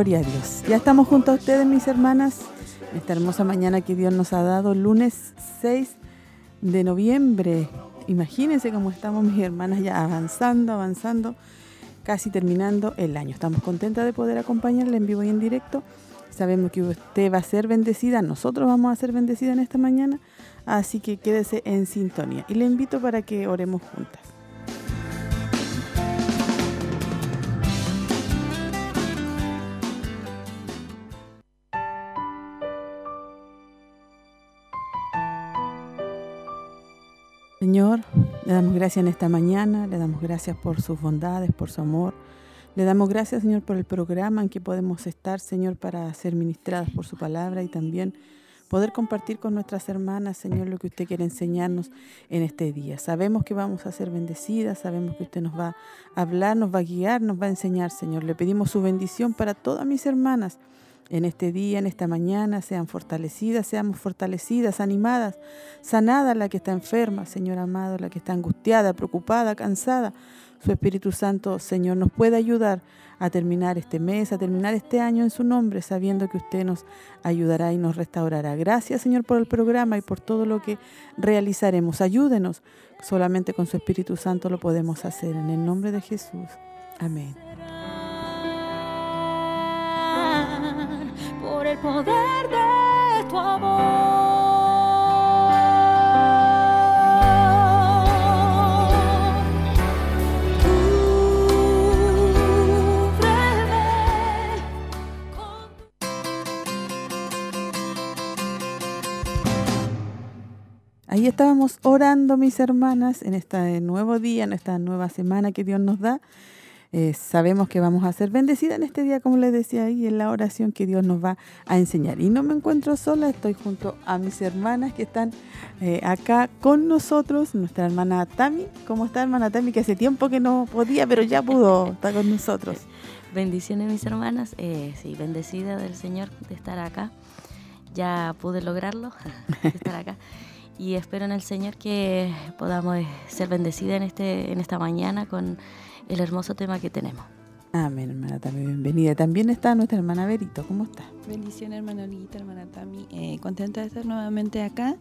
Gloria a Dios. Ya estamos junto a ustedes, mis hermanas, esta hermosa mañana que Dios nos ha dado, lunes 6 de noviembre. Imagínense cómo estamos, mis hermanas, ya avanzando, avanzando, casi terminando el año. Estamos contentas de poder acompañarle en vivo y en directo. Sabemos que usted va a ser bendecida, nosotros vamos a ser bendecidas en esta mañana, así que quédese en sintonía. Y le invito para que oremos juntas. Señor, le damos gracias en esta mañana, le damos gracias por sus bondades, por su amor. Le damos gracias, Señor, por el programa en que podemos estar, Señor, para ser ministradas por su palabra y también poder compartir con nuestras hermanas, Señor, lo que usted quiere enseñarnos en este día. Sabemos que vamos a ser bendecidas, sabemos que usted nos va a hablar, nos va a guiar, nos va a enseñar, Señor. Le pedimos su bendición para todas mis hermanas en este día, en esta mañana, sean fortalecidas, seamos fortalecidas, animadas, sanada la que está enferma, Señor amado, la que está angustiada, preocupada, cansada. Su Espíritu Santo, Señor, nos puede ayudar a terminar este mes, a terminar este año en su nombre, sabiendo que usted nos ayudará y nos restaurará. Gracias, Señor, por el programa y por todo lo que realizaremos. Ayúdenos. Solamente con su Espíritu Santo lo podemos hacer. En el nombre de Jesús. Amén. El poder de tu amor. Ahí estábamos orando, mis hermanas, en este nuevo día, en esta nueva semana que Dios nos da. Eh, sabemos que vamos a ser bendecidas en este día, como les decía ahí, en la oración que Dios nos va a enseñar. Y no me encuentro sola, estoy junto a mis hermanas que están eh, acá con nosotros, nuestra hermana Tami. ¿Cómo está, hermana Tami? Que hace tiempo que no podía, pero ya pudo estar con nosotros. Bendiciones, mis hermanas. Eh, sí, bendecida del Señor de estar acá. Ya pude lograrlo, estar acá. Y espero en el Señor que podamos ser bendecidas en, este, en esta mañana con el hermoso tema que tenemos. Amén, hermana Tami, bienvenida. También está nuestra hermana Berito, ¿cómo está? Bendición, hermana Olita, hermana Tami. Eh, contenta de estar nuevamente acá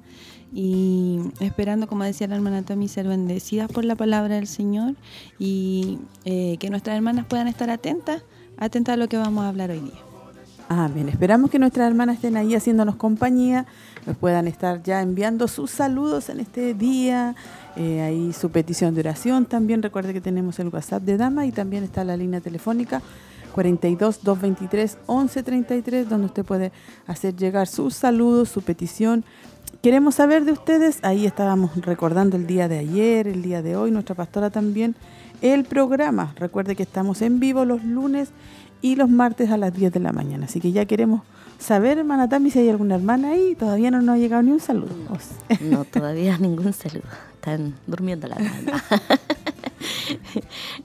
y esperando, como decía la hermana Tami, ser bendecidas por la palabra del Señor y eh, que nuestras hermanas puedan estar atentas, atentas a lo que vamos a hablar hoy día. Amén. Esperamos que nuestras hermanas estén ahí haciéndonos compañía, nos puedan estar ya enviando sus saludos en este día, eh, ahí su petición de oración también. Recuerde que tenemos el WhatsApp de Dama y también está la línea telefónica 42 223 1133 donde usted puede hacer llegar sus saludos, su petición. Queremos saber de ustedes, ahí estábamos recordando el día de ayer, el día de hoy, nuestra pastora también, el programa. Recuerde que estamos en vivo los lunes y los martes a las 10 de la mañana. Así que ya queremos saber, hermana Tami, si hay alguna hermana ahí. Todavía no nos ha llegado ni un saludo. No, todavía ningún saludo están durmiendo la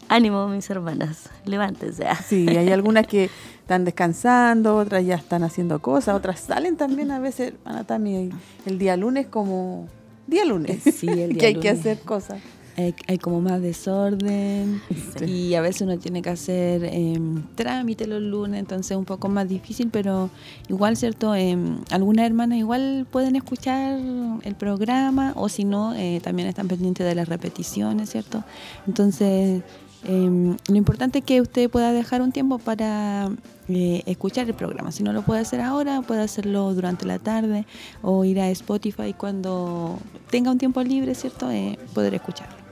Ánimo, mis hermanas, levántense. Sí, hay algunas que están descansando, otras ya están haciendo cosas, otras salen también a veces, hermana Tami, el día lunes como día lunes, sí, el día que hay lunes. que hacer cosas. Hay, como más desorden y a veces uno tiene que hacer eh, trámite los lunes, entonces es un poco más difícil, pero igual, ¿cierto? Eh, algunas hermanas igual pueden escuchar el programa o si no, eh, también están pendientes de las repeticiones, ¿cierto? Entonces, em, lo importante es que usted pueda dejar un tiempo para eh, escuchar el programa. Si no lo puede hacer ahora, puede hacerlo durante la tarde o ir a Spotify cuando tenga un tiempo libre, ¿cierto? Eh, poder escucharlo.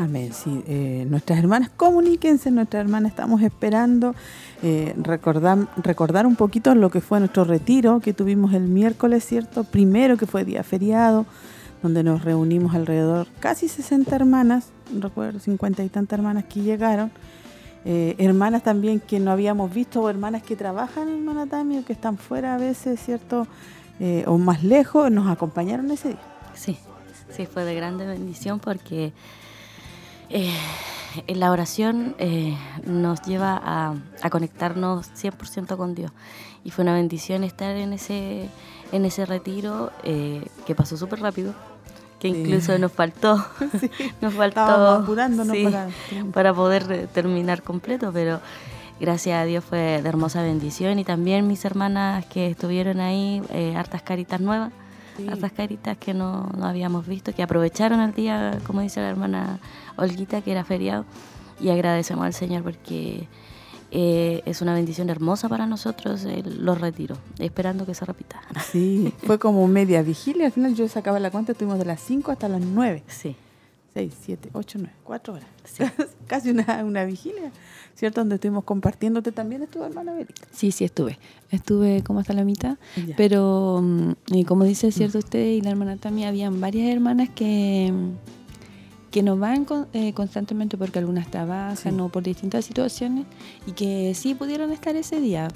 Amén, sí. Eh, nuestras hermanas, comuníquense, nuestras hermanas estamos esperando eh, recordar, recordar un poquito lo que fue nuestro retiro que tuvimos el miércoles, ¿cierto? Primero que fue día feriado, donde nos reunimos alrededor casi 60 hermanas, recuerdo 50 y tantas hermanas que llegaron. Eh, hermanas también que no habíamos visto o hermanas que trabajan en Manatami o que están fuera a veces, ¿cierto? O más lejos, nos acompañaron ese día. Sí, sí, fue de grande bendición porque eh, la oración eh, nos lleva a, a conectarnos 100% con Dios. Y fue una bendición estar en ese, en ese retiro eh, que pasó súper rápido, que Sí. incluso nos faltó, Sí. nos faltó sí, para- para poder terminar completo, pero gracias a Dios fue de hermosa bendición y también mis hermanas que estuvieron ahí, eh, hartas caritas nuevas, Sí. hartas caritas que no, no habíamos visto, que aprovecharon el día, como dice la hermana Olguita, que era feriado, y agradecemos al Señor porque eh, es una bendición hermosa para nosotros el- los retiros, esperando que se repita. Sí, fue como media vigilia. Al final yo sacaba la cuenta, estuvimos de las 5 hasta las 9. Sí, 6, 7, 8, 9, 4 horas. Sí. Casi una, una vigilia, ¿cierto? Donde estuvimos compartiéndote también, estuvo hermana Belita. Sí, sí estuve. Estuve como hasta la mitad, Ya. pero mm, y como dice cierto usted y la hermana también, habían varias hermanas que, mm, que no van con- eh, constantemente porque algunas trabajan Sí. o por distintas situaciones y que sí pudieron estar ese día.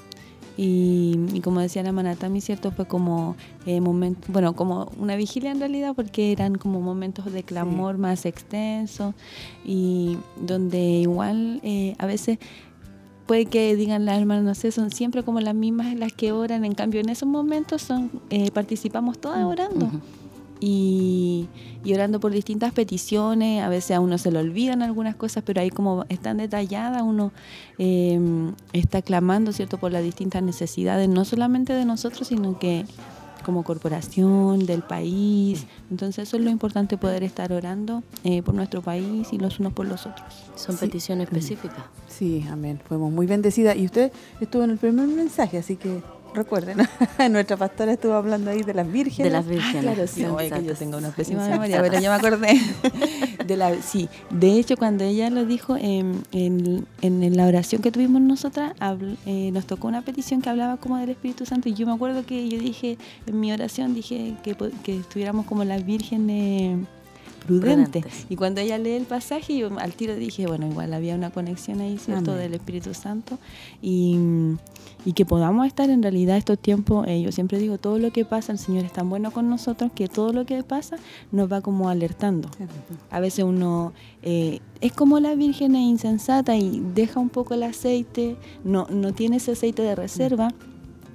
Y, y como decía la hermana también, cierto, fue como eh, momento, bueno, como una vigilia en realidad, porque eran como momentos de clamor más extensos y donde igual eh, a veces puede que digan las hermanas, no sé, son siempre como las mismas las que oran, en cambio en esos momentos son eh, participamos todas orando. Ujú. Y, y orando por distintas peticiones, a veces a uno se le olvidan algunas cosas, pero ahí como están detalladas, uno eh, está clamando, ¿cierto?, por las distintas necesidades, no solamente de nosotros, sino que como corporación, del país. Entonces eso es lo importante, poder estar orando eh, por nuestro país y los unos por los otros. son Sí. peticiones específicas. Sí, amén. Fuimos muy bendecidas. Y usted estuvo en el primer mensaje, así que recuerden, nuestra pastora estuvo hablando ahí de las vírgenes. De las vírgenes. claro, sí, oye, que yo tengo una pésima memoria, pero ya me acordé. De la, sí, de hecho, cuando ella lo dijo en, en, en la oración que tuvimos nosotras, habl- eh, nos tocó una petición que hablaba como del Espíritu Santo. Y yo me acuerdo que yo dije, en mi oración, dije que, que estuviéramos como las vírgenes prudentes. Prudentes. Y cuando ella lee el pasaje, yo al tiro dije, bueno, igual había una conexión ahí, ¿cierto?, Amén. del Espíritu Santo. Y, y que podamos estar en realidad estos tiempos, eh, yo siempre digo, todo lo que pasa, el Señor es tan bueno con nosotros que todo lo que pasa nos va como alertando. A veces uno eh, es como la virgen es insensata y deja un poco el aceite, no, no tiene ese aceite de reserva,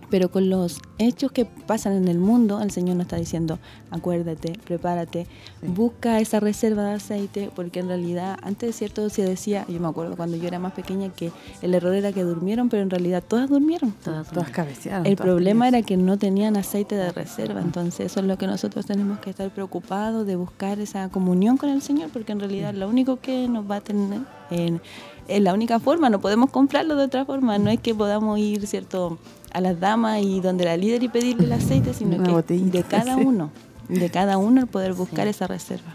pero con los hechos que pasan en el mundo, el Señor nos está diciendo, acuérdate, prepárate, Sí. busca esa reserva de aceite, porque en realidad antes cierto se decía, yo me acuerdo cuando yo era más pequeña que el error era que durmieron, pero en realidad todas durmieron. Todas Todas cabecearon. El todas problema era que no tenían aceite de reserva, entonces eso es lo que nosotros tenemos que estar preocupados de buscar esa comunión con el Señor, porque en realidad lo único que nos va a tener en, es la única forma, no podemos comprarlo de otra forma, no es que podamos ir, cierto, a las damas y donde la líder y pedirle el aceite, sino Una que botellita, de cada sí. uno, de cada uno el poder buscar Sí. esa reserva.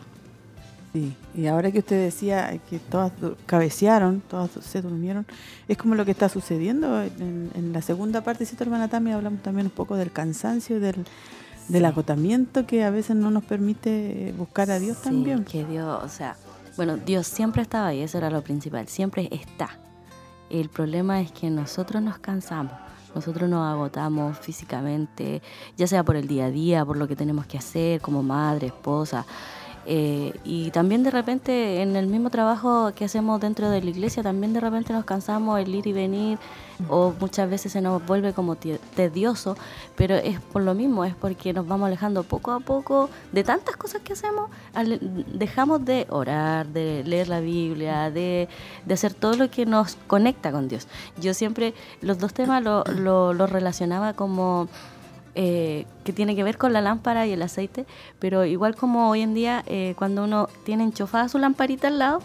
Sí, y ahora que usted decía que todas cabecearon, todas se durmieron, es como lo que está sucediendo en, en la segunda parte, ¿cierto, hermana Tami? Hablamos también un poco del cansancio, del, del agotamiento que a veces no nos permite eh, buscar a Dios Sí, también. que Dios, o sea, bueno, Dios siempre estaba ahí, eso era lo principal, siempre está. El problema es que nosotros nos cansamos, nosotros nos agotamos físicamente, ya sea por el día a día, por lo que tenemos que hacer como madre, esposa, Eh, y también de repente en el mismo trabajo que hacemos dentro de la iglesia, también de repente nos cansamos el ir y venir o muchas veces se nos vuelve como tedioso, pero es por lo mismo, es porque nos vamos alejando poco a poco de tantas cosas que hacemos, dejamos de orar, de leer la Biblia, de, hacer todo lo que nos conecta con Dios. Yo siempre los dos temas los lo relacionaba como eh, que tiene que ver con la lámpara y el aceite, pero igual como hoy en día eh, cuando uno tiene enchufada su lamparita al lado,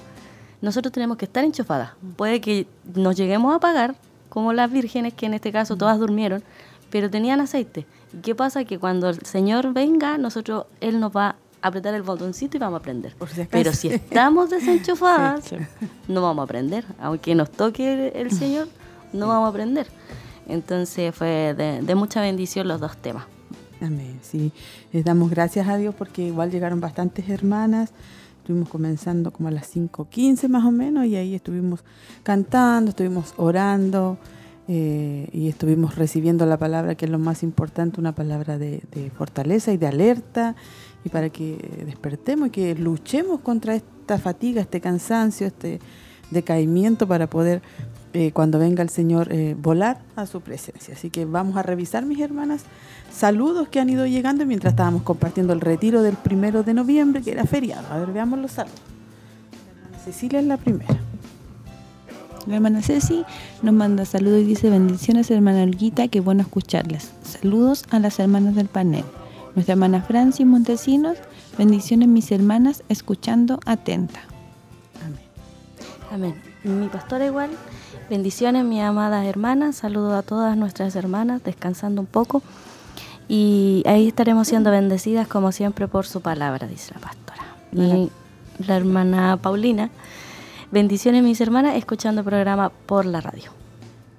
nosotros tenemos que estar enchufadas. Puede que nos lleguemos a apagar, como las vírgenes, que en este caso todas durmieron, pero tenían aceite. qué pasa? Que cuando el Señor venga, nosotros, Él nos va a apretar el botoncito y vamos a prender. pero si estamos desenchufadas, no vamos a prender. Aunque nos toque el Señor, no vamos a prender. Entonces fue de, mucha bendición los dos temas. Amén, sí. Les damos gracias a Dios porque igual llegaron bastantes hermanas. Estuvimos comenzando como a las 5.15 más o menos y ahí estuvimos cantando, estuvimos orando eh, y estuvimos recibiendo la palabra que es lo más importante, una palabra de, de fortaleza y de alerta y para que despertemos y que luchemos contra esta fatiga, este cansancio, este decaimiento para poder eh, cuando venga el Señor, eh, volar a su presencia. Así que vamos a revisar, mis hermanas, saludos que han ido llegando mientras estábamos compartiendo el retiro del primero de noviembre, que era feriado. A ver, veamos los saludos. Cecilia es la primera. La hermana Ceci nos manda saludos y dice bendiciones hermana Olguita, qué bueno escucharles. Saludos a las hermanas del panel. Nuestra hermana Francis Montesinos, bendiciones mis hermanas, escuchando atenta. Amén. Amén. Mi pastora igual Bendiciones, mi amadas hermanas. Saludo a todas nuestras hermanas, descansando un poco. Y ahí estaremos siendo bendecidas, como siempre, por su palabra, dice la pastora. Y la hermana Paulina. Bendiciones, mis hermanas, escuchando el programa por la radio.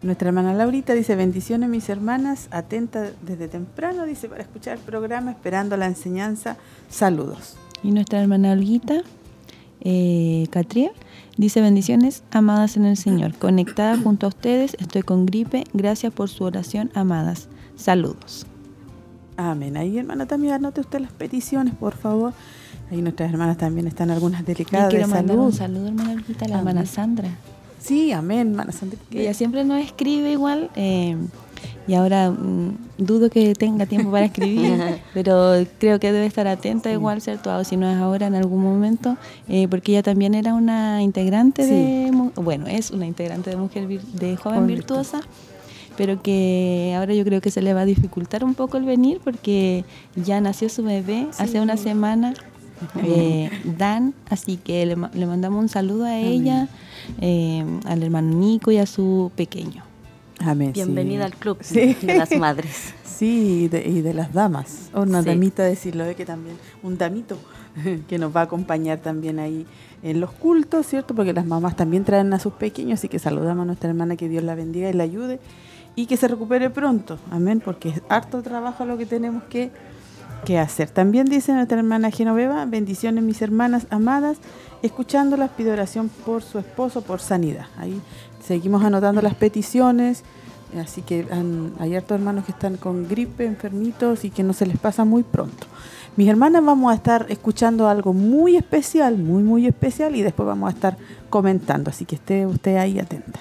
Nuestra hermana Laurita dice, bendiciones mis hermanas, atenta desde temprano, dice, para escuchar el programa, esperando la enseñanza, saludos. Y nuestra hermana Olguita, eh, Catriel, Dice bendiciones, amadas en el Señor. Conectada junto a ustedes, estoy con gripe. Gracias por su oración, amadas. Saludos. Amén. Ahí, hermana, también anote usted las peticiones, por favor. Ahí nuestras hermanas también están algunas delicadas quiero de mandar un saludo, hermana a la hermana Sandra. Sí, amén, hermana Sandra. ella siempre nos escribe igual. Eh, y ahora mm, dudo que tenga tiempo para escribir, pero creo que debe estar atenta igual, ¿cierto? O si no es ahora, en algún momento, eh, porque ella también era una integrante de, bueno, es una integrante de Mujer de Joven Virtuosa, pero que ahora yo creo que se le va a dificultar un poco el venir porque ya nació su bebé hace una semana. Eh, Dan, así que le, mandamos un saludo a ella, eh, al hermano Nico y a su pequeño. Bienvenida al club de las madres. Sí, y de, las damas. una damita, decirlo, de que también, un damito que nos va a acompañar también ahí en los cultos, ¿cierto? Porque las mamás también traen a sus pequeños, así que saludamos a nuestra hermana, que Dios la bendiga y la ayude y que se recupere pronto, amén, porque es harto trabajo lo que tenemos que, que hacer. También dice nuestra hermana Genoveva, bendiciones mis hermanas amadas, escuchándolas pido oración por su esposo, por sanidad. Ahí seguimos anotando las peticiones, así que hay hartos hermanos que están con gripe, enfermitos y que no se les pasa muy pronto. Mis hermanas vamos a estar escuchando algo muy especial, muy muy especial y después vamos a estar comentando, así que esté usted ahí atenta.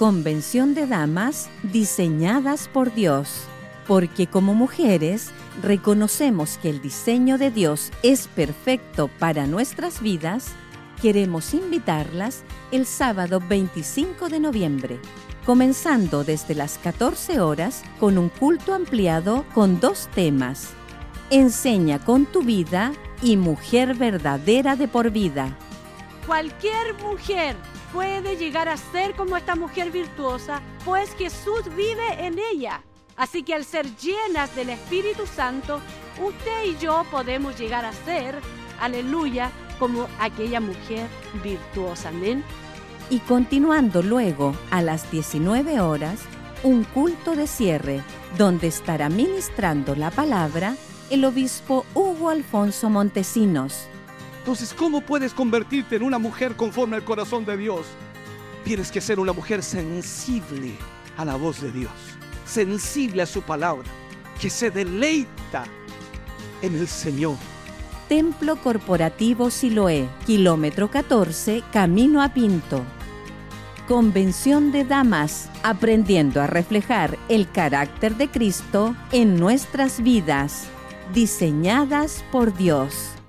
Convención de Damas diseñadas por Dios, porque como mujeres reconocemos que el diseño de Dios es perfecto para nuestras vidas, queremos invitarlas el sábado 25 de noviembre, comenzando desde las 14 horas con un culto ampliado con dos temas. Enseña con tu vida y mujer verdadera de por vida. Cualquier mujer puede llegar a ser como esta mujer virtuosa, pues Jesús vive en ella. Así que al ser llenas del Espíritu Santo, usted y yo podemos llegar a ser, aleluya, como aquella mujer virtuosa. Amén. Y continuando luego a las 19 horas, un culto de cierre, donde estará ministrando la palabra el obispo Hugo Alfonso Montesinos Entonces, ¿cómo puedes convertirte en una mujer conforme al corazón de Dios? Tienes que ser una mujer sensible a la voz de Dios, sensible a su palabra, que se deleita en el Señor. Templo Corporativo Siloé, kilómetro 14, camino a Pinto. Convención de Damas, aprendiendo a reflejar el carácter de Cristo en nuestras vidas, diseñadas por Dios.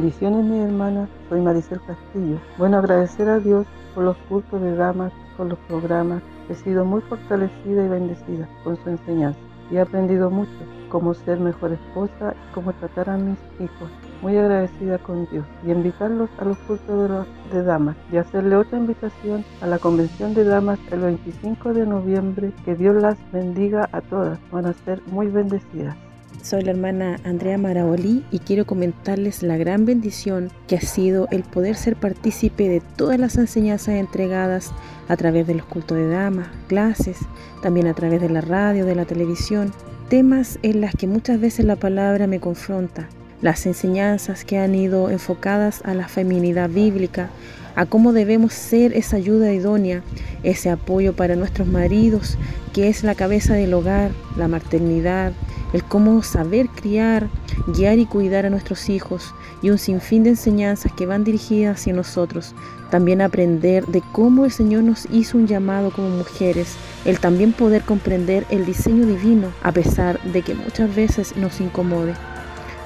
Bendiciones mi hermana, soy Maricel Castillo. Bueno, agradecer a Dios por los cultos de damas, por los programas. He sido muy fortalecida y bendecida con su enseñanza y he aprendido mucho, cómo ser mejor esposa y cómo tratar a mis hijos. Muy agradecida con Dios y invitarlos a los cultos de, de damas y hacerle otra invitación a la convención de damas el 25 de noviembre. Que Dios las bendiga a todas, van a ser muy bendecidas. Soy la hermana Andrea Maraolí y quiero comentarles la gran bendición que ha sido el poder ser partícipe de todas las enseñanzas entregadas a través de los cultos de damas, clases, también a través de la radio, de la televisión, temas en las que muchas veces la palabra me confronta, las enseñanzas que han ido enfocadas a la feminidad bíblica, a cómo debemos ser esa ayuda idónea, ese apoyo para nuestros maridos, que es la cabeza del hogar, la maternidad, el cómo saber criar, guiar y cuidar a nuestros hijos y un sinfín de enseñanzas que van dirigidas hacia nosotros. También aprender de cómo el Señor nos hizo un llamado como mujeres, el también poder comprender el diseño divino a pesar de que muchas veces nos incomode.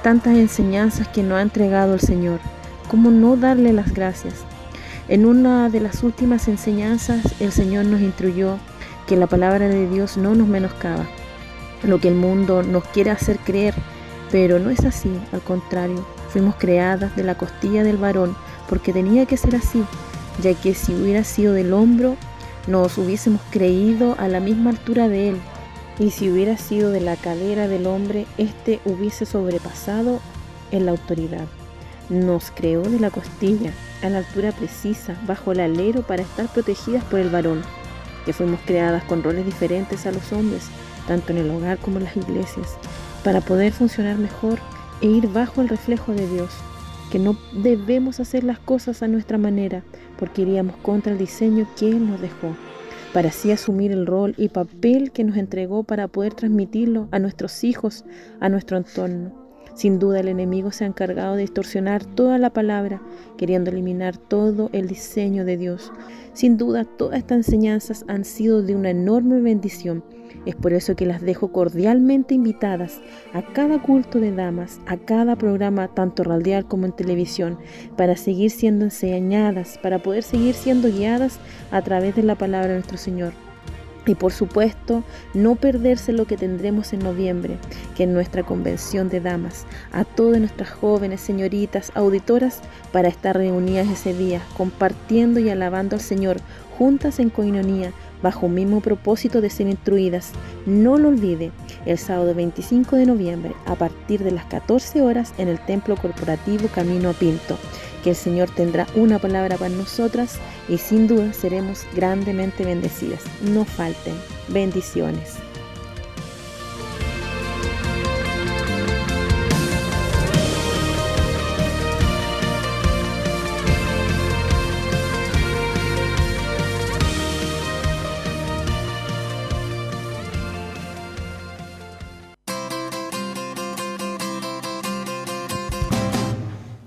Tantas enseñanzas que nos ha entregado el Señor, ¿cómo no darle las gracias? En una de las últimas enseñanzas el Señor nos instruyó que la palabra de Dios no nos menoscaba lo que el mundo nos quiere hacer creer, pero no es así, al contrario, fuimos creadas de la costilla del varón porque tenía que ser así, ya que si hubiera sido del hombro, nos hubiésemos creído a la misma altura de él, y si hubiera sido de la cadera del hombre, éste hubiese sobrepasado en la autoridad. Nos creó de la costilla, a la altura precisa, bajo el alero para estar protegidas por el varón, que fuimos creadas con roles diferentes a los hombres, tanto en el hogar como en las iglesias, para poder funcionar mejor e ir bajo el reflejo de Dios, que no debemos hacer las cosas a nuestra manera, porque iríamos contra el diseño que Él nos dejó, para así asumir el rol y papel que nos entregó para poder transmitirlo a nuestros hijos, a nuestro entorno. Sin duda el enemigo se ha encargado de distorsionar toda la palabra, queriendo eliminar todo el diseño de Dios. Sin duda todas estas enseñanzas han sido de una enorme bendición. Es por eso que las dejo cordialmente invitadas a cada culto de damas, a cada programa tanto radial como en televisión, para seguir siendo enseñadas, para poder seguir siendo guiadas a través de la palabra de nuestro Señor. Y por supuesto, no perderse lo que tendremos en noviembre, que es nuestra convención de damas, a todas nuestras jóvenes señoritas auditoras para estar reunidas ese día, compartiendo y alabando al Señor, juntas en coinonía, bajo un mismo propósito de ser instruidas. No lo olvide, el sábado 25 de noviembre, a partir de las 14 horas, en el Templo Corporativo Camino a Pinto que el Señor tendrá una palabra para nosotras y sin duda seremos grandemente bendecidas. No falten. Bendiciones.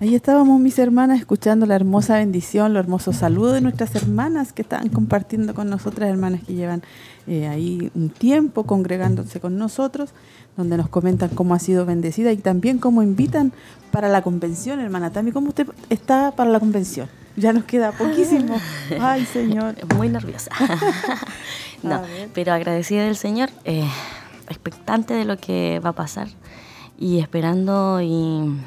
Ahí estábamos mis hermanas escuchando la hermosa bendición, lo hermoso saludo de nuestras hermanas que están compartiendo con nosotras, hermanas que llevan eh, ahí un tiempo congregándose con nosotros, donde nos comentan cómo ha sido bendecida y también cómo invitan para la convención, hermana Tami. ¿Cómo usted está para la convención? Ya nos queda poquísimo. Ay, Señor. Muy nerviosa. no, pero agradecida del Señor, eh, expectante de lo que va a pasar y esperando y...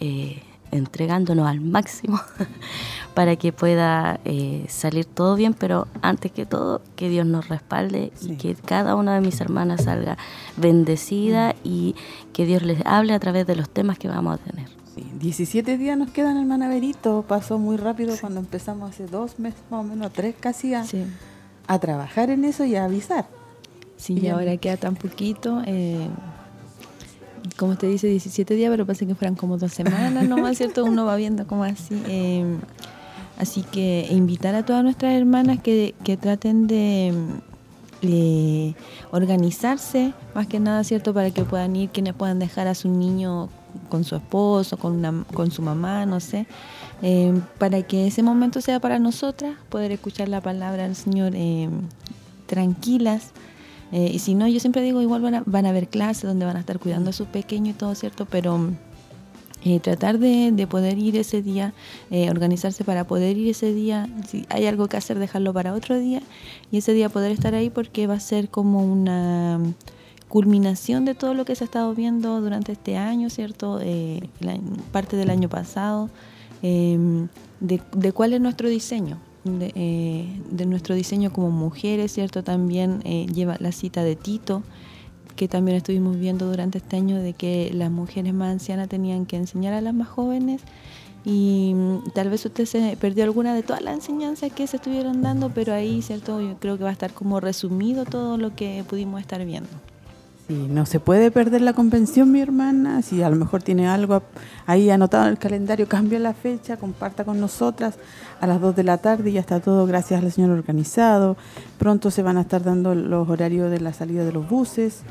Eh, entregándonos al máximo para que pueda eh, salir todo bien, pero antes que todo, que Dios nos respalde y que cada una de mis hermanas salga bendecida y que Dios les hable a través de los temas que vamos a tener. 17 días nos quedan, hermana Berito. Pasó muy rápido cuando empezamos hace dos meses, más o menos, tres casi, a, a trabajar en eso y a avisar. Sí, y, ahora queda tan poquito. Eh, como usted dice, 17 días, pero parece que fueran como dos semanas nomás, ¿cierto? Uno va viendo como así. Eh, así que invitar a todas nuestras hermanas que, que traten de eh, organizarse, más que nada, ¿cierto? Para que puedan ir, quienes puedan dejar a su niño con su esposo, con, una, con su mamá, no sé, eh, para que ese momento sea para nosotras, poder escuchar la palabra del Señor eh, tranquilas. Eh, y si no, yo siempre digo, igual van a, van a haber clases donde van a estar cuidando a su pequeño y todo, ¿cierto? Pero tratar de, poder ir ese día, organizarse para poder ir ese día, si hay algo que hacer, dejarlo para otro día y ese día poder estar ahí porque va a ser como una culminación de todo lo que se ha estado viendo durante este año, ¿cierto? Eh, parte del año pasado, em, de, cuál es nuestro diseño, eh, de, nuestro diseño como mujeres, ¿cierto? También eh, lleva la cita de Tito, que también estuvimos viendo durante este año, de que las mujeres más ancianas tenían que enseñar a las más jóvenes. Y mm, tal vez usted se perdió alguna de todas las enseñanzas que se estuvieron dando, pero ahí, ¿cierto? Yo creo que va a estar como resumido todo lo que pudimos estar viendo. No se puede perder la convención, mi hermana. Si a lo mejor tiene algo ahí anotado en el calendario, cambia la fecha, comparta con nosotras a las 2 de la tarde y ya está todo gracias al Señor organizado. Pronto se van a estar dando los horarios de la salida de los buses,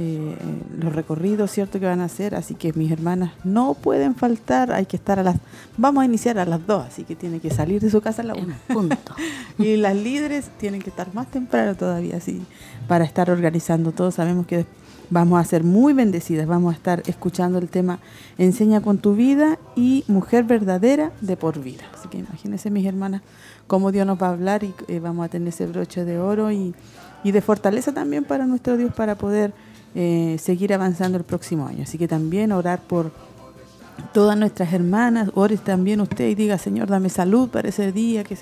eh, los recorridos, ¿cierto? Que van a hacer. Así que mis hermanas no pueden faltar. Hay que estar a las. Vamos a iniciar a las 2, así que tiene que salir de su casa a la 1. Punto. y las líderes tienen que estar más temprano todavía, así, para estar organizando. Todos sabemos que Vamos a ser muy bendecidas, vamos a estar escuchando el tema Enseña con tu vida y Mujer verdadera de por vida. Así que imagínense mis hermanas cómo Dios nos va a hablar y eh, vamos a tener ese broche de oro y, de fortaleza también para nuestro Dios para poder eh, seguir avanzando el próximo año. Así que también orar por todas nuestras hermanas, ore también usted y diga, Señor, dame salud para ese día, que,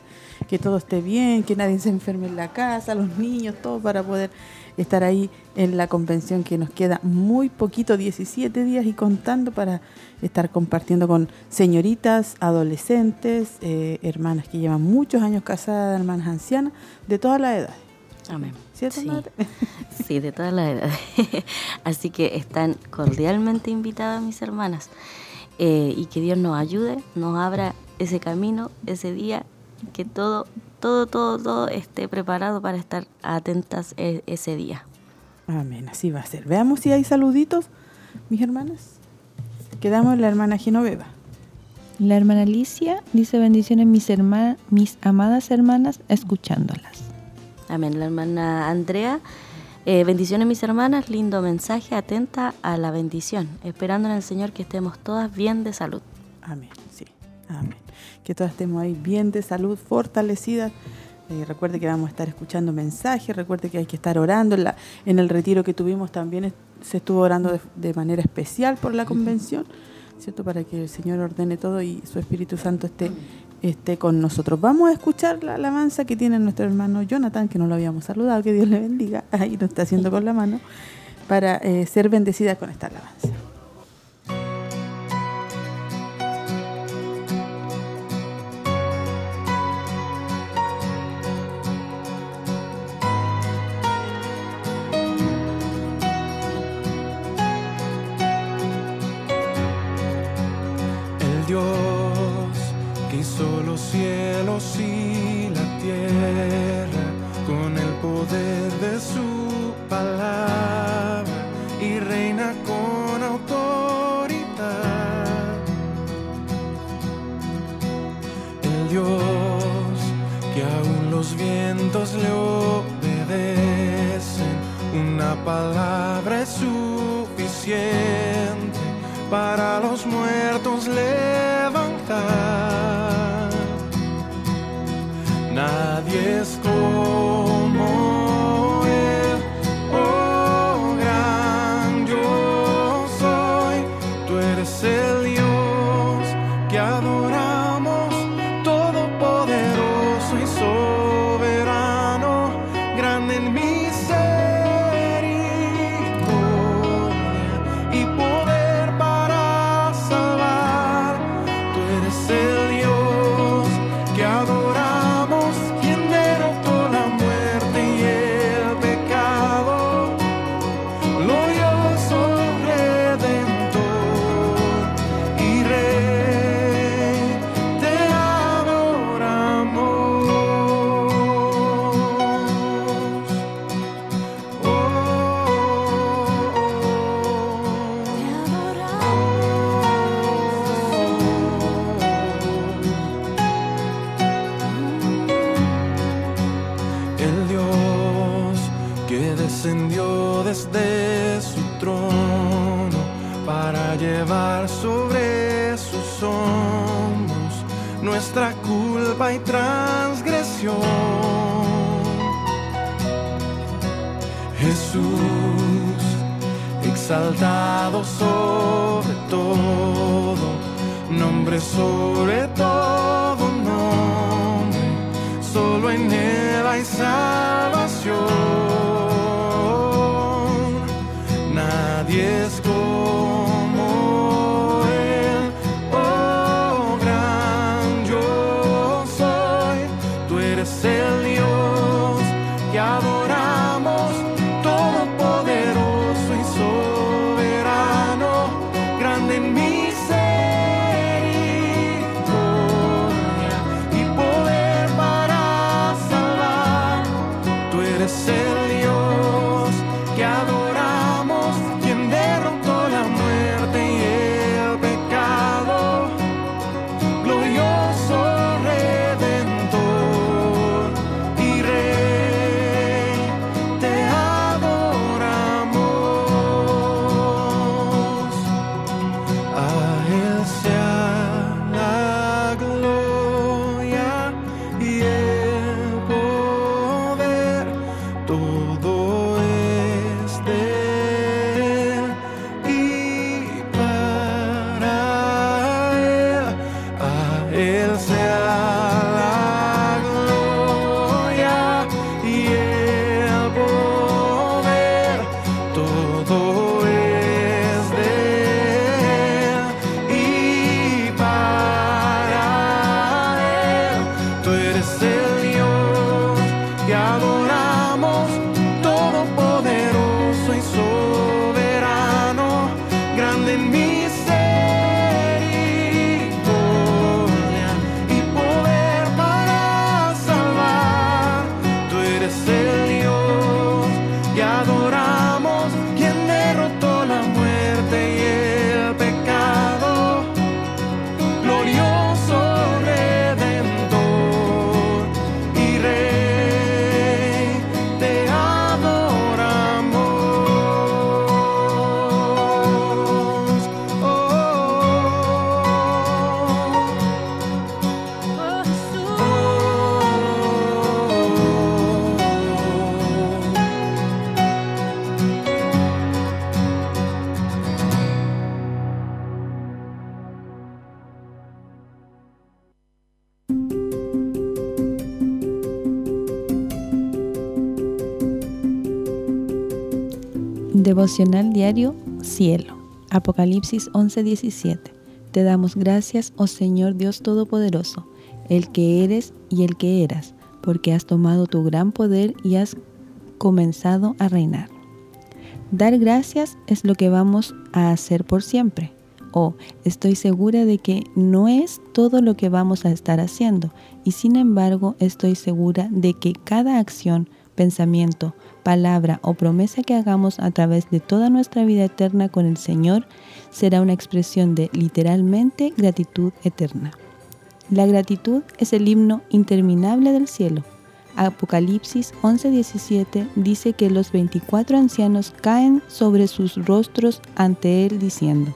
que todo esté bien, que nadie se enferme en la casa, los niños, todo para poder estar ahí en la convención que nos queda muy poquito, 17 días y contando para estar compartiendo con señoritas, adolescentes, eh, hermanas que llevan muchos años casadas, hermanas ancianas, de todas las edades. Amén. ¿Cierto, sí. sí, de todas las edades. Así que están cordialmente invitadas mis hermanas eh, y que Dios nos ayude, nos abra ese camino, ese día, que todo todo, todo, todo esté preparado para estar atentas e, ese día. Amén, así va a ser. Veamos si hay saluditos, mis hermanas. Quedamos la hermana Genoveva. La hermana Alicia dice bendiciones mis hermanas, mis amadas hermanas, escuchándolas. Amén. La hermana Andrea, eh, bendiciones mis hermanas, lindo mensaje, atenta a la bendición, esperando en el Señor que estemos todas bien de salud. Amén, sí, amén que todas estemos ahí bien de salud, fortalecidas. Eh, recuerde que vamos a estar escuchando mensajes, recuerde que hay que estar orando. En, la, en el retiro que tuvimos también se estuvo orando de, manera especial por la convención, ¿cierto? Para que el Señor ordene todo y su Espíritu Santo esté, esté con nosotros. Vamos a escuchar la alabanza que tiene nuestro hermano Jonathan, que no lo habíamos saludado, que Dios le bendiga, ahí lo está haciendo con la mano, para eh, ser bendecida con esta alabanza. palabra es suficiente para los muertos. Exaltado sobre todo, nombre sobre todo Diario Cielo. Apocalipsis 11:17. Te damos gracias, oh Señor Dios Todopoderoso, el que eres y el que eras, porque has tomado tu gran poder y has comenzado a reinar. Dar gracias es lo que vamos a hacer por siempre. Oh, estoy segura de que no es todo lo que vamos a estar haciendo, y sin embargo estoy segura de que cada acción, pensamiento, palabra o promesa que hagamos a través de toda nuestra vida eterna con el Señor será una expresión de literalmente gratitud eterna. La gratitud es el himno interminable del cielo. Apocalipsis 11:17 dice que los 24 ancianos caen sobre sus rostros ante Él diciendo,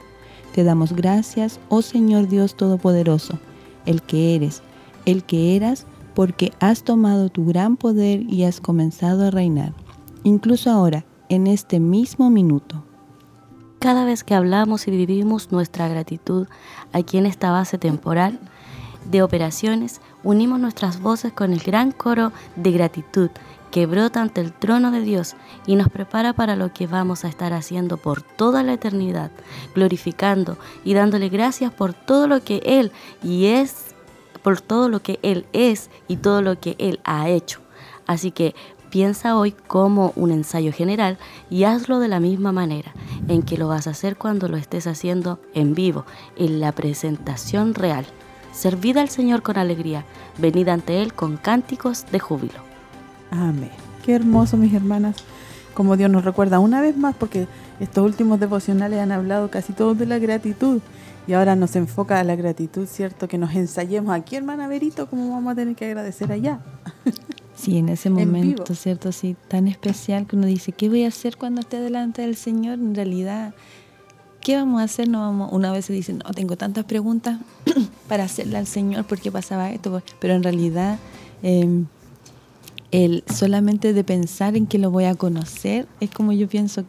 Te damos gracias, oh Señor Dios Todopoderoso, el que eres, el que eras, porque has tomado tu gran poder y has comenzado a reinar incluso ahora, en este mismo minuto. Cada vez que hablamos y vivimos nuestra gratitud aquí en esta base temporal de operaciones, unimos nuestras voces con el gran coro de gratitud que brota ante el trono de Dios y nos prepara para lo que vamos a estar haciendo por toda la eternidad, glorificando y dándole gracias por todo lo que Él y es, por todo lo que Él es y todo lo que Él ha hecho. Así que Piensa hoy como un ensayo general y hazlo de la misma manera en que lo vas a hacer cuando lo estés haciendo en vivo, en la presentación real. Servid al Señor con alegría, venid ante Él con cánticos de júbilo. Amén. Qué hermoso, mis hermanas, como Dios nos recuerda una vez más, porque estos últimos devocionales han hablado casi todos de la gratitud. Y ahora nos enfoca a la gratitud, ¿cierto? Que nos ensayemos aquí, hermana Verito, como vamos a tener que agradecer allá. Sí, en ese momento, ¿cierto? Así tan especial que uno dice, ¿qué voy a hacer cuando esté delante del Señor? En realidad, ¿qué vamos a hacer? No vamos, una vez se dice, no, tengo tantas preguntas para hacerle al Señor, ¿por qué pasaba esto? Pero en realidad, eh, el solamente de pensar en que lo voy a conocer, es como yo pienso,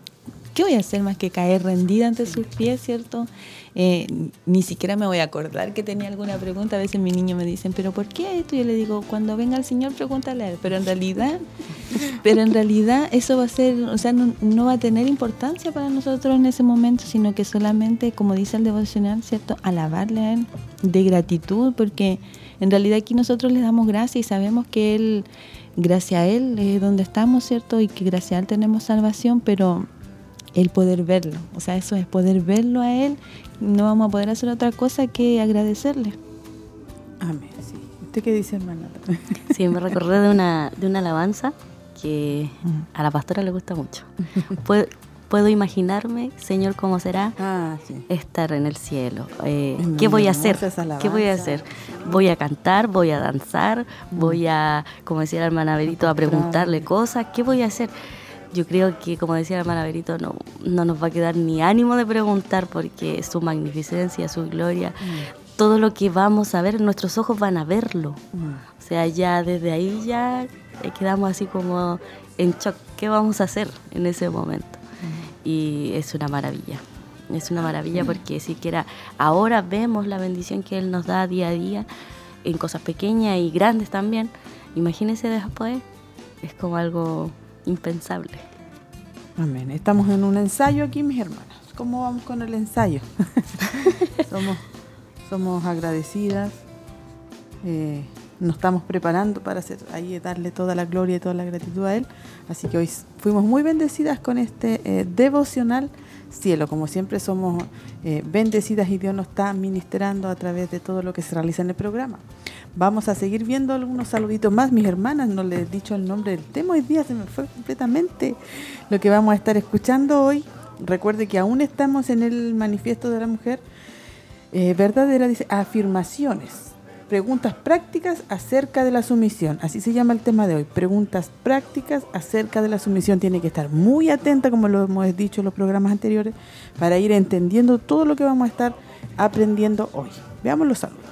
¿qué voy a hacer más que caer rendida ante sus pies, cierto? Eh, ni siquiera me voy a acordar que tenía alguna pregunta. A veces mis niños me dicen, ¿pero por qué esto? Yo le digo, cuando venga el Señor, pregúntale a él. Pero en realidad, pero en realidad eso va a ser, o sea, no, no, va a tener importancia para nosotros en ese momento, sino que solamente, como dice el devocional, ¿cierto? Alabarle a él de gratitud, porque en realidad aquí nosotros le damos gracias y sabemos que él, gracias a él es donde estamos, ¿cierto? Y que gracias a él tenemos salvación, pero el poder verlo. O sea, eso es poder verlo a Él. No vamos a poder hacer otra cosa que agradecerle. Amén. Sí. ¿Usted qué dice, hermana? Sí, me recordé de una, de una alabanza que a la pastora le gusta mucho. Puedo, puedo imaginarme, Señor, cómo será ah, sí. estar en el cielo. Eh, ¿Qué voy a hacer? ¿Qué voy a hacer? Voy a cantar, voy a danzar, mm. voy a, como decía la hermana Berito, a preguntarle cosas. ¿Qué voy a hacer? Yo creo que, como decía la hermana Berito, no, no nos va a quedar ni ánimo de preguntar porque su magnificencia, su gloria, mm. todo lo que vamos a ver, nuestros ojos van a verlo. Mm. O sea, ya desde ahí ya quedamos así como en shock. ¿Qué vamos a hacer en ese momento? Mm. Y es una maravilla. Es una maravilla porque siquiera ahora vemos la bendición que Él nos da día a día en cosas pequeñas y grandes también. Imagínense después, es como algo impensable. Amén. Estamos en un ensayo aquí, mis hermanas. ¿Cómo vamos con el ensayo? somos, somos agradecidas. Eh, nos estamos preparando para hacer ahí darle toda la gloria y toda la gratitud a Él. Así que hoy fuimos muy bendecidas con este eh, devocional cielo. Como siempre somos eh, bendecidas y Dios nos está ministrando a través de todo lo que se realiza en el programa. Vamos a seguir viendo algunos saluditos más. Mis hermanas, no les he dicho el nombre del tema hoy día, se me fue completamente lo que vamos a estar escuchando hoy. Recuerde que aún estamos en el manifiesto de la mujer. Eh, verdadera, dice, afirmaciones, preguntas prácticas acerca de la sumisión. Así se llama el tema de hoy, preguntas prácticas acerca de la sumisión. Tiene que estar muy atenta, como lo hemos dicho en los programas anteriores, para ir entendiendo todo lo que vamos a estar aprendiendo hoy. Veamos los saludos.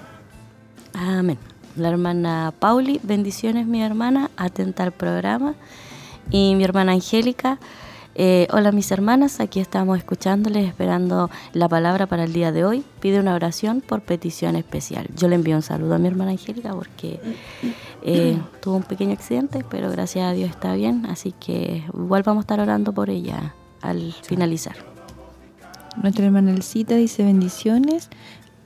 Amén la hermana Pauli, bendiciones mi hermana, atenta al programa. Y mi hermana Angélica, eh, hola mis hermanas, aquí estamos escuchándoles, esperando la palabra para el día de hoy. Pide una oración por petición especial. Yo le envío un saludo a mi hermana Angélica porque eh, tuvo un pequeño accidente, pero gracias a Dios está bien, así que igual vamos a estar orando por ella al finalizar. Nuestra hermana Elcita dice bendiciones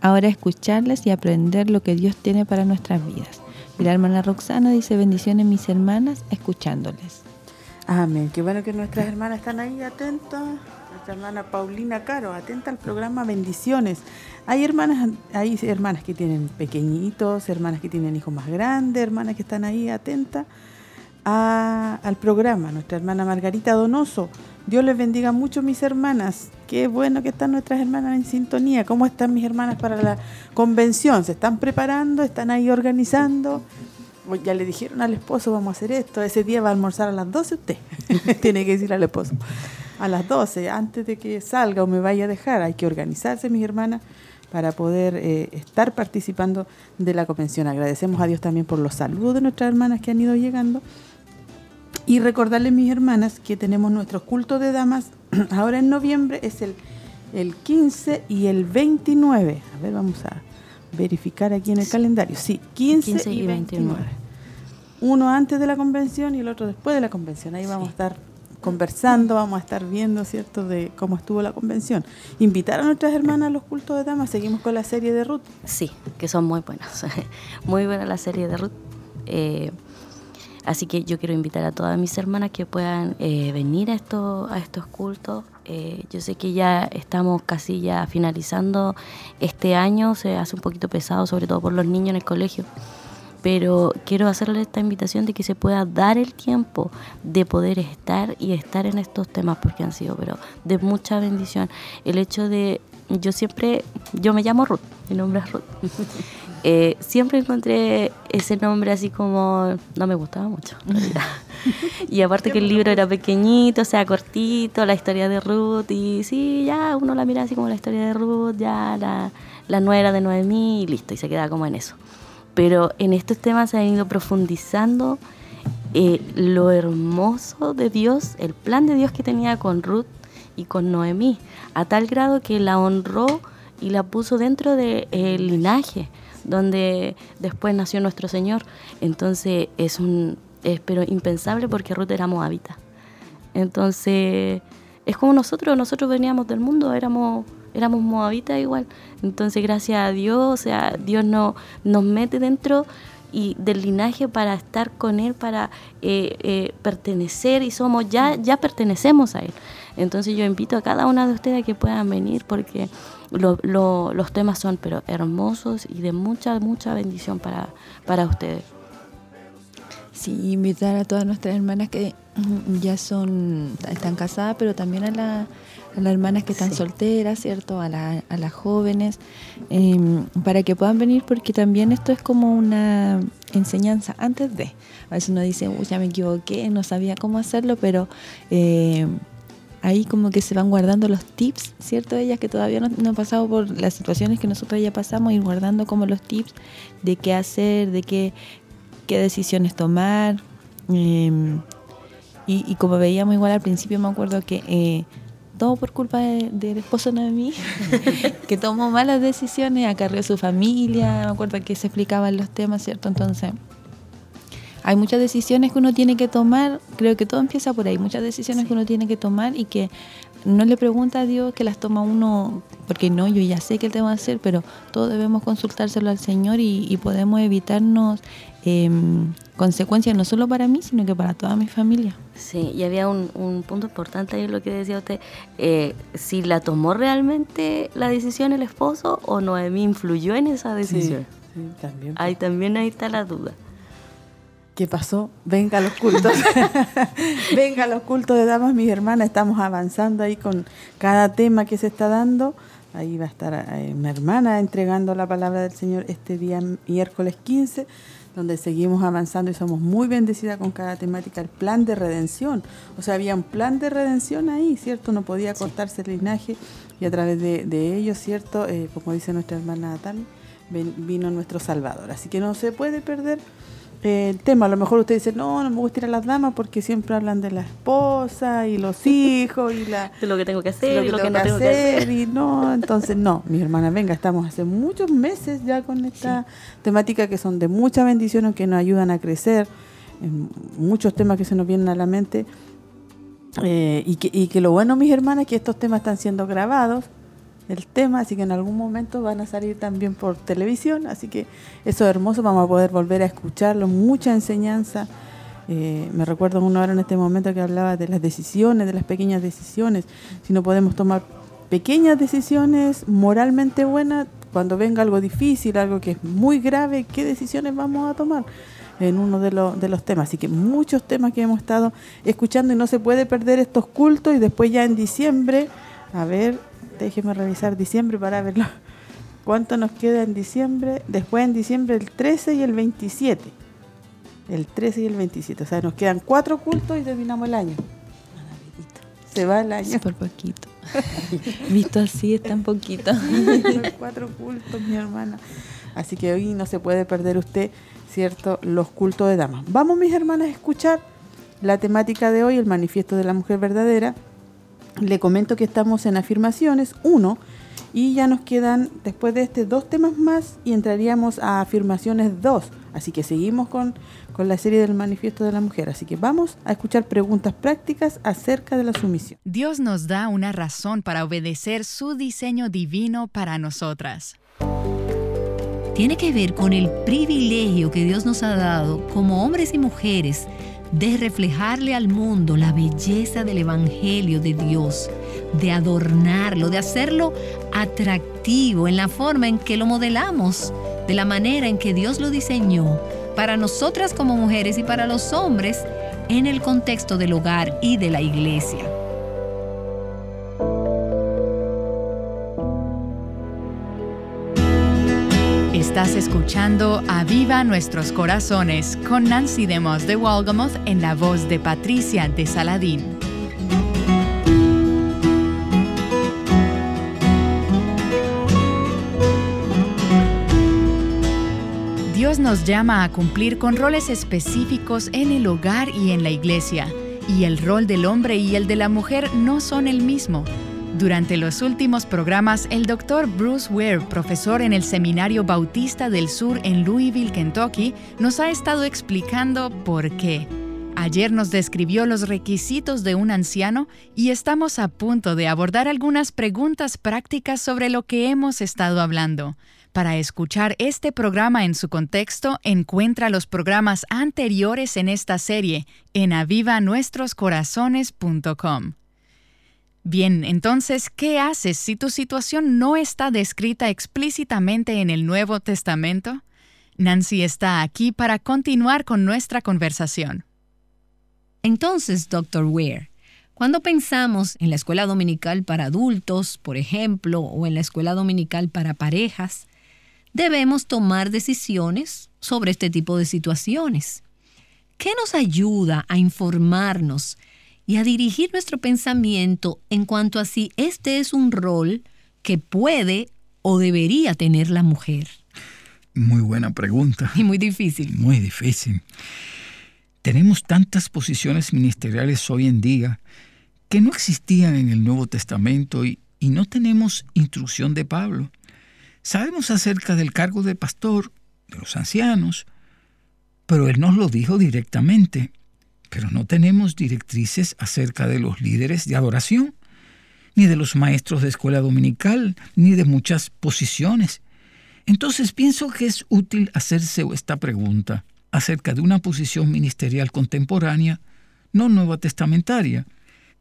ahora escucharles y aprender lo que Dios tiene para nuestras vidas. Y la hermana Roxana dice, bendiciones mis hermanas, escuchándoles. Amén. Qué bueno que nuestras hermanas están ahí atentas. Nuestra hermana Paulina Caro, atenta al programa Bendiciones. Hay hermanas, hay hermanas que tienen pequeñitos, hermanas que tienen hijos más grandes, hermanas que están ahí atentas al programa. Nuestra hermana Margarita Donoso. Dios les bendiga mucho mis hermanas. Qué bueno que están nuestras hermanas en sintonía. ¿Cómo están mis hermanas para la convención? ¿Se están preparando? ¿Están ahí organizando? Ya le dijeron al esposo, vamos a hacer esto. Ese día va a almorzar a las 12 usted. Tiene que decir al esposo. A las 12, antes de que salga o me vaya a dejar. Hay que organizarse, mis hermanas, para poder eh, estar participando de la convención. Agradecemos a Dios también por los saludos de nuestras hermanas que han ido llegando y recordarles, mis hermanas, que tenemos nuestro culto de damas ahora en noviembre, es el, el 15 y el 29. A ver, vamos a verificar aquí en el calendario. Sí, 15, y 29. Uno antes de la convención y el otro después de la convención. Ahí vamos a estar conversando, vamos a estar viendo, ¿cierto?, de cómo estuvo la convención. Invitar a nuestras hermanas a los cultos de damas. Seguimos con la serie de Ruth. Sí, que son muy buenas. muy buena la serie de Ruth. Eh, Así que yo quiero invitar a todas mis hermanas que puedan eh, venir a, esto, a estos cultos. Eh, yo sé que ya estamos casi ya finalizando este año, se hace un poquito pesado, sobre todo por los niños en el colegio. Pero quiero hacerle esta invitación de que se pueda dar el tiempo de poder estar y estar en estos temas, porque han sido pero de mucha bendición. El hecho de, yo siempre, yo me llamo Ruth, mi nombre es Ruth. Eh, siempre encontré ese nombre así como, no me gustaba mucho, y aparte que el libro era pequeñito, o sea, cortito, la historia de Ruth, y sí, ya uno la mira así como la historia de Ruth, ya la, la nuera de Noemí, y listo, y se queda como en eso. Pero en estos temas se han ido profundizando eh, lo hermoso de Dios, el plan de Dios que tenía con Ruth y con Noemí, a tal grado que la honró y la puso dentro del linaje donde después nació nuestro Señor. Entonces es un es, pero impensable porque Ruth era moabita. Entonces es como nosotros, nosotros veníamos del mundo, éramos éramos moabitas igual. Entonces gracias a Dios, o sea, Dios no, nos mete dentro y del linaje para estar con Él, para eh, eh, pertenecer y somos, ya, ya pertenecemos a Él. Entonces yo invito a cada una de ustedes a que puedan venir porque los temas son pero hermosos y de mucha, mucha bendición para, para ustedes. Sí, invitar a todas nuestras hermanas que ya son, están casadas, pero también a, las hermanas que están solteras, ¿cierto? A, a las jóvenes, em, para que puedan venir, porque también esto es como una enseñanza antes de. A veces uno dice, Uy, ya me equivoqué, no sabía cómo hacerlo, pero eh, ahí como que se van guardando los tips, ¿cierto? Ellas que todavía no, han pasado por las situaciones que nosotros ya pasamos, ir guardando como los tips de qué hacer, de qué, qué decisiones tomar. Em, y, como veíamos igual al principio, me acuerdo que eh, todo por culpa del esposo de mí, que tomó malas decisiones, acarreó su familia, me acuerdo que se explicaban los temas, ¿cierto? Entonces hay muchas decisiones que uno tiene que tomar, creo que todo empieza por ahí, muchas decisiones que uno tiene que tomar y que no le pregunta a Dios que las toma uno, porque no, yo ya sé que Él te va a hacer, pero todos debemos consultárselo al Señor y, podemos evitarnos em, consecuencias no solo para mí, sino que para toda mi familia. Sí, y había un, punto importante ahí en lo que decía usted, eh, si la tomó realmente la decisión el esposo o Noemí influyó en esa decisión. Sí, también. Ahí también ahí está la duda. ¿Qué pasó? Venga a los cultos. Venga a los cultos de damas, mis hermanas. Estamos avanzando ahí con cada tema que se está dando. Ahí va a estar eh, mi hermana entregando la palabra del Señor este día miércoles 15, donde seguimos avanzando y somos muy bendecidas con cada temática. El plan de redención. O sea, había un plan de redención ahí, ¿cierto? No podía cortarse el linaje y a través de, de ellos, ¿cierto? Eh, como dice nuestra hermana Natali, vino nuestro Salvador. Así que no se puede perder el tema. A lo mejor usted dice, no, no me gusta ir a las damas porque siempre hablan de la esposa y los hijos y la, de lo que tengo que hacer y lo que, no tengo que hacer. Y no, entonces no, mi hermana, venga, estamos hace muchos meses ya con esta temática que son de mucha bendición, que nos ayudan a crecer, en muchos temas que se nos vienen a la mente. Eh, y, que, y que lo bueno, mis hermanas, es que estos temas están siendo grabados el tema, así que en algún momento van a salir también por televisión, así que eso es hermoso, vamos a poder volver a escucharlo, mucha enseñanza. Eh, me recuerdo una hora en este momento que hablaba de las decisiones, de las pequeñas decisiones, si no podemos tomar pequeñas decisiones moralmente buenas, cuando venga algo difícil, algo que es muy grave, ¿qué decisiones vamos a tomar? en uno de, de los temas. Así que muchos temas que hemos estado escuchando y no se puede perder estos cultos y después ya en diciembre, a ver, déjeme revisar diciembre para verlo. ¿Cuánto nos queda en diciembre? Después en diciembre el 13 y el 27. El 13 y el 27. O sea, nos quedan cuatro cultos y terminamos el año. Se va el año. Por poquito. Visto así es tan poquito. cuatro cultos, mi hermana. Así que hoy no se puede perder usted, ¿cierto? Los cultos de damas. Vamos, mis hermanas, a escuchar la temática de hoy, el manifiesto de la mujer verdadera le comento que estamos en afirmaciones 1 y ya nos quedan después de este dos temas más y entraríamos a afirmaciones 2. Así que seguimos con, con la serie del manifiesto de la mujer. Así que vamos a escuchar preguntas prácticas acerca de la sumisión. Dios nos da una razón para obedecer su diseño divino para nosotras. Tiene que ver con el privilegio que Dios nos ha dado como hombres y mujeres de reflejarle al mundo la belleza del Evangelio de Dios, de adornarlo, de hacerlo atractivo en la forma en que lo modelamos, de la manera en que Dios lo diseñó, para nosotras como mujeres y para los hombres en el contexto del hogar y de la iglesia. Estás escuchando Aviva Nuestros Corazones con Nancy Demos de Walgamoth en la voz de Patricia de Saladín. Dios nos llama a cumplir con roles específicos en el hogar y en la iglesia, y el rol del hombre y el de la mujer no son el mismo. Durante los últimos programas, el doctor Bruce Ware, profesor en el Seminario Bautista del Sur en Louisville, Kentucky, nos ha estado explicando por qué. Ayer nos describió los requisitos de un anciano y estamos a punto de abordar algunas preguntas prácticas sobre lo que hemos estado hablando. Para escuchar este programa en su contexto, encuentra los programas anteriores en esta serie en avivanuestroscorazones.com. Bien, entonces, ¿qué haces si tu situación no está descrita explícitamente en el Nuevo Testamento? Nancy está aquí para continuar con nuestra conversación. Entonces, Dr. Ware, cuando pensamos en la escuela dominical para adultos, por ejemplo, o en la escuela dominical para parejas, debemos tomar decisiones sobre este tipo de situaciones. ¿Qué nos ayuda a informarnos y a dirigir nuestro pensamiento en cuanto a si este es un rol que puede o debería tener la mujer? Muy buena pregunta. Y muy difícil. Muy difícil. Tenemos tantas posiciones ministeriales hoy en día que no existían en el Nuevo Testamento y, y no tenemos instrucción de Pablo. Sabemos acerca del cargo de pastor, de los ancianos, pero él nos lo dijo directamente pero no tenemos directrices acerca de los líderes de adoración, ni de los maestros de escuela dominical, ni de muchas posiciones. Entonces pienso que es útil hacerse esta pregunta acerca de una posición ministerial contemporánea, no nueva testamentaria.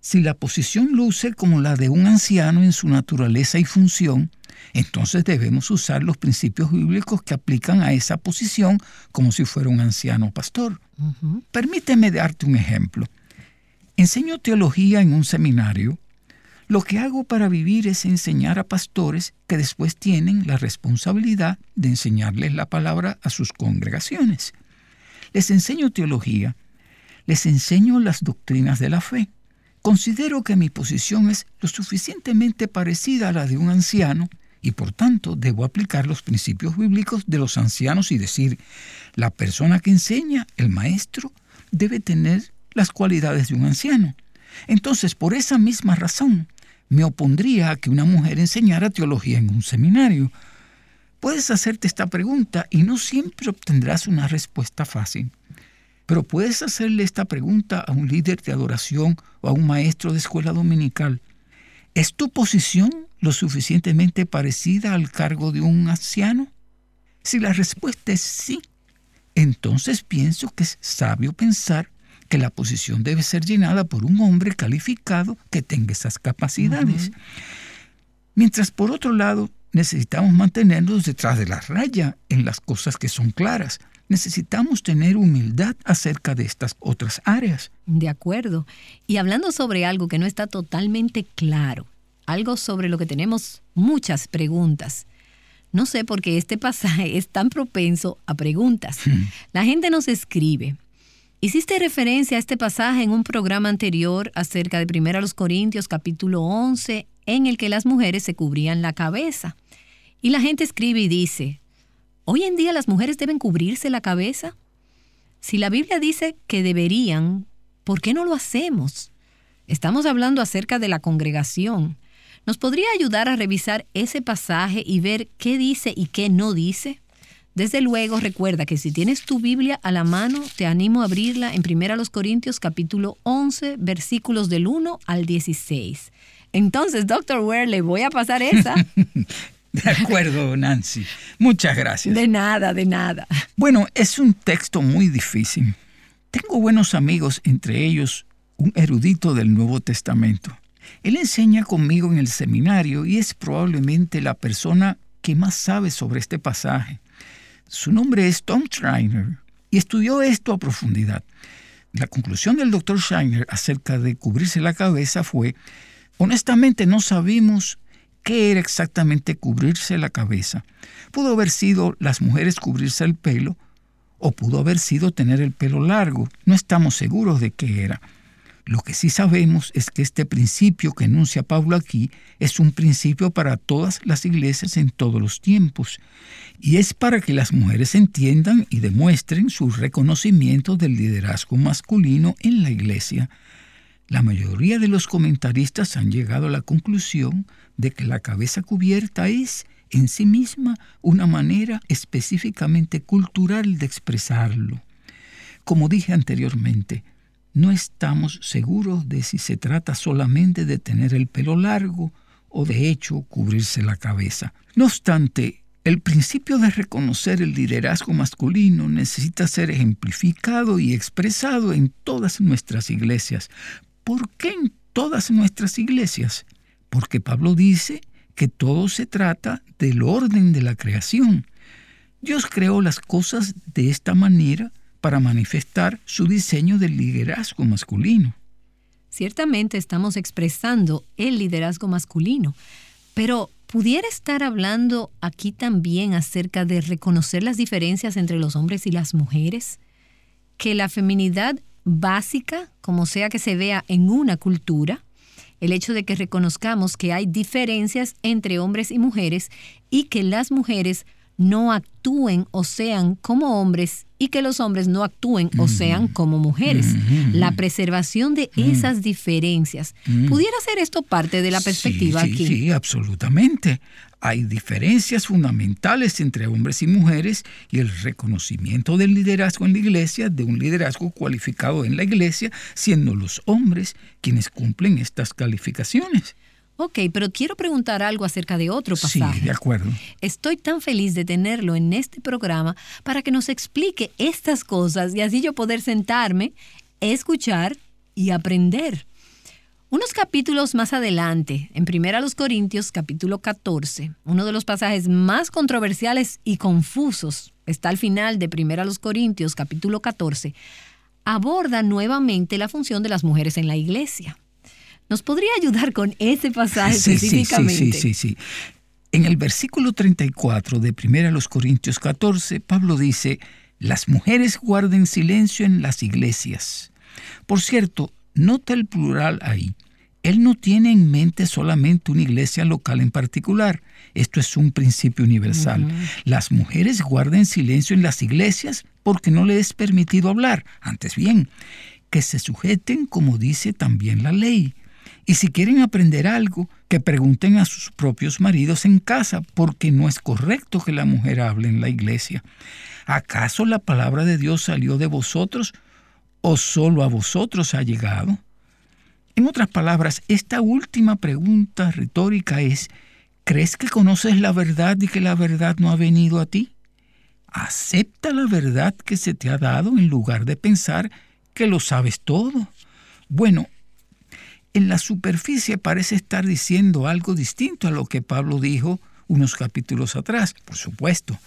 Si la posición luce como la de un anciano en su naturaleza y función, entonces debemos usar los principios bíblicos que aplican a esa posición como si fuera un anciano pastor. Permíteme darte un ejemplo. Enseño teología en un seminario. Lo que hago para vivir es enseñar a pastores que después tienen la responsabilidad de enseñarles la palabra a sus congregaciones. Les enseño teología, les enseño las doctrinas de la fe. Considero que mi posición es lo suficientemente parecida a la de un anciano y por tanto debo aplicar los principios bíblicos de los ancianos y decir, la persona que enseña, el maestro, debe tener las cualidades de un anciano. Entonces, por esa misma razón, me opondría a que una mujer enseñara teología en un seminario. Puedes hacerte esta pregunta y no siempre obtendrás una respuesta fácil. Pero puedes hacerle esta pregunta a un líder de adoración o a un maestro de escuela dominical. ¿Es tu posición lo suficientemente parecida al cargo de un anciano? Si la respuesta es sí, entonces pienso que es sabio pensar que la posición debe ser llenada por un hombre calificado que tenga esas capacidades. Mientras por otro lado necesitamos mantenernos detrás de la raya en las cosas que son claras. Necesitamos tener humildad acerca de estas otras áreas. De acuerdo. Y hablando sobre algo que no está totalmente claro, algo sobre lo que tenemos muchas preguntas. No sé por qué este pasaje es tan propenso a preguntas. Hmm. La gente nos escribe. Hiciste referencia a este pasaje en un programa anterior acerca de 1 Corintios capítulo 11, en el que las mujeres se cubrían la cabeza. Y la gente escribe y dice, ¿hoy en día las mujeres deben cubrirse la cabeza? Si la Biblia dice que deberían, ¿por qué no lo hacemos? Estamos hablando acerca de la congregación. ¿Nos podría ayudar a revisar ese pasaje y ver qué dice y qué no dice? Desde luego, recuerda que si tienes tu Biblia a la mano, te animo a abrirla en 1 Corintios capítulo 11, versículos del 1 al 16. Entonces, Dr. Ware, le voy a pasar esa. De acuerdo, Nancy. Muchas gracias. De nada, de nada. Bueno, es un texto muy difícil. Tengo buenos amigos, entre ellos un erudito del Nuevo Testamento. Él enseña conmigo en el seminario y es probablemente la persona que más sabe sobre este pasaje. Su nombre es Tom Schreiner y estudió esto a profundidad. La conclusión del doctor Schreiner acerca de cubrirse la cabeza fue, honestamente no sabemos qué era exactamente cubrirse la cabeza. Pudo haber sido las mujeres cubrirse el pelo o pudo haber sido tener el pelo largo. No estamos seguros de qué era. Lo que sí sabemos es que este principio que enuncia Pablo aquí es un principio para todas las iglesias en todos los tiempos, y es para que las mujeres entiendan y demuestren su reconocimiento del liderazgo masculino en la iglesia. La mayoría de los comentaristas han llegado a la conclusión de que la cabeza cubierta es en sí misma una manera específicamente cultural de expresarlo. Como dije anteriormente, no estamos seguros de si se trata solamente de tener el pelo largo o de hecho cubrirse la cabeza. No obstante, el principio de reconocer el liderazgo masculino necesita ser ejemplificado y expresado en todas nuestras iglesias. ¿Por qué en todas nuestras iglesias? Porque Pablo dice que todo se trata del orden de la creación. Dios creó las cosas de esta manera para manifestar su diseño del liderazgo masculino. Ciertamente estamos expresando el liderazgo masculino, pero ¿pudiera estar hablando aquí también acerca de reconocer las diferencias entre los hombres y las mujeres? Que la feminidad básica, como sea que se vea en una cultura, el hecho de que reconozcamos que hay diferencias entre hombres y mujeres y que las mujeres no actúen o sean como hombres y que los hombres no actúen o sean como mujeres. La preservación de esas diferencias. ¿Pudiera ser esto parte de la perspectiva sí, aquí? Sí, absolutamente. Hay diferencias fundamentales entre hombres y mujeres y el reconocimiento del liderazgo en la iglesia, de un liderazgo cualificado en la iglesia, siendo los hombres quienes cumplen estas calificaciones. Ok, pero quiero preguntar algo acerca de otro pasaje. Sí, de acuerdo. Estoy tan feliz de tenerlo en este programa para que nos explique estas cosas y así yo poder sentarme, escuchar y aprender. Unos capítulos más adelante, en 1 Corintios capítulo 14, uno de los pasajes más controversiales y confusos, está al final de 1 Corintios capítulo 14, aborda nuevamente la función de las mujeres en la iglesia. ¿Nos podría ayudar con ese pasaje sí, específicamente? Sí, sí, sí, sí. En el versículo 34 de 1 Corintios 14, Pablo dice, las mujeres guarden silencio en las iglesias. Por cierto, nota el plural ahí. Él no tiene en mente solamente una iglesia local en particular. Esto es un principio universal. Las mujeres guarden silencio en las iglesias porque no les es permitido hablar. Antes bien, que se sujeten como dice también la ley. Y si quieren aprender algo, que pregunten a sus propios maridos en casa, porque no es correcto que la mujer hable en la iglesia. ¿Acaso la palabra de Dios salió de vosotros o solo a vosotros ha llegado? En otras palabras, esta última pregunta retórica es, ¿crees que conoces la verdad y que la verdad no ha venido a ti? Acepta la verdad que se te ha dado en lugar de pensar que lo sabes todo. Bueno, en la superficie parece estar diciendo algo distinto a lo que Pablo dijo unos capítulos atrás. Por supuesto,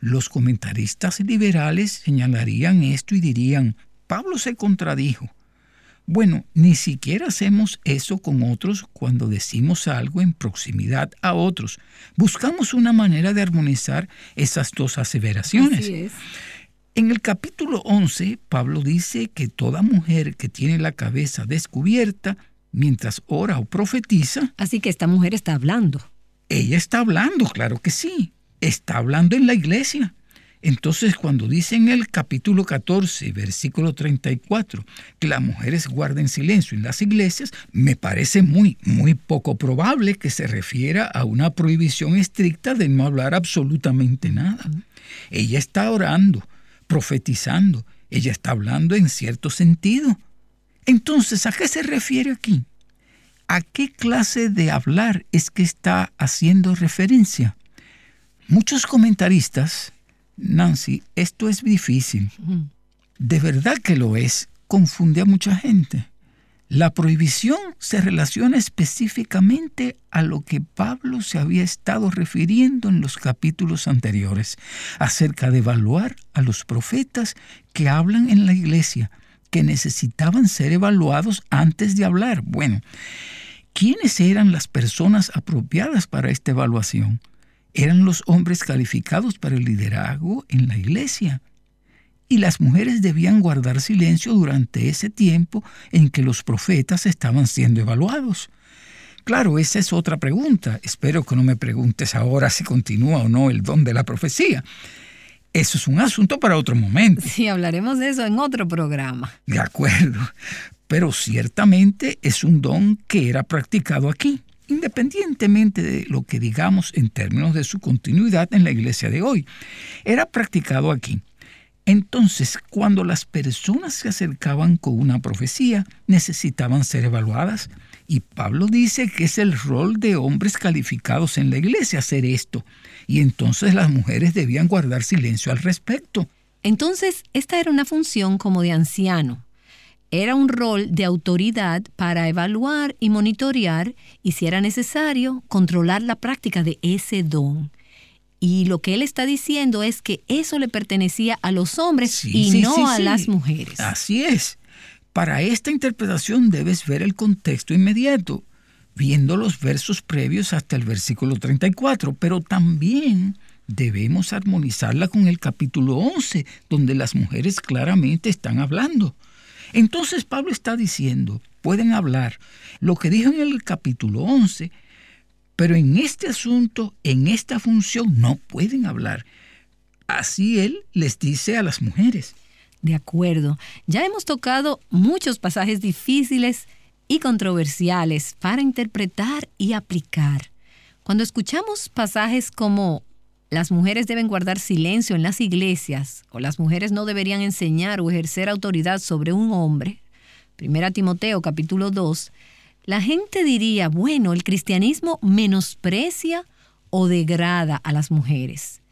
los comentaristas liberales señalarían esto y dirían, Pablo se contradijo. Bueno, ni siquiera hacemos eso con otros cuando decimos algo en proximidad a otros. Buscamos una manera de armonizar esas dos aseveraciones. Así es. En el capítulo 11, Pablo dice que toda mujer que tiene la cabeza descubierta mientras ora o profetiza. Así que esta mujer está hablando. Ella está hablando, claro que sí. Está hablando en la iglesia. Entonces, cuando dice en el capítulo 14, versículo 34, que las mujeres guarden silencio en las iglesias, me parece muy, muy poco probable que se refiera a una prohibición estricta de no hablar absolutamente nada. Ella está orando, profetizando, ella está hablando en cierto sentido, entonces, ¿a qué se refiere aquí? ¿A qué clase de hablar es que está haciendo referencia? Muchos comentaristas, Nancy, esto es difícil. De verdad que lo es. Confunde a mucha gente. La prohibición se relaciona específicamente a lo que Pablo se había estado refiriendo en los capítulos anteriores, acerca de evaluar a los profetas que hablan en la iglesia que necesitaban ser evaluados antes de hablar. Bueno, ¿quiénes eran las personas apropiadas para esta evaluación? Eran los hombres calificados para el liderazgo en la iglesia. Y las mujeres debían guardar silencio durante ese tiempo en que los profetas estaban siendo evaluados. Claro, esa es otra pregunta. Espero que no me preguntes ahora si continúa o no el don de la profecía. Eso es un asunto para otro momento. Sí, hablaremos de eso en otro programa. De acuerdo. Pero ciertamente es un don que era practicado aquí, independientemente de lo que digamos en términos de su continuidad en la iglesia de hoy. Era practicado aquí. Entonces, cuando las personas se acercaban con una profecía, necesitaban ser evaluadas y Pablo dice que es el rol de hombres calificados en la iglesia hacer esto. Y entonces las mujeres debían guardar silencio al respecto. Entonces, esta era una función como de anciano. Era un rol de autoridad para evaluar y monitorear y, si era necesario, controlar la práctica de ese don. Y lo que él está diciendo es que eso le pertenecía a los hombres y no a las mujeres. Así es. Para esta interpretación debes ver el contexto inmediato, viendo los versos previos hasta el versículo 34, pero también debemos armonizarla con el capítulo 11, donde las mujeres claramente están hablando. Entonces Pablo está diciendo, pueden hablar lo que dijo en el capítulo 11, pero en este asunto, en esta función, no pueden hablar. Así él les dice a las mujeres. De acuerdo, ya hemos tocado muchos pasajes difíciles y controversiales para interpretar y aplicar. Cuando escuchamos pasajes como las mujeres deben guardar silencio en las iglesias o las mujeres no deberían enseñar o ejercer autoridad sobre un hombre, 1 Timoteo capítulo 2, la gente diría, bueno, el cristianismo menosprecia o degrada a las mujeres.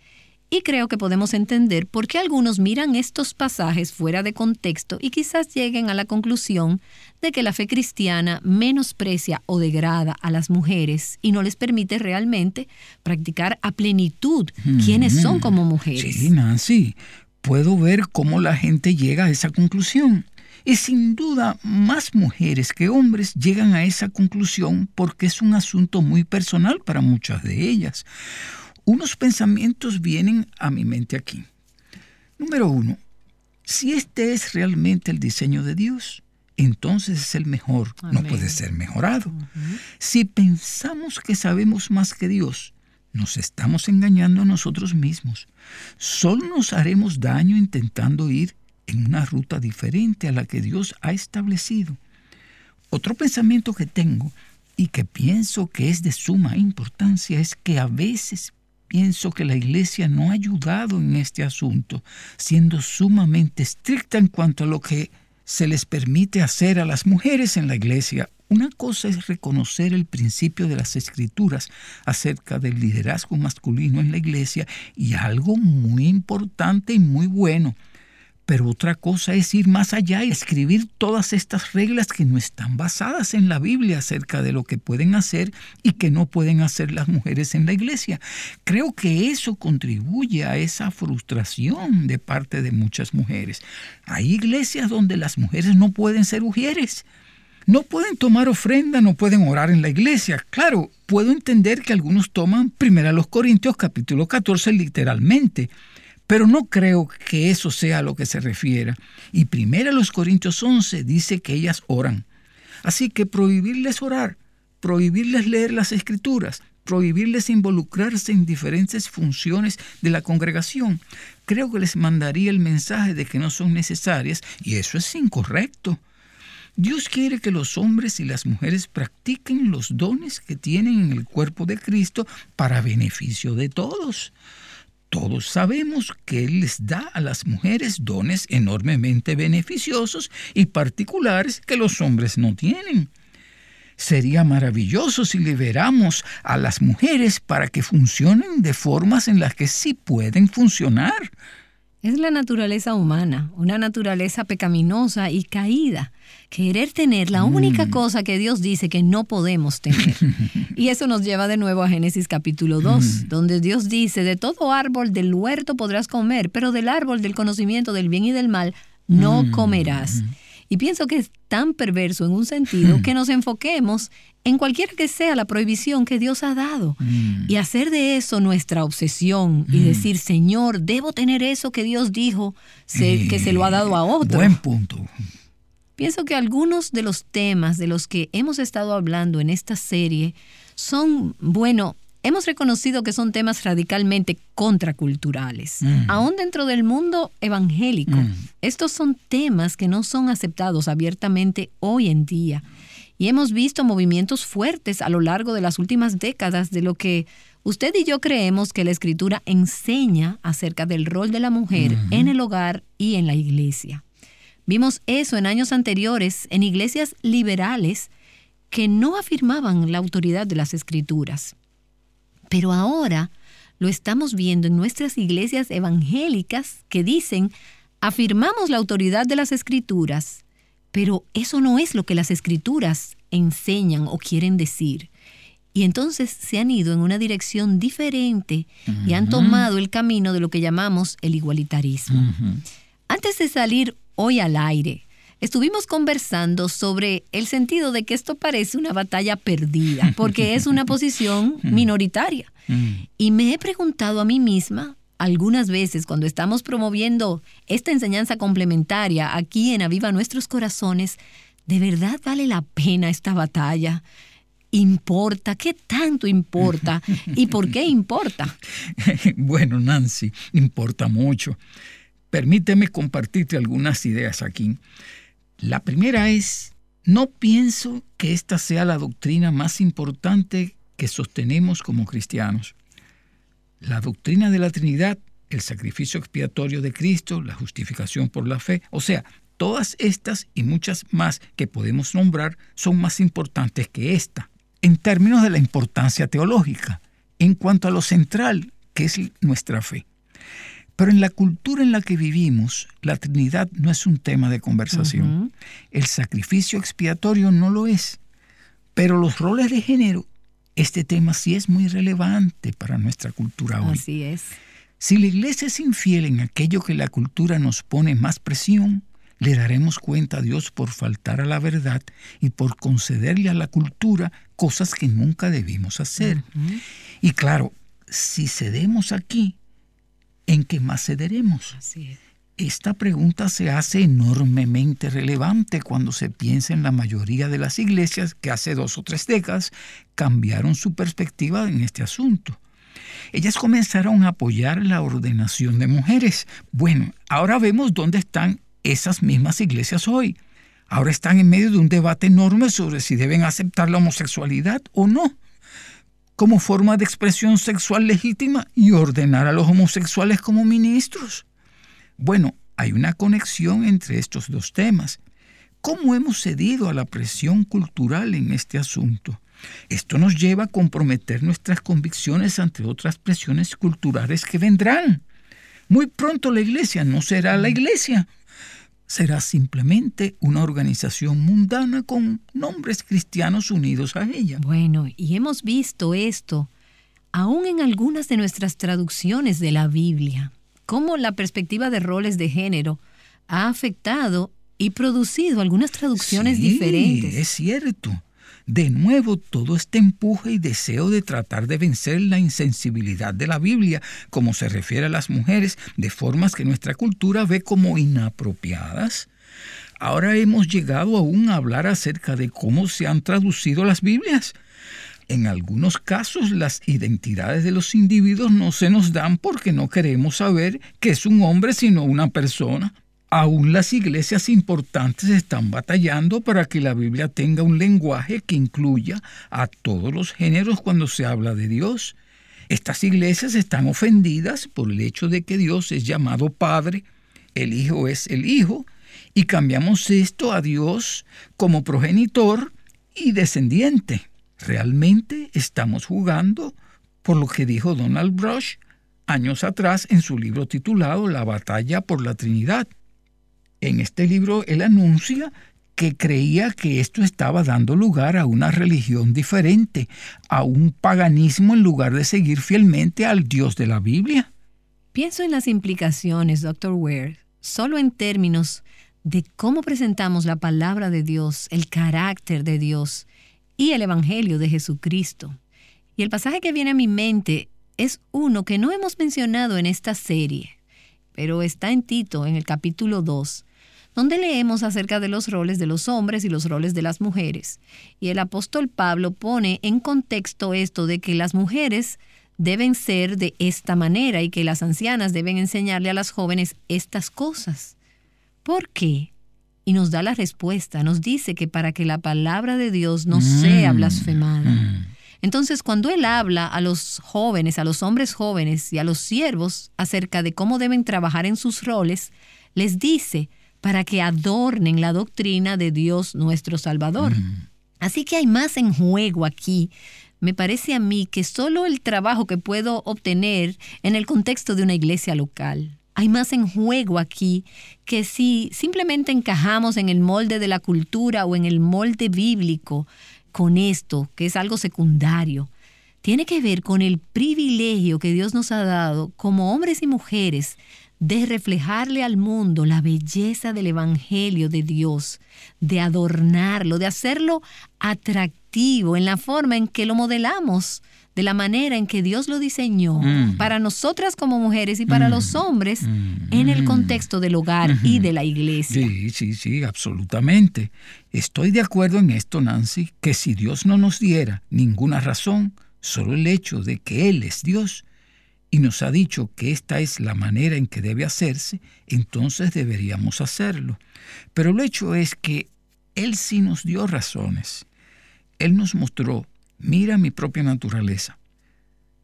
Y creo que podemos entender por qué algunos miran estos pasajes fuera de contexto y quizás lleguen a la conclusión de que la fe cristiana menosprecia o degrada a las mujeres y no les permite realmente practicar a plenitud quiénes son como mujeres. Sí, Nancy, puedo ver cómo la gente llega a esa conclusión. Y sin duda, más mujeres que hombres llegan a esa conclusión porque es un asunto muy personal para muchas de ellas. Unos pensamientos vienen a mi mente aquí. Número uno, si este es realmente el diseño de Dios, entonces es el mejor, no puede ser mejorado. Si pensamos que sabemos más que Dios, nos estamos engañando a nosotros mismos. Solo nos haremos daño intentando ir en una ruta diferente a la que Dios ha establecido. Otro pensamiento que tengo y que pienso que es de suma importancia es que a veces pienso que la Iglesia no ha ayudado en este asunto, siendo sumamente estricta en cuanto a lo que se les permite hacer a las mujeres en la Iglesia. Una cosa es reconocer el principio de las escrituras acerca del liderazgo masculino en la Iglesia y algo muy importante y muy bueno pero otra cosa es ir más allá y escribir todas estas reglas que no están basadas en la Biblia acerca de lo que pueden hacer y que no pueden hacer las mujeres en la iglesia. Creo que eso contribuye a esa frustración de parte de muchas mujeres. Hay iglesias donde las mujeres no pueden ser ujieres. No pueden tomar ofrenda, no pueden orar en la iglesia. Claro, puedo entender que algunos toman 1 Corintios capítulo 14 literalmente, pero no creo que eso sea a lo que se refiera. Y primero los Corintios 11 dice que ellas oran. Así que prohibirles orar, prohibirles leer las escrituras, prohibirles involucrarse en diferentes funciones de la congregación, creo que les mandaría el mensaje de que no son necesarias y eso es incorrecto. Dios quiere que los hombres y las mujeres practiquen los dones que tienen en el cuerpo de Cristo para beneficio de todos. Todos sabemos que Él les da a las mujeres dones enormemente beneficiosos y particulares que los hombres no tienen. Sería maravilloso si liberamos a las mujeres para que funcionen de formas en las que sí pueden funcionar. Es la naturaleza humana, una naturaleza pecaminosa y caída. Querer tener la única mm. cosa que Dios dice que no podemos tener. y eso nos lleva de nuevo a Génesis capítulo 2, mm. donde Dios dice, de todo árbol del huerto podrás comer, pero del árbol del conocimiento del bien y del mal no mm. comerás. Y pienso que es tan perverso en un sentido que nos enfoquemos en cualquiera que sea la prohibición que Dios ha dado Mm. y hacer de eso nuestra obsesión y decir, Señor, debo tener eso que Dios dijo se- que se lo ha dado a otro. Buen punto. Pienso que algunos de los temas de los que hemos estado hablando en esta serie son, bueno, hemos reconocido que son temas radicalmente contraculturales, Mm. aún dentro del mundo evangélico. Estos son temas que no son aceptados abiertamente hoy en día. Y hemos visto movimientos fuertes a lo largo de las últimas décadas de lo que usted y yo creemos que la escritura enseña acerca del rol de la mujer en el hogar y en la iglesia. Vimos eso en años anteriores en iglesias liberales que no afirmaban la autoridad de las escrituras. Pero ahora lo estamos viendo en nuestras iglesias evangélicas que dicen, afirmamos la autoridad de las escrituras, pero eso no es lo que las escrituras enseñan o quieren decir. Y entonces se han ido en una dirección diferente y han tomado el camino de lo que llamamos el igualitarismo. Antes de salir hoy al aire, estuvimos conversando sobre el sentido de que esto parece una batalla perdida, porque es una posición minoritaria. Y me he preguntado a mí misma algunas veces cuando estamos promoviendo esta enseñanza complementaria aquí en Aviva Nuestros Corazones, ¿de verdad vale la pena esta batalla? ¿Importa? ¿Qué tanto importa? ¿Y por qué importa? bueno, Nancy, importa mucho. Permíteme compartirte algunas ideas aquí. La primera es, no pienso que esta sea la doctrina más importante que sostenemos como cristianos. La doctrina de la Trinidad, el sacrificio expiatorio de Cristo, la justificación por la fe, o sea, todas estas y muchas más que podemos nombrar son más importantes que esta, en términos de la importancia teológica, en cuanto a lo central, que es nuestra fe. Pero en la cultura en la que vivimos, la Trinidad no es un tema de conversación. El sacrificio expiatorio no lo es. Pero los roles de género, este tema sí es muy relevante para nuestra cultura hoy. Así es. Si la iglesia es infiel en aquello que la cultura nos pone más presión, le daremos cuenta a Dios por faltar a la verdad y por concederle a la cultura cosas que nunca debimos hacer. Y claro, si cedemos aquí, ¿en qué más cederemos? Esta pregunta se hace enormemente relevante cuando se piensa en la mayoría de las iglesias que hace dos o tres décadas cambiaron su perspectiva en este asunto. Ellas comenzaron a apoyar la ordenación de mujeres. Bueno, ahora vemos dónde están esas mismas iglesias hoy. Ahora están en medio de un debate enorme sobre si deben aceptar la homosexualidad o no como forma de expresión sexual legítima y ordenar a los homosexuales como ministros. Bueno, hay una conexión entre estos dos temas. ¿Cómo hemos cedido a la presión cultural en este asunto? Esto nos lleva a comprometer nuestras convicciones ante otras presiones culturales que vendrán. Muy pronto la iglesia no será la iglesia, será simplemente una organización mundana con nombres cristianos unidos a ella. Bueno, y hemos visto esto aún en algunas de nuestras traducciones de la Biblia, cómo la perspectiva de roles de género ha afectado y producido algunas traducciones Sí, diferentes. Es cierto. De nuevo, todo este empuje y deseo de tratar de vencer la insensibilidad de la Biblia, como se refiere a las mujeres, de formas que nuestra cultura ve como inapropiadas. Ahora hemos llegado aún a hablar acerca de cómo se han traducido las Biblias. En algunos casos las identidades de los individuos no se nos dan porque no queremos saber que es un hombre sino una persona. Aún las iglesias importantes están batallando para que la Biblia tenga un lenguaje que incluya a todos los géneros cuando se habla de Dios. Estas iglesias están ofendidas por el hecho de que Dios es llamado Padre, el Hijo es el Hijo, y cambiamos esto a Dios como progenitor y descendiente. Realmente estamos jugando por lo que dijo Donald Brush años atrás en su libro titulado La batalla por la Trinidad. En este libro él anuncia que creía que esto estaba dando lugar a una religión diferente, a un paganismo en lugar de seguir fielmente al Dios de la Biblia. Pienso en las implicaciones, Dr. Ware, solo en términos de cómo presentamos la palabra de Dios, el carácter de Dios y el Evangelio de Jesucristo. Y el pasaje que viene a mi mente es uno que no hemos mencionado en esta serie, pero está en Tito, en el capítulo 2, donde leemos acerca de los roles de los hombres y los roles de las mujeres. Y el apóstol Pablo pone en contexto esto de que las mujeres deben ser de esta manera y que las ancianas deben enseñarle a las jóvenes estas cosas. ¿Por qué? Y nos da la respuesta, nos dice que para que la palabra de Dios no sea mm. blasfemada. Mm. Entonces, cuando él habla a los jóvenes, a los hombres jóvenes y a los siervos acerca de cómo deben trabajar en sus roles, les dice para que adornen la doctrina de Dios nuestro Salvador. Mm. Así que hay más en juego aquí. Me parece a mí que solo el trabajo que puedo obtener en el contexto de una iglesia local. Hay más en juego aquí que si simplemente encajamos en el molde de la cultura o en el molde bíblico con esto, que es algo secundario. Tiene que ver con el privilegio que Dios nos ha dado como hombres y mujeres de reflejarle al mundo la belleza del Evangelio de Dios, de adornarlo, de hacerlo atractivo en la forma en que lo modelamos, de la manera en que Dios lo diseñó mm. para nosotras como mujeres y para los mm. hombres mm. en el contexto del hogar y de la iglesia. Sí, sí, sí, absolutamente. Estoy de acuerdo en esto, Nancy, que si Dios no nos diera ninguna razón, solo el hecho de que Él es Dios, y nos ha dicho que esta es la manera en que debe hacerse, entonces deberíamos hacerlo. Pero el hecho es que Él sí nos dio razones. Él nos mostró mira mi propia naturaleza.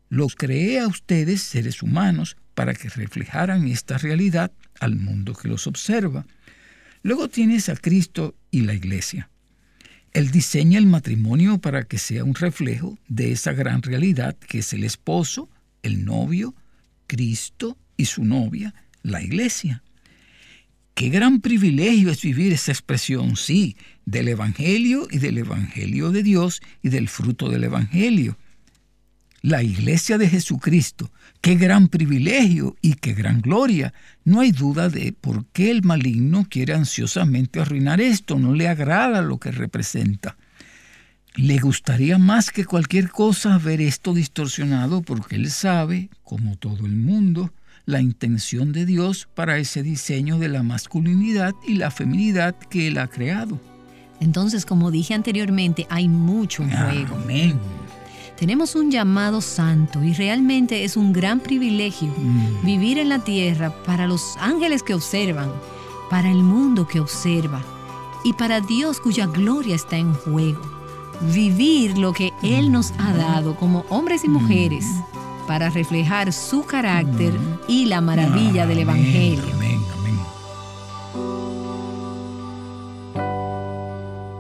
Los creé a ustedes, seres humanos, para que reflejaran esta realidad al mundo que los observa. Luego tienes a Cristo y la iglesia. Él diseña el matrimonio para que sea un reflejo de esa gran realidad que es el esposo, el novio, Cristo y su novia, la iglesia. Qué gran privilegio es vivir esa expresión, sí, del Evangelio y del Evangelio de Dios y del fruto del Evangelio. La iglesia de Jesucristo, qué gran privilegio y qué gran gloria. No hay duda de por qué el maligno quiere ansiosamente arruinar esto, no le agrada lo que representa. Le gustaría más que cualquier cosa ver esto distorsionado porque él sabe, como todo el mundo, la intención de Dios para ese diseño de la masculinidad y la feminidad que Él ha creado. Entonces, como dije anteriormente, hay mucho en juego. Amén. Tenemos un llamado santo y realmente es un gran privilegio mm. vivir en la tierra para los ángeles que observan, para el mundo que observa y para Dios cuya gloria está en juego. Vivir lo que Él nos ha dado como hombres y mujeres mm para reflejar su carácter y la maravilla del Evangelio.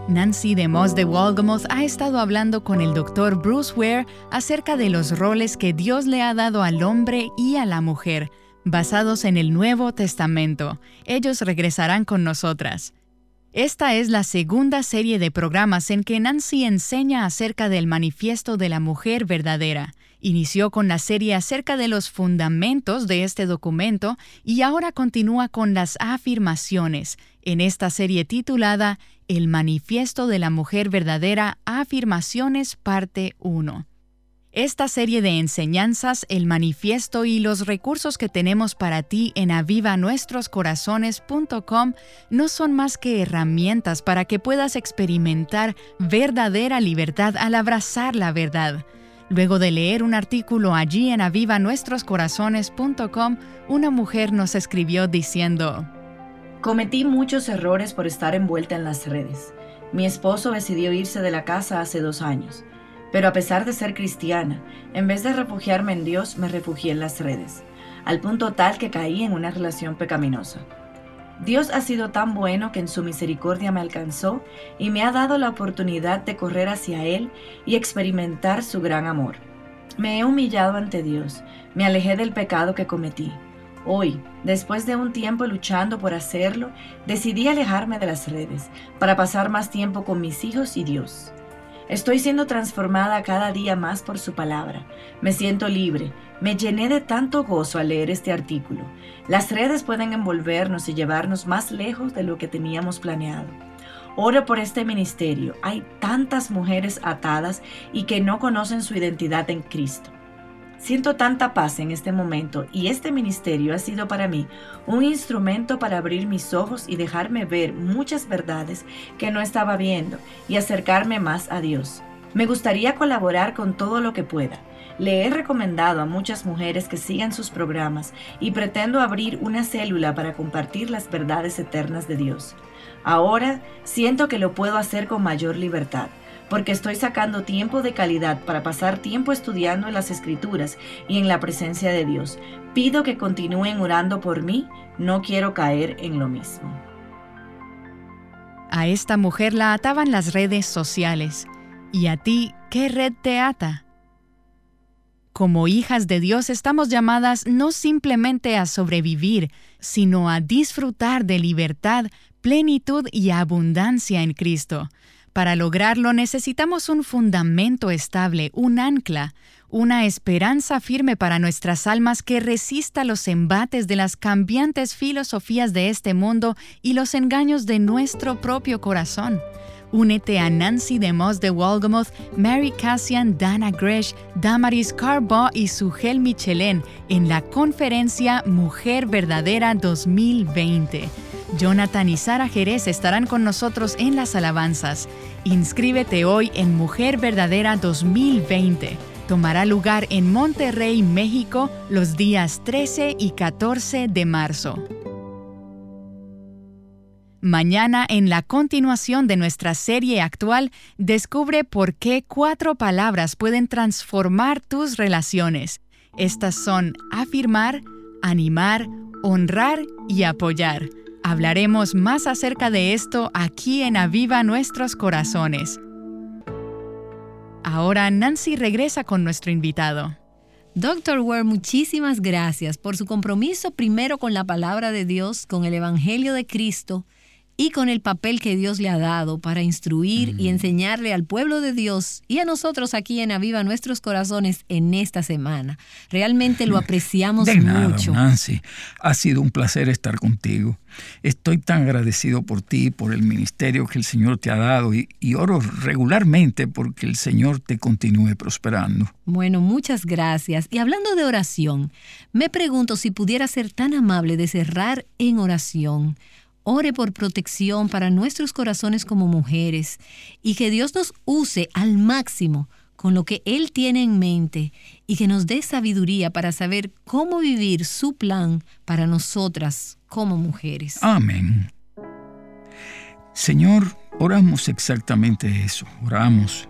Nancy DeMoss de Walgamoth ha estado hablando con el Dr. Bruce Ware acerca de los roles que Dios le ha dado al hombre y a la mujer, basados en el Nuevo Testamento. Ellos regresarán con nosotras. Esta es la segunda serie de programas en que Nancy enseña acerca del manifiesto de la mujer verdadera. Inició con la serie acerca de los fundamentos de este documento y ahora continúa con las afirmaciones en esta serie titulada El Manifiesto de la Mujer Verdadera, Afirmaciones, parte 1. Esta serie de enseñanzas, el manifiesto y los recursos que tenemos para ti en avivanuestroscorazones.com no son más que herramientas para que puedas experimentar verdadera libertad al abrazar la verdad. Luego de leer un artículo allí en avivanuestroscorazones.com, una mujer nos escribió diciendo, Cometí muchos errores por estar envuelta en las redes. Mi esposo decidió irse de la casa hace dos años, pero a pesar de ser cristiana, en vez de refugiarme en Dios, me refugié en las redes, al punto tal que caí en una relación pecaminosa. Dios ha sido tan bueno que en su misericordia me alcanzó y me ha dado la oportunidad de correr hacia Él y experimentar su gran amor. Me he humillado ante Dios, me alejé del pecado que cometí. Hoy, después de un tiempo luchando por hacerlo, decidí alejarme de las redes para pasar más tiempo con mis hijos y Dios. Estoy siendo transformada cada día más por su palabra. Me siento libre. Me llené de tanto gozo al leer este artículo. Las redes pueden envolvernos y llevarnos más lejos de lo que teníamos planeado. Oro por este ministerio. Hay tantas mujeres atadas y que no conocen su identidad en Cristo. Siento tanta paz en este momento y este ministerio ha sido para mí un instrumento para abrir mis ojos y dejarme ver muchas verdades que no estaba viendo y acercarme más a Dios. Me gustaría colaborar con todo lo que pueda. Le he recomendado a muchas mujeres que sigan sus programas y pretendo abrir una célula para compartir las verdades eternas de Dios. Ahora siento que lo puedo hacer con mayor libertad porque estoy sacando tiempo de calidad para pasar tiempo estudiando en las escrituras y en la presencia de Dios. Pido que continúen orando por mí, no quiero caer en lo mismo. A esta mujer la ataban las redes sociales. ¿Y a ti qué red te ata? Como hijas de Dios estamos llamadas no simplemente a sobrevivir, sino a disfrutar de libertad, plenitud y abundancia en Cristo. Para lograrlo necesitamos un fundamento estable, un ancla, una esperanza firme para nuestras almas que resista los embates de las cambiantes filosofías de este mundo y los engaños de nuestro propio corazón. Únete a Nancy DeMoss de Walgamoth, Mary Cassian, Dana Gresh, Damaris Carbaugh y Sugel Michelén en la conferencia Mujer Verdadera 2020. Jonathan y Sara Jerez estarán con nosotros en las alabanzas. Inscríbete hoy en Mujer Verdadera 2020. Tomará lugar en Monterrey, México, los días 13 y 14 de marzo. Mañana, en la continuación de nuestra serie actual, descubre por qué cuatro palabras pueden transformar tus relaciones. Estas son afirmar, animar, honrar y apoyar. Hablaremos más acerca de esto aquí en Aviva Nuestros Corazones. Ahora Nancy regresa con nuestro invitado. Doctor Ware, muchísimas gracias por su compromiso primero con la palabra de Dios, con el Evangelio de Cristo y con el papel que Dios le ha dado para instruir y enseñarle al pueblo de Dios y a nosotros aquí en Aviva nuestros corazones en esta semana. Realmente lo apreciamos de nada, mucho. Nancy, ha sido un placer estar contigo. Estoy tan agradecido por ti, por el ministerio que el Señor te ha dado y, y oro regularmente porque el Señor te continúe prosperando. Bueno, muchas gracias. Y hablando de oración, me pregunto si pudiera ser tan amable de cerrar en oración ore por protección para nuestros corazones como mujeres y que Dios nos use al máximo con lo que Él tiene en mente y que nos dé sabiduría para saber cómo vivir su plan para nosotras como mujeres. Amén. Señor, oramos exactamente eso, oramos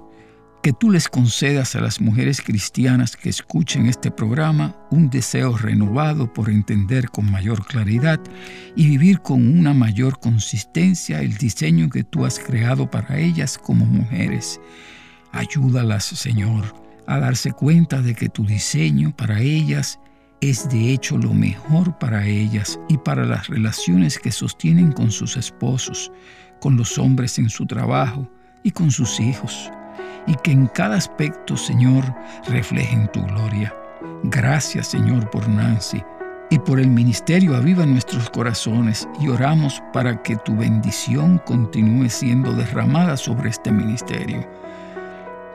que tú les concedas a las mujeres cristianas que escuchen este programa un deseo renovado por entender con mayor claridad y vivir con una mayor consistencia el diseño que tú has creado para ellas como mujeres. Ayúdalas, Señor, a darse cuenta de que tu diseño para ellas es de hecho lo mejor para ellas y para las relaciones que sostienen con sus esposos, con los hombres en su trabajo y con sus hijos y que en cada aspecto, Señor, reflejen tu gloria. Gracias, Señor, por Nancy y por el ministerio aviva nuestros corazones y oramos para que tu bendición continúe siendo derramada sobre este ministerio.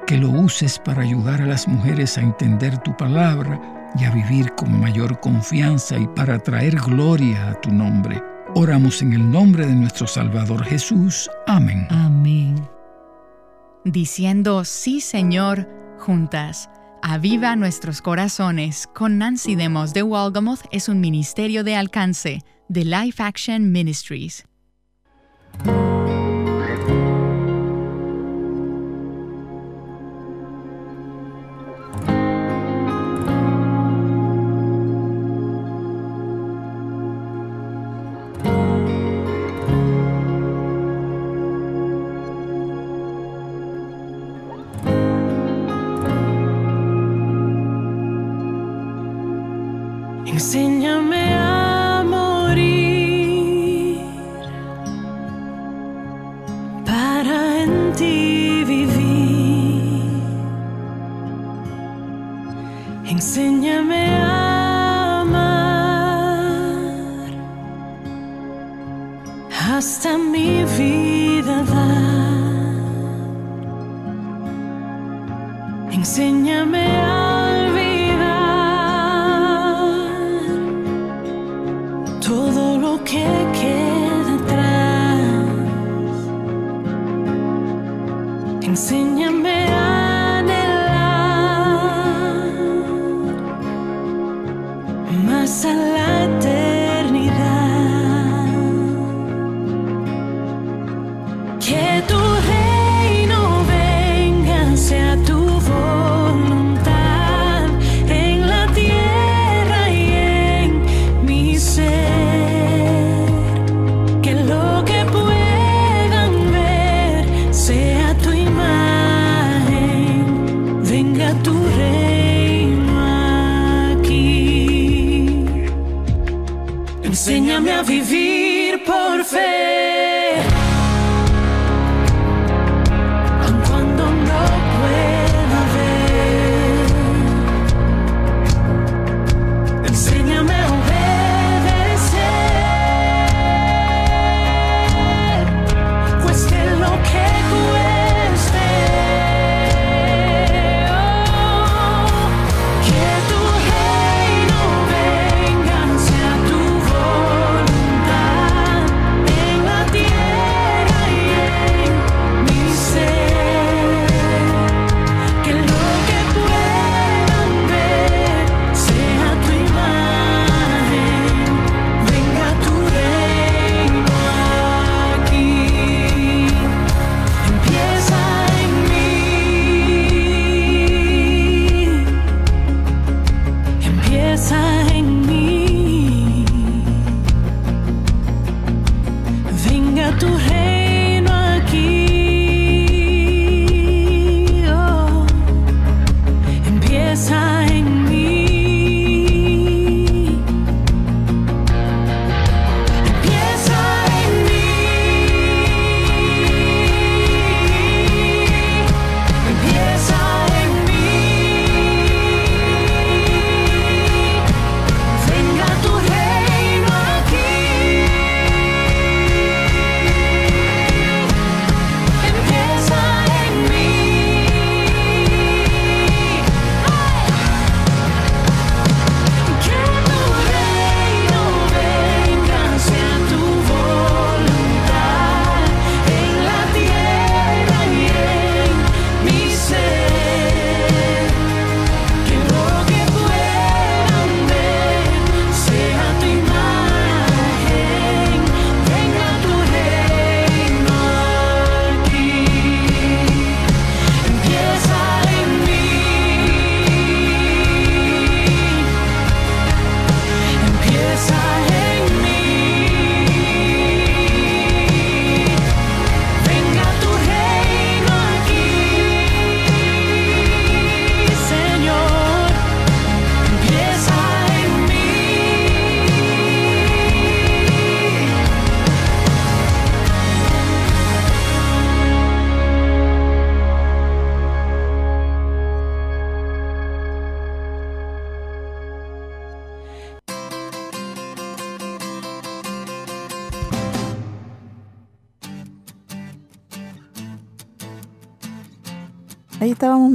Que lo uses para ayudar a las mujeres a entender tu palabra y a vivir con mayor confianza y para traer gloria a tu nombre. Oramos en el nombre de nuestro Salvador Jesús. Amén. Amén diciendo sí Señor juntas. Aviva nuestros corazones con Nancy Demos de Walgamoth es un ministerio de alcance de Life Action Ministries.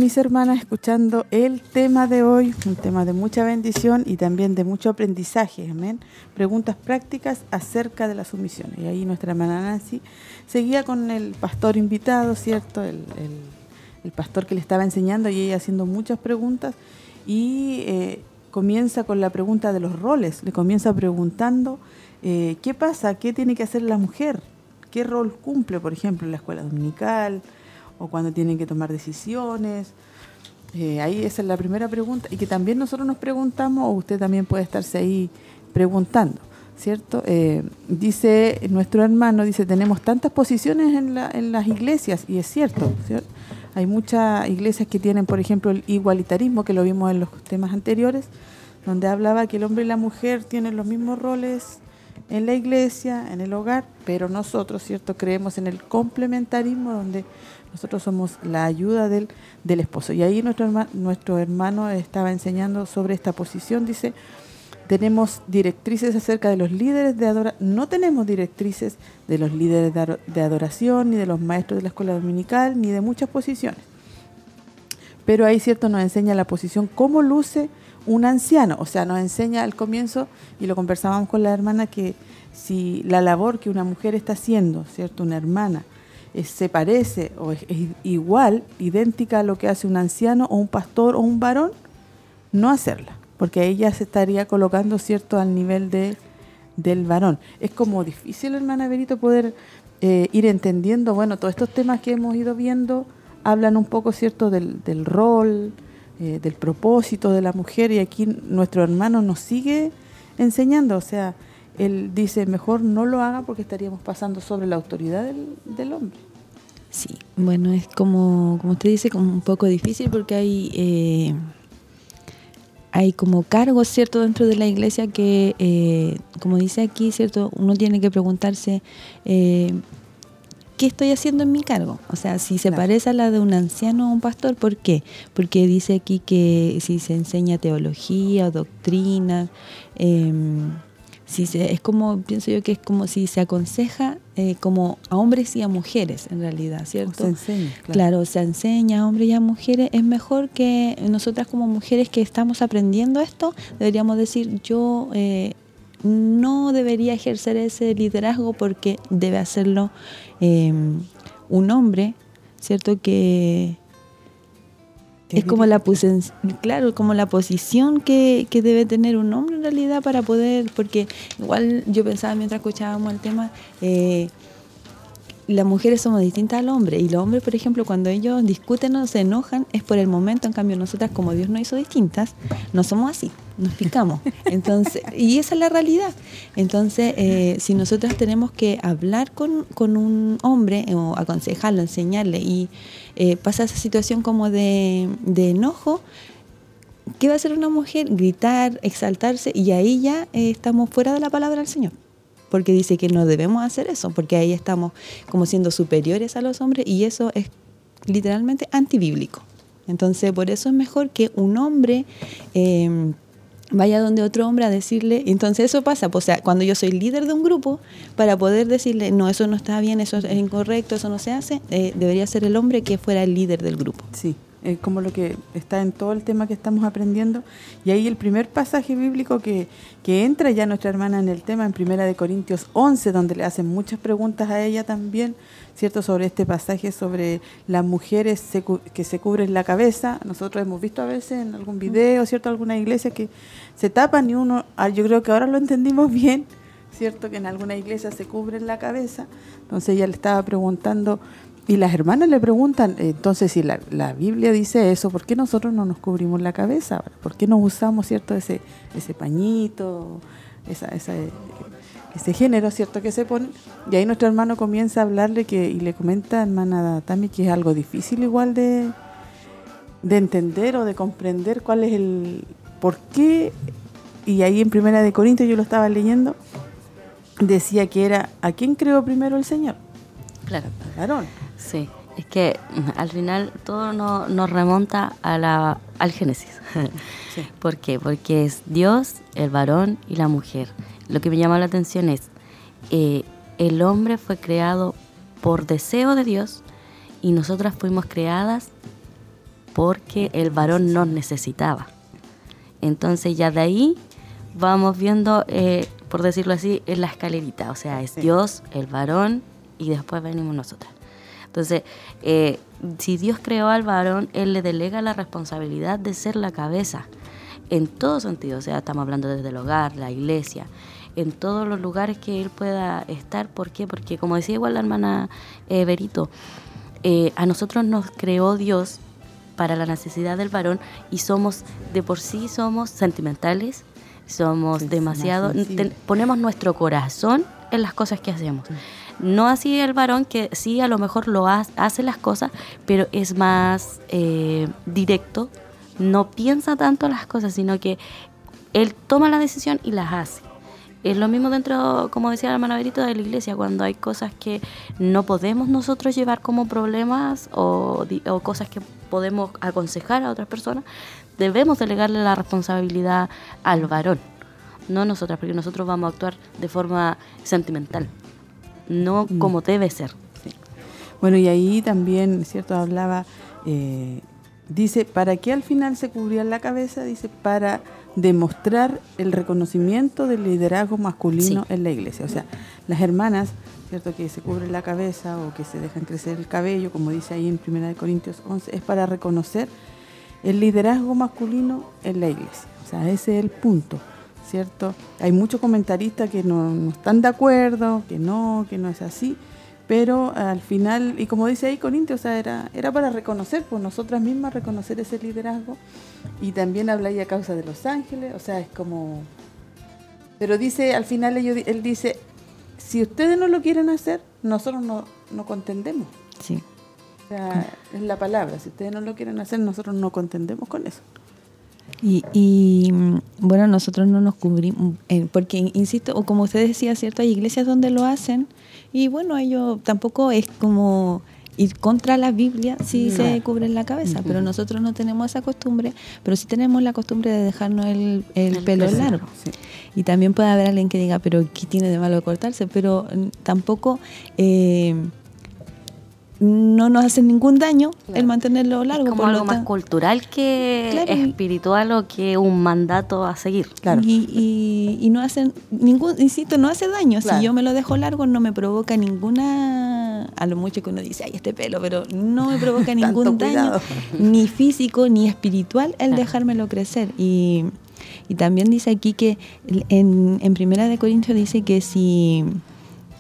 Mis hermanas escuchando el tema de hoy, un tema de mucha bendición y también de mucho aprendizaje, amén. Preguntas prácticas acerca de la sumisión. Y ahí nuestra hermana Nancy seguía con el pastor invitado, ¿cierto? El, el- el pastor que le estaba enseñando y ella haciendo muchas preguntas y eh, comienza con la pregunta de los roles, le comienza preguntando eh, qué pasa, qué tiene que hacer la mujer, qué rol cumple, por ejemplo, en la escuela dominical o cuando tienen que tomar decisiones. Eh, ahí esa es la primera pregunta y que también nosotros nos preguntamos o usted también puede estarse ahí preguntando, ¿cierto? Eh, dice nuestro hermano, dice, tenemos tantas posiciones en, la- las iglesias y es cierto, ¿cierto? Hay muchas iglesias que tienen, por ejemplo, el igualitarismo, que lo vimos en los temas anteriores, donde hablaba que el hombre y la mujer tienen los mismos roles en la iglesia, en el hogar, pero nosotros, ¿cierto? Creemos en el complementarismo, donde nosotros somos la ayuda del, del esposo. Y ahí nuestro, nuestro hermano estaba enseñando sobre esta posición, dice, tenemos directrices acerca de los líderes de adoración, no tenemos directrices de los líderes de adoración, ni de los maestros de la escuela dominical, ni de muchas posiciones. Pero ahí, cierto, nos enseña la posición, cómo luce un anciano, o sea, nos enseña al comienzo, y lo conversábamos con la hermana, que si la labor que una mujer está haciendo, ¿cierto? Una hermana, se parece o es, igual, idéntica a lo que hace un anciano o un pastor o un varón, no hacerla, porque ella se estaría colocando, ¿cierto?, al nivel de, del varón. Es como difícil, hermana Berito, poder eh, ir entendiendo, bueno, todos estos temas que hemos ido viendo hablan un poco, ¿cierto?, del, del rol, eh, del propósito de la mujer, y aquí nuestro hermano nos sigue enseñando, o sea, él dice, mejor no lo haga porque estaríamos pasando sobre la autoridad del, hombre. Sí, bueno, es como, como usted dice, como un poco difícil porque hay, eh, hay como cargos, ¿cierto?, dentro de la iglesia que, eh, como dice aquí, ¿cierto?, uno tiene que preguntarse, eh, ¿qué estoy haciendo en mi cargo? O sea, si se parece a la de un anciano o un pastor, ¿por qué? Porque dice aquí que si se enseña teología o doctrina, eh, si se, es como, pienso yo que es como si se aconseja eh, como a hombres y a mujeres en realidad, ¿cierto? se enseña, claro. se enseña a hombres y a mujeres. Es mejor que nosotras como mujeres que estamos aprendiendo esto, deberíamos decir, yo eh, no debería ejercer ese liderazgo porque debe hacerlo eh, un hombre, ¿cierto? Que es como la claro, como la posición que, que, debe tener un hombre en realidad para poder, porque igual yo pensaba mientras escuchábamos el tema, eh, las mujeres somos distintas al hombre y los hombres, por ejemplo, cuando ellos discuten o se enojan es por el momento, en cambio nosotras como Dios nos hizo distintas, no somos así, nos picamos. Entonces, y esa es la realidad. Entonces, eh, si nosotras tenemos que hablar con, con un hombre o aconsejarlo, enseñarle y eh, pasa esa situación como de, de enojo, ¿qué va a hacer una mujer? Gritar, exaltarse y ahí ya eh, estamos fuera de la palabra del Señor porque dice que no debemos hacer eso, porque ahí estamos como siendo superiores a los hombres y eso es literalmente antibíblico. Entonces, por eso es mejor que un hombre em, vaya donde otro hombre a decirle, entonces eso pasa, pues, o sea, cuando yo soy líder de un grupo, para poder decirle, no, eso no está bien, eso es incorrecto, eso no se hace, eh, debería ser el hombre que fuera el líder del grupo. Sí, es como lo que está en todo el tema que estamos aprendiendo. Y ahí el primer pasaje bíblico que, que entra ya nuestra hermana en el tema, en Primera de Corintios 11, donde le hacen muchas preguntas a ella también, ¿cierto? Sobre este pasaje, sobre las mujeres que se cubren la cabeza. Nosotros hemos visto a veces en algún video, ¿cierto? Alguna iglesia que se tapan y uno, ah, yo creo que ahora lo entendimos bien, ¿cierto? Que en alguna iglesia se cubren la cabeza. Entonces ella le estaba preguntando y las hermanas le preguntan, entonces si la, Biblia dice eso, ¿por qué nosotros no nos cubrimos la cabeza? ¿Por qué no usamos cierto ese ese pañito, esa, ese género cierto que se pone? Y ahí nuestro hermano comienza a hablarle que y le comenta, hermana Tami, que es algo difícil igual de, de entender o de comprender cuál es el por qué. Y ahí en Primera de Corintios yo lo estaba leyendo, decía que era ¿a quién creó primero el Señor? Claro. Al varón. Sí, es que al final todo nos remonta a la, al Génesis. ¿Por qué? Porque es Dios, el varón y la mujer. Lo que me llama la atención es, eh, el hombre fue creado por deseo de Dios y nosotras fuimos creadas porque el varón nos necesitaba. Entonces ya de ahí vamos viendo, eh, por decirlo así, en la escalerita. O sea, es Dios, el varón y después venimos nosotras. Entonces, eh, si Dios creó al varón, Él le delega la responsabilidad de ser la cabeza, en todo sentido, o sea, estamos hablando desde el hogar, la iglesia, en todos los lugares que Él pueda estar. ¿Por qué? Porque, como decía igual la hermana eh, Berito, eh, a nosotros nos creó Dios para la necesidad del varón y somos, de por sí somos sentimentales, somos demasiado, ponemos nuestro corazón en las cosas que hacemos. No así el varón que sí a lo mejor lo hace, las cosas, pero es más eh, directo, no piensa tanto las cosas, sino que él toma la decisión y las hace. Es lo mismo dentro, como decía la hermana Berito, de la iglesia, cuando hay cosas que no podemos nosotros llevar como problemas o, o cosas que podemos aconsejar a otras personas, debemos delegarle la responsabilidad al varón no nosotras, porque nosotros vamos a actuar de forma sentimental, no mm. como debe ser. Bueno, y ahí también, ¿cierto? Hablaba, eh, dice, ¿para qué al final se cubría la cabeza? Dice, para demostrar el reconocimiento del liderazgo masculino en la iglesia. O sea, las hermanas, ¿cierto? Que se cubren la cabeza o que se dejan crecer el cabello, como dice ahí en 1 Corintios 11, es para reconocer el liderazgo masculino en la iglesia. O sea, ese es el punto, ¿cierto? Hay muchos comentaristas que no, no están de acuerdo, que no, que no es así, pero al final, y como dice ahí Corintios, o sea, era, era para reconocer, por nosotras mismas, reconocer ese liderazgo. Y también habla ahí a causa de los ángeles, o sea, es como... Pero dice, al final él dice, si ustedes no lo quieren hacer, nosotros no, no contendemos. Sí. O sea, es la palabra, si ustedes no lo quieren hacer, nosotros no contendemos con eso. Y, y, bueno, nosotros no nos cubrimos, eh, porque insisto, o como usted decía, ¿cierto? Hay iglesias donde lo hacen y bueno, ellos tampoco es como ir contra la Biblia si se cubren la cabeza, pero nosotros no tenemos esa costumbre, pero sí tenemos la costumbre de dejarnos el, el, pelo largo. Y también puede haber alguien que diga, pero ¿qué tiene de malo cortarse? Pero mm, tampoco... Eh, no nos hace ningún daño el mantenerlo largo. Es como algo más cultural que espiritual o que un mandato a seguir. Claro. Y, y, no hacen ningún, insisto, no hace daño. Si yo me lo dejo largo no me provoca ninguna, a lo mucho que uno dice, ay, este pelo, pero no me provoca ningún daño, ni físico ni espiritual el dejármelo crecer. Y, y también dice aquí que en, en Primera de Corintios dice que si,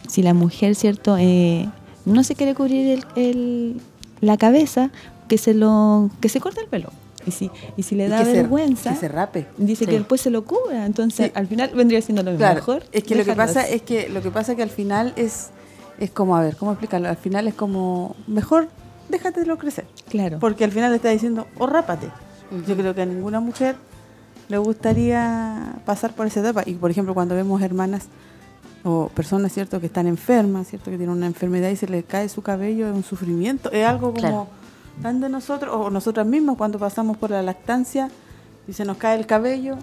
si la mujer, ¿cierto? Eh, no se quiere cubrir el, la cabeza, que se lo que se corte el pelo. Y si, y si le da vergüenza, que se rape. Dice que después se lo cubra. Entonces, al final vendría siendo lo mejor. Es que lo que pasa es que lo que pasa que al final es es como a ver, ¿cómo explicarlo? Al final es como mejor déjatelo crecer. Claro. Porque al final le está diciendo, o rápate. Yo creo que a ninguna mujer le gustaría pasar por esa etapa. Y por ejemplo, cuando vemos hermanas o personas, ¿cierto?, que están enfermas, ¿cierto?, que tienen una enfermedad y se les cae su cabello, es un sufrimiento, es algo como tan de nosotros, o nosotras mismas cuando pasamos por la lactancia y se nos cae el cabello,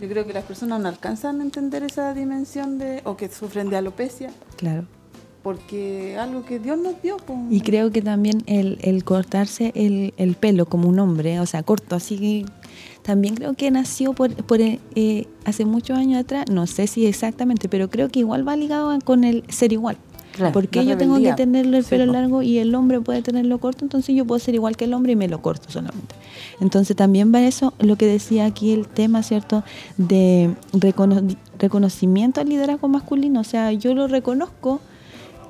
yo creo que las personas no alcanzan a entender esa dimensión de, o que sufren de alopecia. Claro. Porque algo que Dios nos dio. Pues. Y creo que también el, el cortarse el, el, pelo como un hombre, o sea, corto, así también creo que nació por, por eh, hace muchos años atrás, no sé si exactamente, pero creo que igual va ligado con el ser igual. porque yo tengo que tenerlo el pelo largo y el hombre puede tenerlo corto, entonces yo puedo ser igual que el hombre y me lo corto solamente. Entonces también va eso, lo que decía aquí el tema, ¿cierto? De reconocimiento al liderazgo masculino, o sea, yo lo reconozco,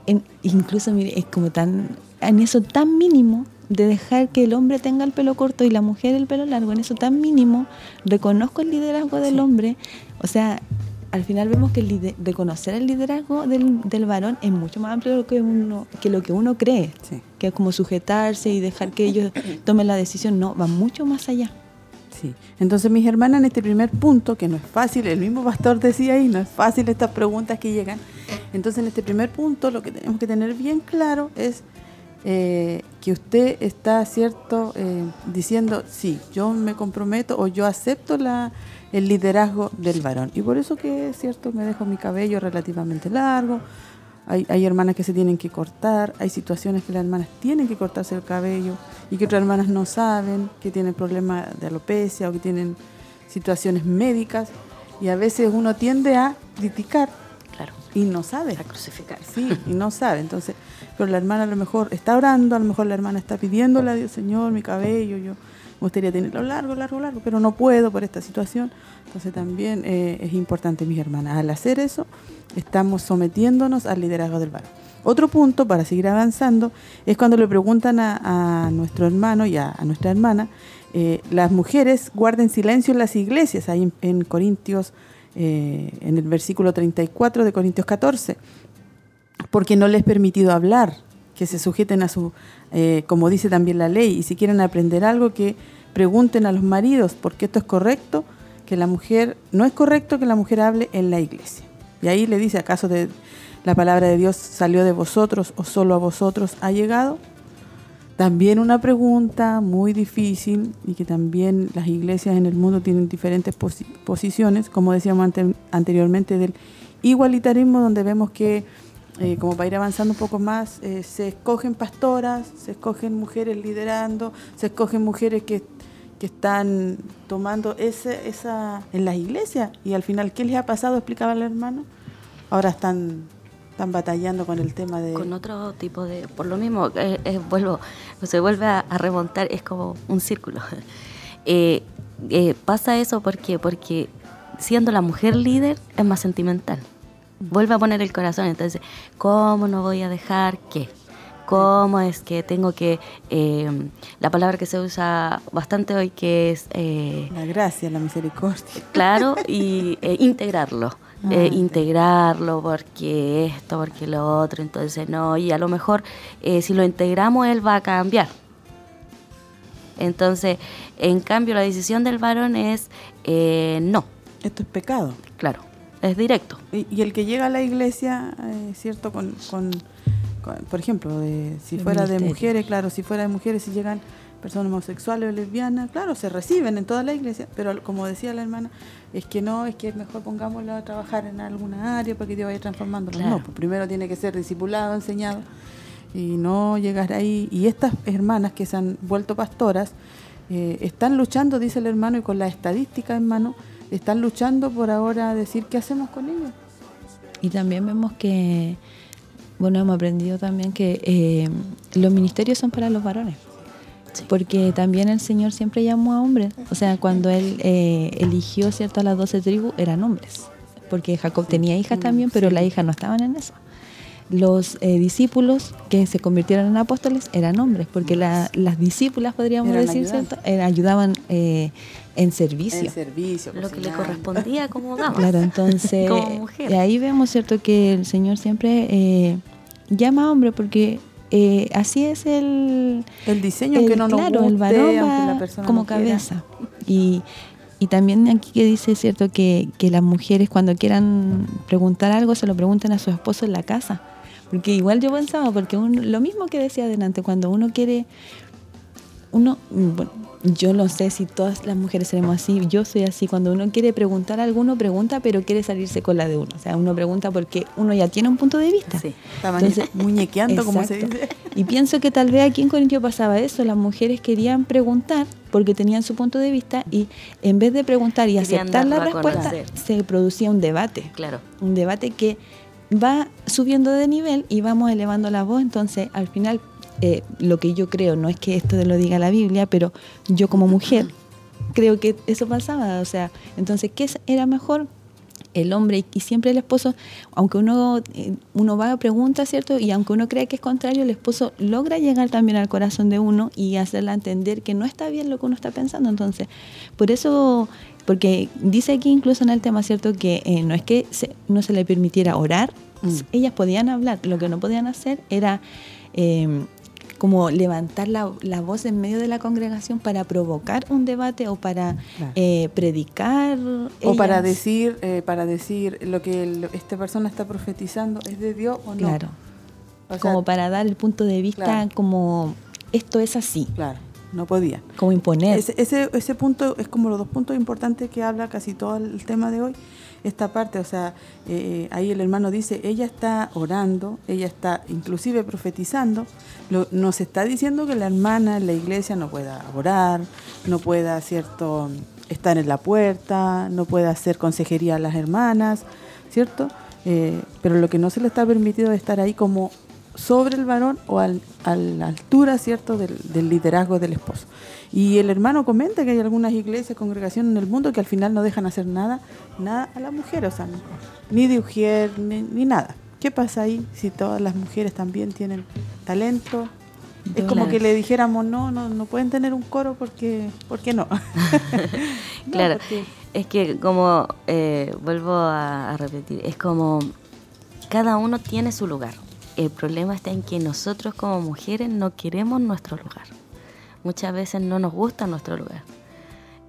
en, incluso mire, es como tan, en eso tan mínimo, de dejar que el hombre tenga el pelo corto y la mujer el pelo largo, en eso tan mínimo, reconozco el liderazgo del hombre, o sea, al final vemos que el reconocer el liderazgo del, del, varón es mucho más amplio que, uno, que lo que uno cree, que es como sujetarse y dejar que ellos tomen la decisión, no, va mucho más allá. Sí, entonces mis hermanas en este primer punto, que no es fácil, el mismo pastor decía ahí, no es fácil estas preguntas que llegan, entonces en este primer punto lo que tenemos que tener bien claro es eh, que usted está cierto eh, diciendo sí yo me comprometo o yo acepto la el liderazgo del varón. Y por eso que es cierto me dejo mi cabello relativamente largo. Hay, hay hermanas que se tienen que cortar hay situaciones que las hermanas tienen que cortarse el cabello y que otras hermanas no saben que tienen problemas de alopecia o que tienen situaciones médicas. Y a veces uno tiende a criticar y no sabe a crucificar sí y no sabe entonces pero la hermana a lo mejor está orando, a lo mejor la hermana está pidiéndole a Dios, Señor, mi cabello, yo me gustaría tenerlo largo, largo, largo, pero no puedo por esta situación. Entonces también eh, es importante, mis hermanas, al hacer eso, estamos sometiéndonos al liderazgo del varón. Otro punto, para seguir avanzando, es cuando le preguntan a, nuestro hermano y a, nuestra hermana, eh, las mujeres guarden silencio en las iglesias, ahí en, Corintios, eh, en el versículo 34 de Corintios 14 porque no les es permitido hablar, que se sujeten a su, eh, como dice también la ley, y si quieren aprender algo, que pregunten a los maridos, porque esto es correcto, que la mujer, no es correcto que la mujer hable en la iglesia. Y ahí le dice, ¿acaso de, la palabra de Dios salió de vosotros o solo a vosotros ha llegado? También una pregunta muy difícil y que también las iglesias en el mundo tienen diferentes posiciones, como decíamos anteriormente, del igualitarismo, donde vemos que, eh, como para ir avanzando un poco más, eh, se escogen pastoras, se escogen mujeres liderando, se escogen mujeres que, que están tomando ese, esa en las iglesias. Y al final, ¿qué les ha pasado? Explicaba el hermano. Ahora están están batallando con el tema de... Con otro tipo de... Por lo mismo, eh, vuelvo, se vuelve a, remontar, es como un círculo. Eh, eh, pasa eso porque, porque siendo la mujer líder es más sentimental. Vuelve a poner el corazón, entonces, ¿cómo no voy a dejar qué? ¿Cómo es que tengo que... la palabra que se usa bastante hoy que es... la gracia, la misericordia. Claro, y integrarlo eh, integrarlo porque esto, porque lo otro, entonces no, y a lo mejor eh, si lo integramos él va a cambiar. Entonces, en cambio, la decisión del varón es eh, no. Esto es pecado. Claro, es directo. Y, el que llega a la iglesia, ¿cierto? Con, con, por ejemplo, si fuera de mujeres, claro, si fuera de mujeres, si llegan personas homosexuales o lesbianas, claro, se reciben en toda la iglesia, pero como decía la hermana, es que no, es que mejor pongámoslo a trabajar en alguna área para que Dios vaya transformando. No, pues primero tiene que ser discipulado, enseñado, y no llegar ahí. Y estas hermanas que se han vuelto pastoras, eh, están luchando, dice el hermano, y con la estadística en mano, están luchando por ahora decir qué hacemos con ellos. Y también vemos que, bueno, hemos aprendido también que eh, los ministerios son para los varones porque también el Señor siempre llamó a hombres. O sea, cuando Él eh, eligió cierto, a las doce tribus, eran hombres. Porque Jacob tenía hijas también, pero las hijas no estaban en eso. Los eh, discípulos que se convirtieron en apóstoles eran hombres, porque las discípulas, podríamos decir, ¿cierto? ayudaban eh, en servicio. En servicio. Lo que le correspondía como dama. Claro, entonces, y ahí vemos, ¿cierto?, que el Señor siempre llama a hombres porque eh, así es el, el diseño que no nos claro, el varón como cabeza. Y, y también aquí que dice, cierto, que, que las mujeres cuando quieran preguntar algo se lo pregunten a su esposo en la casa. Porque igual yo pensaba, porque lo mismo que decía adelante, cuando uno quiere, uno, bueno, yo no sé si todas las mujeres seremos así, yo soy así, cuando uno quiere preguntar a alguno, pregunta, pero quiere salirse con la de uno. O sea, uno pregunta porque uno ya tiene un punto de vista. Sí, Entonces, muñequeando, como se dice. Y pienso que tal vez aquí en Corintio pasaba eso, las mujeres querían preguntar porque tenían su punto de vista y en vez de preguntar y aceptar la respuesta, se producía un debate. Claro. Un debate que va subiendo de nivel y vamos elevando la voz, entonces al final eh, lo que yo creo, no es que esto lo diga la Biblia, pero yo como mujer creo que eso pasaba. O sea, entonces, ¿qué era mejor? el hombre y siempre el esposo, aunque uno, eh, uno va a preguntar, ¿cierto? Y aunque uno cree que es contrario, el esposo logra llegar también al corazón de uno y hacerla entender que no está bien lo que uno está pensando. Entonces, por eso, porque dice aquí incluso en el tema, ¿cierto? Que eh, no es que no se le permitiera orar, mm. ellas podían hablar, lo que no podían hacer era como levantar la, voz en medio de la congregación para provocar un debate o para eh, predicar o para decir eh, para decir lo que esta persona está profetizando es de Dios o no claro. Como para dar el punto de vista como esto es así. Claro no podía. Como imponer. Ese, ese, ese punto es como los dos puntos importantes que habla casi todo el tema de hoy esta parte, o sea, eh, ahí el hermano dice, ella está orando, ella está inclusive profetizando, nos está diciendo que la hermana en la iglesia no pueda orar, no pueda, ¿cierto?, estar en la puerta, no pueda hacer consejería a las hermanas, ¿cierto? Eh, pero lo que no se le está permitido es estar ahí como sobre el varón o a la altura, ¿cierto?, del, del liderazgo del esposo. Y el hermano comenta que hay algunas iglesias, congregaciones en el mundo que al final no dejan hacer nada, nada a la mujer, o sea, ni de ujier, ni, nada. ¿Qué pasa ahí si todas las mujeres también tienen talento? Es como que le dijéramos, no, no, no pueden tener un coro porque, ¿por qué no? claro, es que como, eh, vuelvo a repetir, es como cada uno tiene su lugar. El problema está en que nosotros como mujeres no queremos nuestro lugar muchas veces no nos gusta nuestro lugar.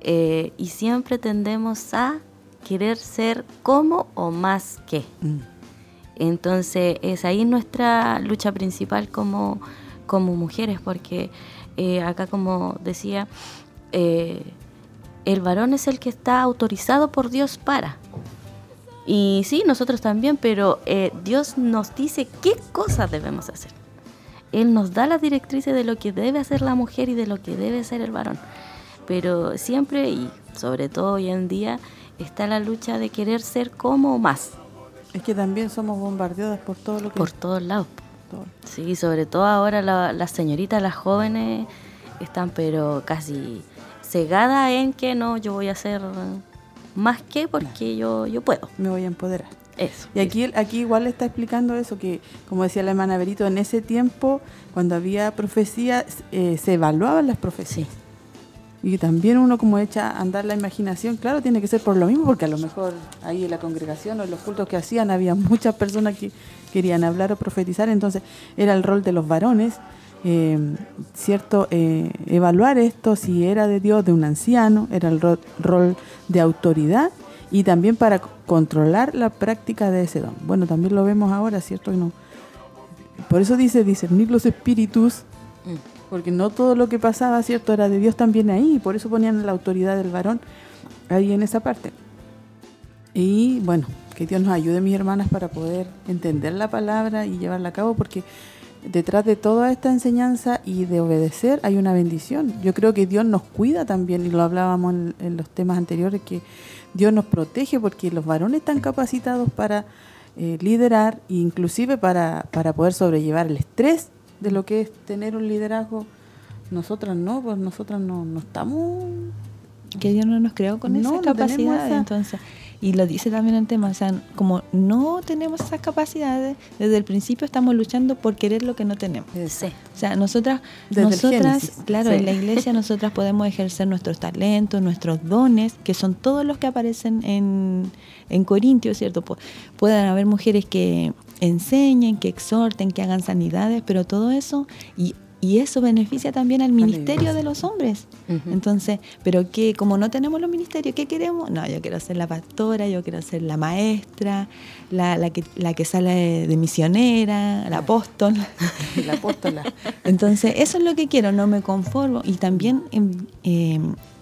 Eh, y siempre tendemos a querer ser como o más que. Mm. Entonces es ahí nuestra lucha principal como, como mujeres, porque eh, acá como decía, eh, el varón es el que está autorizado por Dios para. Y sí, nosotros también, pero eh, Dios nos dice qué cosas debemos hacer. Él nos da las directrices de lo que debe hacer la mujer y de lo que debe hacer el varón. Pero siempre y sobre todo hoy en día está la lucha de querer ser como más. Es que también somos bombardeadas por todo lo que... Por todos lados. Sí, sobre todo ahora las señoritas, las jóvenes están pero casi cegadas en que no, yo voy a hacer más que porque yo, yo puedo. Me voy a empoderar. Eso. Y aquí, aquí igual está explicando eso, que como decía la hermana Berito, en ese tiempo, cuando había profecía, eh, se evaluaban las profecías. Y también uno como echa a andar la imaginación, claro, tiene que ser por lo mismo, porque a lo mejor ahí en la congregación o en los cultos que hacían había muchas personas que querían hablar o profetizar, entonces era el rol de los varones, eh, ¿cierto? Eh, evaluar esto, si era de Dios, de un anciano, era el rol de autoridad y también para controlar la práctica de ese don. Bueno, también lo vemos ahora, ¿cierto? no, por eso dice discernir los espíritus. Mm porque no todo lo que pasaba, ¿cierto?, era de Dios también ahí, y por eso ponían la autoridad del varón ahí en esa parte. Y bueno, que Dios nos ayude, mis hermanas, para poder entender la palabra y llevarla a cabo, porque detrás de toda esta enseñanza y de obedecer hay una bendición. Yo creo que Dios nos cuida también, y lo hablábamos en, los temas anteriores, que Dios nos protege porque los varones están capacitados para eh, liderar, inclusive para, para poder sobrellevar el estrés de lo que es tener un liderazgo. Nosotras no, pues nosotras no, no estamos... Que Dios no nos creó con esa capacidad, entonces y lo dice también el tema, o sea, como no tenemos esas capacidades, desde el principio estamos luchando por querer lo que no tenemos. Sí. O sea, nosotras, nosotras claro, en la iglesia nosotras podemos ejercer nuestros talentos, nuestros dones, que son todos los que aparecen en, en Corintios, ¿cierto? Pueden haber mujeres que enseñen, que exhorten, que hagan sanidades, pero todo eso, y, y eso beneficia también al ministerio de los hombres. Entonces, pero que como no tenemos los ministerios, ¿qué queremos? No, yo quiero ser la pastora, yo quiero ser la maestra, la, la, que, la que sale de misionera, la apóstol. la apóstola. Entonces, eso es lo que quiero, no me conformo. Y también eh,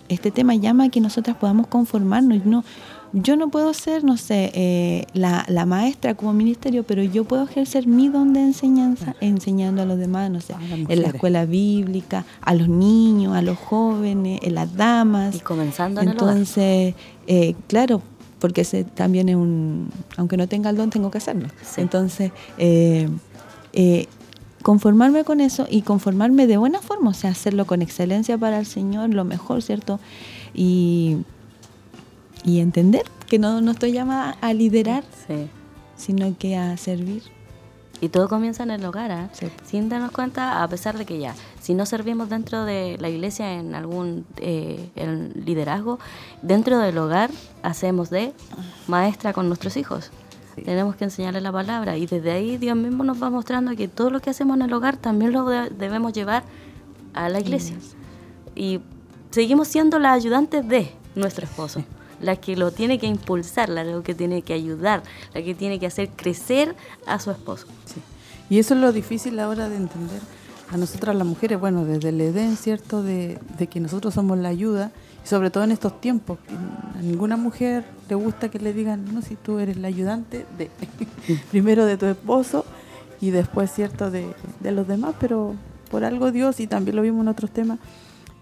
este tema llama a que nosotras podamos conformarnos. No, yo no puedo ser, no sé, eh, la, maestra como ministerio, pero yo puedo ejercer mi don de enseñanza enseñando a los demás, no sé, en la escuela bíblica, a los niños, a los jóvenes, en las damas. Y comenzando Entonces, eh, claro, porque ese también es un, aunque no tenga el don, tengo que hacerlo. Entonces, eh, conformarme con eso y conformarme de buena forma, o sea, hacerlo con excelencia para el Señor, lo mejor, ¿cierto? Y y entender que no, no estoy llamada a liderar, sino que a servir. Y todo comienza en el hogar, ¿eh? sin darnos cuenta, a pesar de que ya, si no servimos dentro de la iglesia en algún eh, liderazgo, dentro del hogar hacemos de maestra con nuestros hijos. Tenemos que enseñarles la palabra y desde ahí Dios mismo nos va mostrando que todo lo que hacemos en el hogar también lo debemos llevar a la iglesia. Y seguimos siendo las ayudantes de nuestro esposo la que lo tiene que impulsar, la que tiene que ayudar, la que tiene que hacer crecer a su esposo. Y eso es lo difícil ahora de entender a nosotras las mujeres, bueno, desde el Edén, ¿cierto? De, que nosotros somos la ayuda, y sobre todo en estos tiempos, a ninguna mujer le gusta que le digan, no, si tú eres la ayudante de, primero de tu esposo y después, ¿cierto?, de, de los demás, pero por algo Dios, y también lo vimos en otros temas,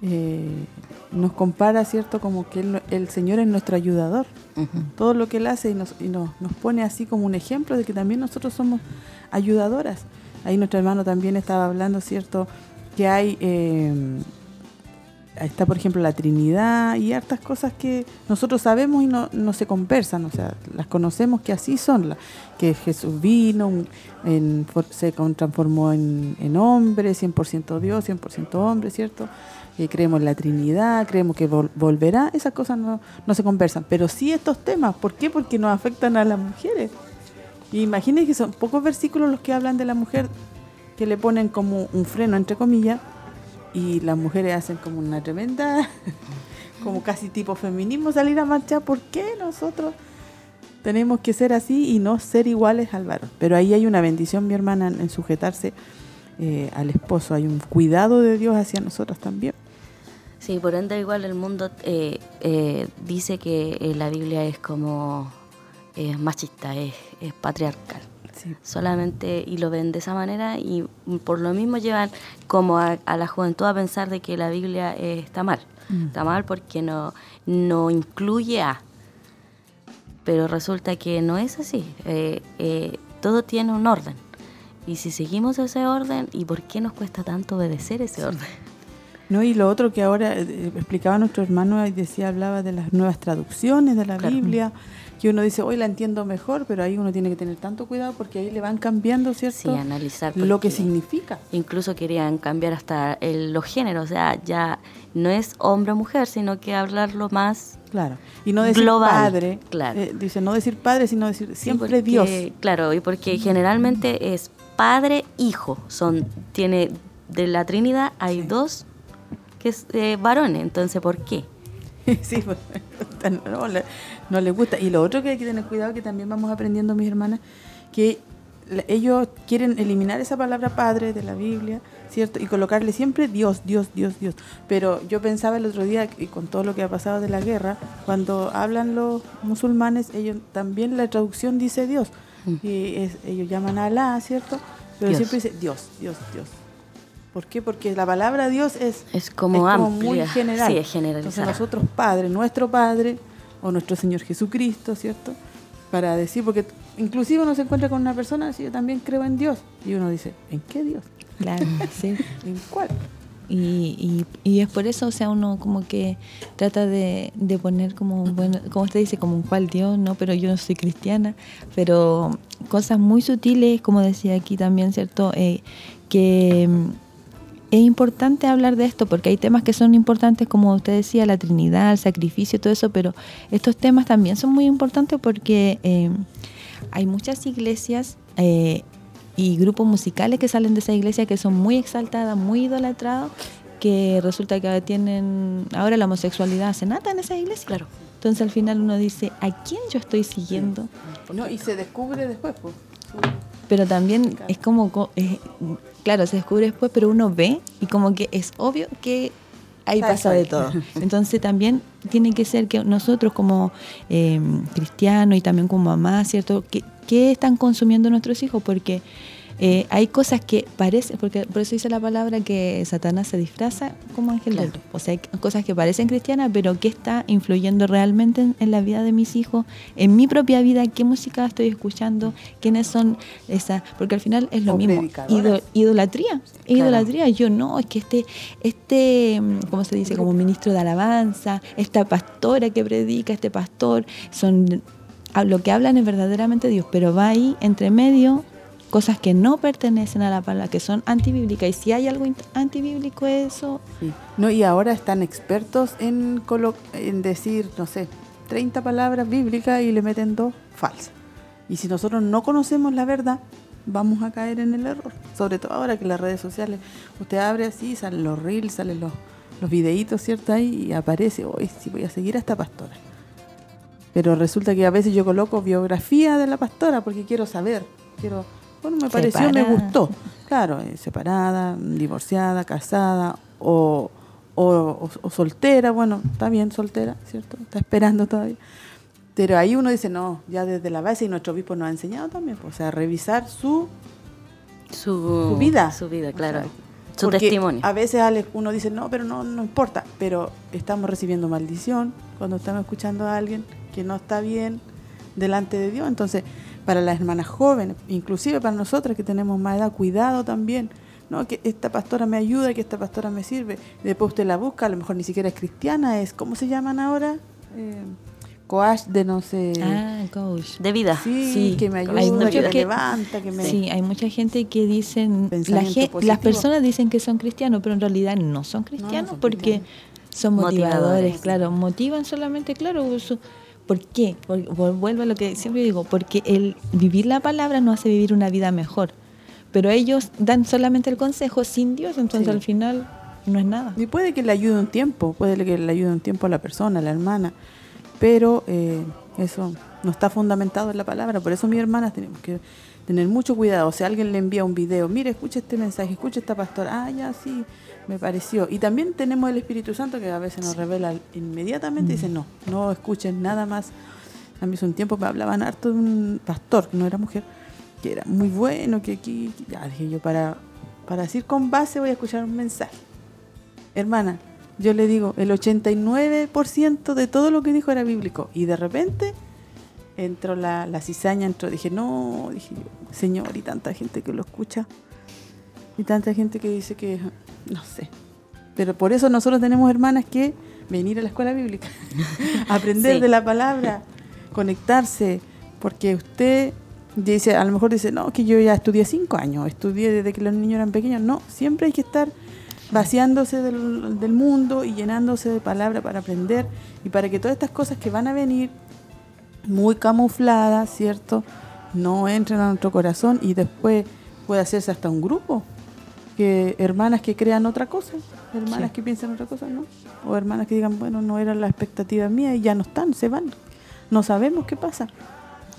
eh, nos compara, ¿cierto? Como que el Señor es nuestro ayudador. Todo lo que Él hace y, nos, nos, pone así como un ejemplo de que también nosotros somos ayudadoras. Ahí nuestro hermano también estaba hablando, ¿cierto? Que hay, eh, está por ejemplo la Trinidad y hartas cosas que nosotros sabemos y no, no se conversan, o sea, las conocemos que así son, que Jesús vino, se transformó en, en hombre, 100% Dios, 100% hombre, ¿cierto? Creemos en la Trinidad, creemos que volverá, esas cosas no, no, se conversan. Pero sí estos temas, ¿por qué? Porque nos afectan a las mujeres. imagínense que son pocos versículos los que hablan de la mujer que le ponen como un freno, entre comillas, y las mujeres hacen como una tremenda, como casi tipo feminismo, salir a marchar. ¿Por qué nosotros tenemos que ser así y no ser iguales al varón? Pero ahí hay una bendición, mi hermana, en sujetarse eh, al esposo, hay un cuidado de Dios hacia nosotros también. Sí, por ende igual el mundo eh, eh, dice que eh, la Biblia es como es machista, es, es patriarcal. Solamente y lo ven de esa manera y por lo mismo llevan como a, a la juventud a pensar de que la Biblia eh, está mal. Mm. Está mal porque no, no incluye a. Pero resulta que no es así. Eh, todo tiene un orden. Y si seguimos ese orden, ¿y por qué nos cuesta tanto obedecer ese orden? No, y lo otro que ahora eh, explicaba nuestro hermano y decía, hablaba de las nuevas traducciones de la Claro. Biblia, que uno dice, hoy la entiendo mejor, pero ahí uno tiene que tener tanto cuidado porque ahí le van cambiando, ¿cierto? Sí, analizar. lo que significa. Incluso querían cambiar hasta el- los géneros, o sea, ya no es hombre o mujer, sino que hablarlo más Claro. Y no decir global. padre, Claro. eh, dice, no decir padre, sino decir siempre porque- Dios. Claro, y porque generalmente es padre, hijo. Son, tiene, de la Trinidad hay dos que es eh, varones, entonces ¿por qué? sí, pues, no, no les gusta. Y lo otro que hay que tener cuidado, que también vamos aprendiendo mis hermanas, que ellos quieren eliminar esa palabra padre de la Biblia, ¿cierto? Y colocarle siempre Dios, Dios, Dios, Dios. Pero yo pensaba el otro día, y con todo lo que ha pasado de la guerra, cuando hablan los musulmanes, ellos también la traducción dice Dios. Y es- ellos llaman a Alá, ¿cierto? Pero Dios. siempre dice Dios, Dios, Dios. ¿Por qué? Porque la palabra Dios es, Es como muy amplia. general. Sí, es. Entonces nosotros Padre, nuestro Padre o nuestro Señor Jesucristo, ¿cierto? Para decir, porque inclusive uno se encuentra con una persona, así yo también creo en Dios. Y uno dice, ¿en qué Dios? Claro, sí. ¿En cuál? Y, y, y es por eso, o sea, uno como que trata de, de poner como, bueno, como usted dice, como un cual Dios, ¿no? Pero yo no soy cristiana, pero cosas muy sutiles, como decía aquí también, ¿cierto? Eh, que es importante hablar de esto porque hay temas que son importantes, como usted decía, la Trinidad, el sacrificio, todo eso, pero estos temas también son muy importantes porque eh, hay muchas iglesias eh, y grupos musicales que salen de esa iglesia que son muy exaltadas, muy idolatrados, que resulta que ahora tienen, ahora la homosexualidad se nata en esa iglesia. Claro. Entonces al final uno dice, ¿a quién yo estoy siguiendo? No, y se descubre después, pues. Pero también es como, co- claro, se descubre después, pero uno ve y como que es obvio que ahí pasa de todo. Entonces también tiene que ser que nosotros como eh, cristianos y también como mamás, ¿cierto? ¿Qué, qué están consumiendo nuestros hijos? Porque eh, hay cosas que parecen, porque por eso dice la palabra que Satanás se disfraza como ángel de luz. O sea, hay cosas que parecen cristianas, pero ¿qué está influyendo realmente en, en la vida de mis hijos? En mi propia vida, ¿qué música estoy escuchando? ¿Quiénes son esas? Porque al final es lo O mismo. idolatría. Claro. Idolatría. Yo no, es que este, este, mm, ¿cómo se dice? Como ministro de alabanza, esta pastora que predica, este pastor, son a- lo que hablan es verdaderamente Dios, pero va ahí entre medio cosas que no pertenecen a la palabra, que son antibíblicas. Y si hay algo antibíblico, eso Sí. No, y ahora están expertos en, colo- en decir, no sé, 30 palabras bíblicas y le meten dos falsas. Y si nosotros no conocemos la verdad, vamos a caer en el error. Sobre todo ahora que las redes sociales, usted abre así, salen los reels, salen los, los videitos, ¿cierto? Ahí y aparece, hoy sí voy a seguir a esta pastora. Pero resulta que a veces yo coloco biografía de la pastora porque quiero saber, quiero, bueno, me pareció, me gustó. Claro, eh, separada, divorciada, casada o, o, o- o soltera, bueno, está bien soltera, ¿cierto? Está esperando todavía. Pero ahí uno dice, no, ya desde la base y nuestro obispo nos ha enseñado también, pues, o sea, revisar su, Su, su vida. Su vida, claro. sea, su porque testimonio. A veces Alex, uno dice, no, pero no, no importa, pero estamos recibiendo maldición cuando estamos escuchando a alguien que no está bien delante de Dios. Entonces, para las hermanas jóvenes, inclusive para nosotras que tenemos más edad, cuidado también. No, que esta pastora me ayuda, que esta pastora me sirve. Después usted la busca, a lo mejor ni siquiera es cristiana, es, ¿cómo se llaman ahora? Eh, coach de no sé. Ah, coach. De vida. Sí, que me ayuda, Hay que muchos me que, levanta, que me... Sí, hay mucha gente que dicen, la positivo. las personas dicen que son cristianos, pero en realidad no son cristianos son porque son motivadores, Motivadores. claro, motivan solamente, claro, su- ¿por qué? Por- vuelvo a lo que siempre digo, porque el vivir la palabra nos hace vivir una vida mejor, pero ellos dan solamente el consejo sin Dios, entonces Sí. al final no es nada. Y puede que le ayude un tiempo, puede que le ayude un tiempo a la persona, a la hermana, pero eh, eso no está fundamentado en la palabra. Por eso, mis hermanas, tenemos que tener mucho cuidado. O sea, alguien le envía un video, mire, escucha este mensaje, escucha esta pastora, ah, ya sí, me pareció. Y también tenemos el Espíritu Santo que a veces nos revela inmediatamente y dice, no, no escuchen nada más. A mí hace un tiempo me hablaban harto de un pastor, que no era mujer, que era muy bueno, que aquí, ya dije yo, para, para decir con base voy a escuchar un mensaje. Hermana, yo le digo, el 89% de todo lo que dijo era bíblico. Y de repente entró la, la cizaña, entró, dije, no, dije yo, Señor, y tanta gente que lo escucha. Y tanta gente que dice que, no sé. Pero por eso nosotros tenemos hermanas que venir a la escuela bíblica, aprender Sí. de la palabra, conectarse, porque usted dice, a lo mejor dice, no, que yo ya estudié cinco años, estudié desde que los niños eran pequeños. No, siempre hay que estar vaciándose del, del mundo y llenándose de palabra para aprender y para que todas estas cosas que van a venir muy camufladas, ¿cierto? No entren a nuestro corazón y después puede hacerse hasta un grupo. Que hermanas que crean otra cosa, hermanas Sí. que piensan otra cosa, ¿no? O hermanas que digan, bueno, no era la expectativa mía y ya no están, se van. No sabemos qué pasa.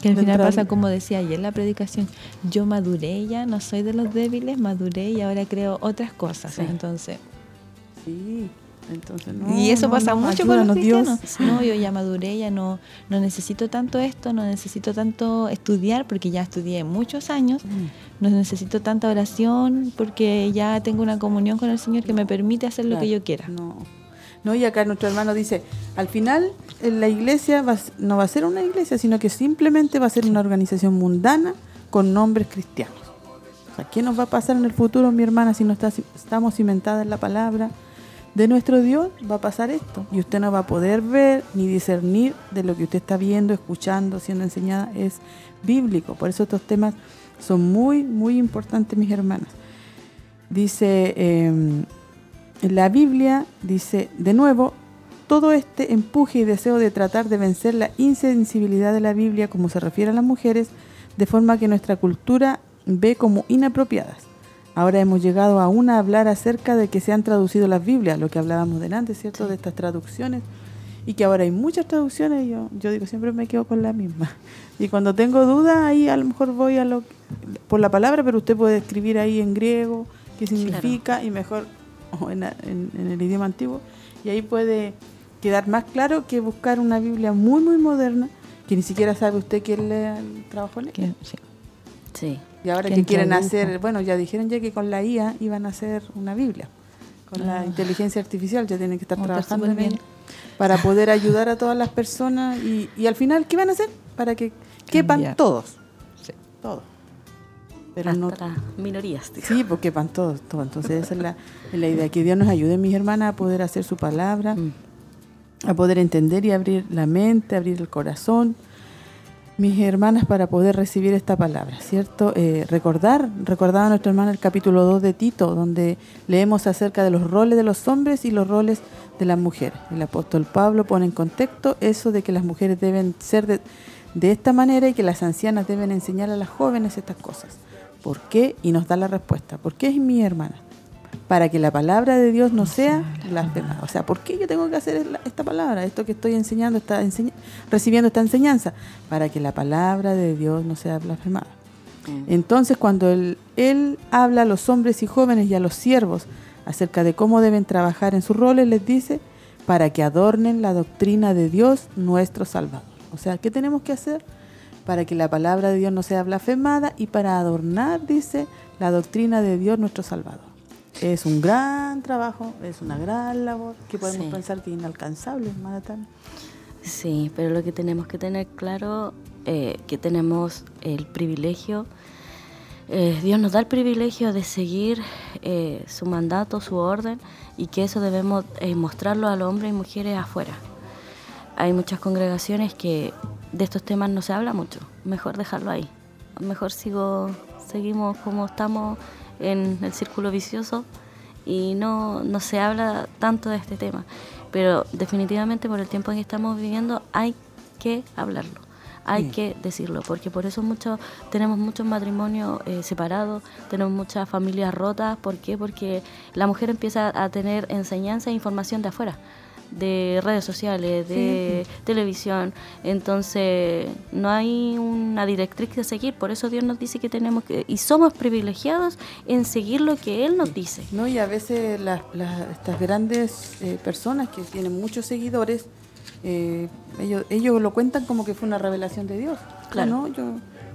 Que al final pasa como decía ayer la predicación, yo maduré ya, no soy de los débiles, maduré y ahora creo otras cosas. Sí. Entonces, Sí, entonces no. y eso no, pasa no, mucho con los ayúdanos, Dios. cristianos. No, yo ya maduré, ya no, no necesito tanto esto, no necesito tanto estudiar porque ya estudié muchos años, Mm. no necesito tanta oración porque ya tengo una comunión con el Señor que me permite hacer lo que yo quiera. No. No, y acá nuestro hermano dice, al final en la iglesia va no va a ser una iglesia, sino que simplemente va a ser una organización mundana con nombres cristianos. O sea, ¿qué nos va a pasar en el futuro, mi hermana, si no está, estamos cimentadas en la palabra de nuestro Dios? Va a pasar esto. Y usted no va a poder ver ni discernir de lo que usted está viendo, escuchando, siendo enseñada. Es bíblico. Por eso estos temas son muy, muy importantes, mis hermanas. Dice... em, la Biblia dice, de nuevo, todo este empuje y deseo de tratar de vencer la insensibilidad de la Biblia como se refiere a las mujeres, de forma que nuestra cultura ve como inapropiadas. Ahora hemos llegado aún a hablar acerca de que se han traducido las Biblias, lo que hablábamos delante, ¿cierto? De estas traducciones. Y que ahora hay muchas traducciones, y yo, yo digo, siempre me quedo con la misma. Y cuando tengo dudas, ahí a lo mejor voy a lo por la palabra, pero usted puede escribir ahí en griego qué significa y mejor o en, en- en el idioma antiguo. Y ahí puede quedar más claro que buscar una Biblia muy, muy moderna, que ni siquiera sabe usted quién le trabajó en ella. Sí. Y ahora ¿Quién que quieren hacer, bueno, ya dijeron ya que con la IA iban a hacer una Biblia. Con la Ah. inteligencia artificial ya tienen que estar Oh, trabajando en bien. para poder ayudar a todas las personas y, y al final, ¿qué van a hacer? Para que quepan todos. Todos. Pero no, las minorías. digo. Sí, porque van todos, todos. Entonces esa es la, la idea, que Dios nos ayude, mis hermanas, a poder hacer su palabra, Mm. a poder entender y abrir la mente, abrir el corazón, mis hermanas, para poder recibir esta palabra, ¿cierto? Eh, recordar, recordaba nuestra hermana el capítulo 2 de Tito, donde leemos acerca de los roles de los hombres y los roles de las mujeres. El apóstol Pablo pone en contexto eso de que las mujeres deben ser de, de esta manera y que las ancianas deben enseñar a las jóvenes estas cosas. ¿Por qué? Y nos da la respuesta. ¿Por qué es mi hermana? Para que la palabra de Dios no sea blasfemada. O sea, ¿por qué yo tengo que hacer esta palabra? Esto que estoy enseñando, esta enseña- recibiendo esta enseñanza. Para que la palabra de Dios no sea blasfemada. Entonces, cuando él, él habla a los hombres y jóvenes y a los siervos acerca de cómo deben trabajar en sus roles, les dice, para que adornen la doctrina de Dios, nuestro Salvador. O sea, ¿qué tenemos que hacer? Para que la palabra de Dios no sea blasfemada y para adornar, dice, la doctrina de Dios, nuestro Salvador. Es un gran trabajo, es una gran labor que podemos Sí. pensar que es inalcanzable, hermana Tami. Sí, pero lo que tenemos que tener claro eh, que tenemos el privilegio, eh, Dios nos da el privilegio de seguir eh, su mandato, su orden, y que eso debemos eh, mostrarlo a los hombres y mujeres afuera. Hay muchas congregaciones que de estos temas no se habla mucho, mejor dejarlo ahí. Mejor sigo, seguimos como estamos en el círculo vicioso y no, no se habla tanto de este tema. Pero definitivamente por el tiempo en que estamos viviendo hay que hablarlo, hay Sí. que decirlo, porque por eso muchos tenemos muchos matrimonios eh, separados, tenemos muchas familias rotas. ¿Por qué? Porque la mujer empieza a tener enseñanza e información de afuera, de redes sociales, de televisión. Entonces, no hay una directriz que seguir. Por eso Dios nos dice que tenemos que. Y somos privilegiados en seguir lo que Él nos dice. No, y a veces las, las- estas grandes eh, personas que tienen muchos seguidores, eh, ellos, ellos lo cuentan como que fue una revelación de Dios. Claro. No, yo,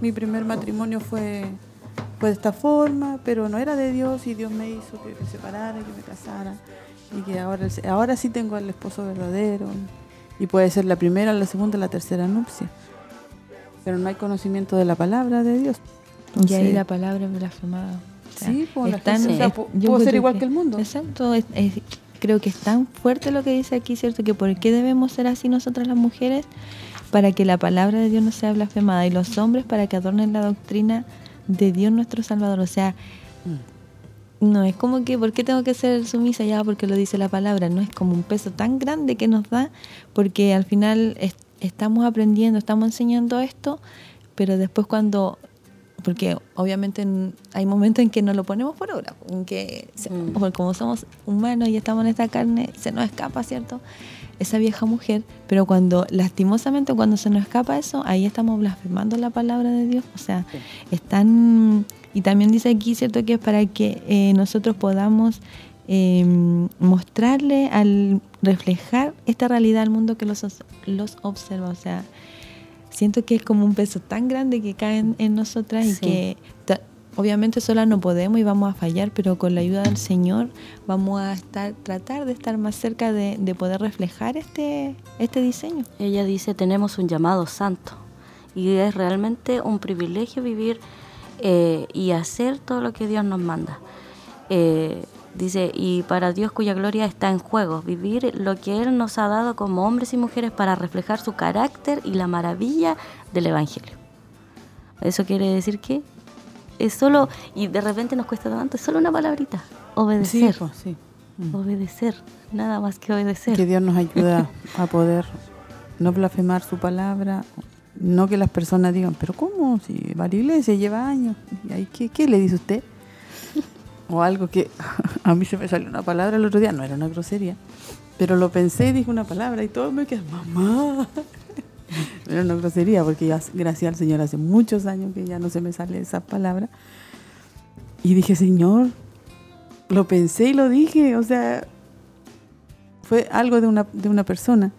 mi primer matrimonio fue, de esta forma, pero no era de Dios y Dios me hizo que me separara, que me casara y que ahora, ahora sí tengo al esposo verdadero y puede ser la primera, la segunda, la tercera nupcia. Pero no hay conocimiento de la palabra de Dios. y ahí la palabra es blasfemada. O sea, Sí, pues, tan- gente, o sea, puedo ser igual que el mundo. Exacto, es- es- creo que es tan fuerte lo que dice aquí, ¿cierto? Que por qué debemos ser así nosotras las mujeres para que la palabra de Dios no sea blasfemada y los hombres para que adornen la doctrina de Dios nuestro Salvador. O sea, no es como que, ¿por qué tengo que ser sumisa ya? Porque lo dice la palabra. No es como un peso tan grande que nos da, porque al final es- estamos aprendiendo, estamos enseñando esto, pero después cuando, porque obviamente en- hay momentos en que no lo ponemos por obra, en que se- porque como somos humanos y estamos en esta carne, se nos escapa, ¿cierto? Esa vieja mujer, pero cuando lastimosamente cuando se nos escapa eso, ahí estamos blasfemando la palabra de Dios, o sea, están y también dice aquí, ¿cierto? Que es para que eh, nosotros podamos eh, mostrarle al reflejar esta realidad al mundo que los, os- los observa. O sea, siento que es como un peso tan grande que cae en, en nosotras y que obviamente sola no podemos y vamos a fallar, pero con la ayuda del Señor vamos a estar tratar de estar más cerca de, de poder reflejar este, este diseño. Ella dice, tenemos un llamado santo y es realmente un privilegio vivir eh, y hacer todo lo que Dios nos manda. Eh, dice, y para Dios cuya gloria está en juego, vivir lo que Él nos ha dado como hombres y mujeres para reflejar su carácter y la maravilla del Evangelio. Eso quiere decir que es solo, y de repente nos cuesta tanto, es solo una palabrita, obedecer. Sí, pues, sí. Obedecer, nada más que obedecer. Que Dios nos ayuda a poder no blasfemar su palabra, no que las personas digan, pero ¿cómo? Si va a lleva años. ¿Y ahí qué, qué le dice usted? O algo que a mí se me salió una palabra el otro día, no era una grosería, pero lo pensé y dije una palabra y todo me quedó, mamá. No era una grosería porque ya, gracias al Señor, hace muchos años que ya no se me sale esa palabra. Y dije, Señor, lo pensé y lo dije, o sea, fue algo de una, de una persona.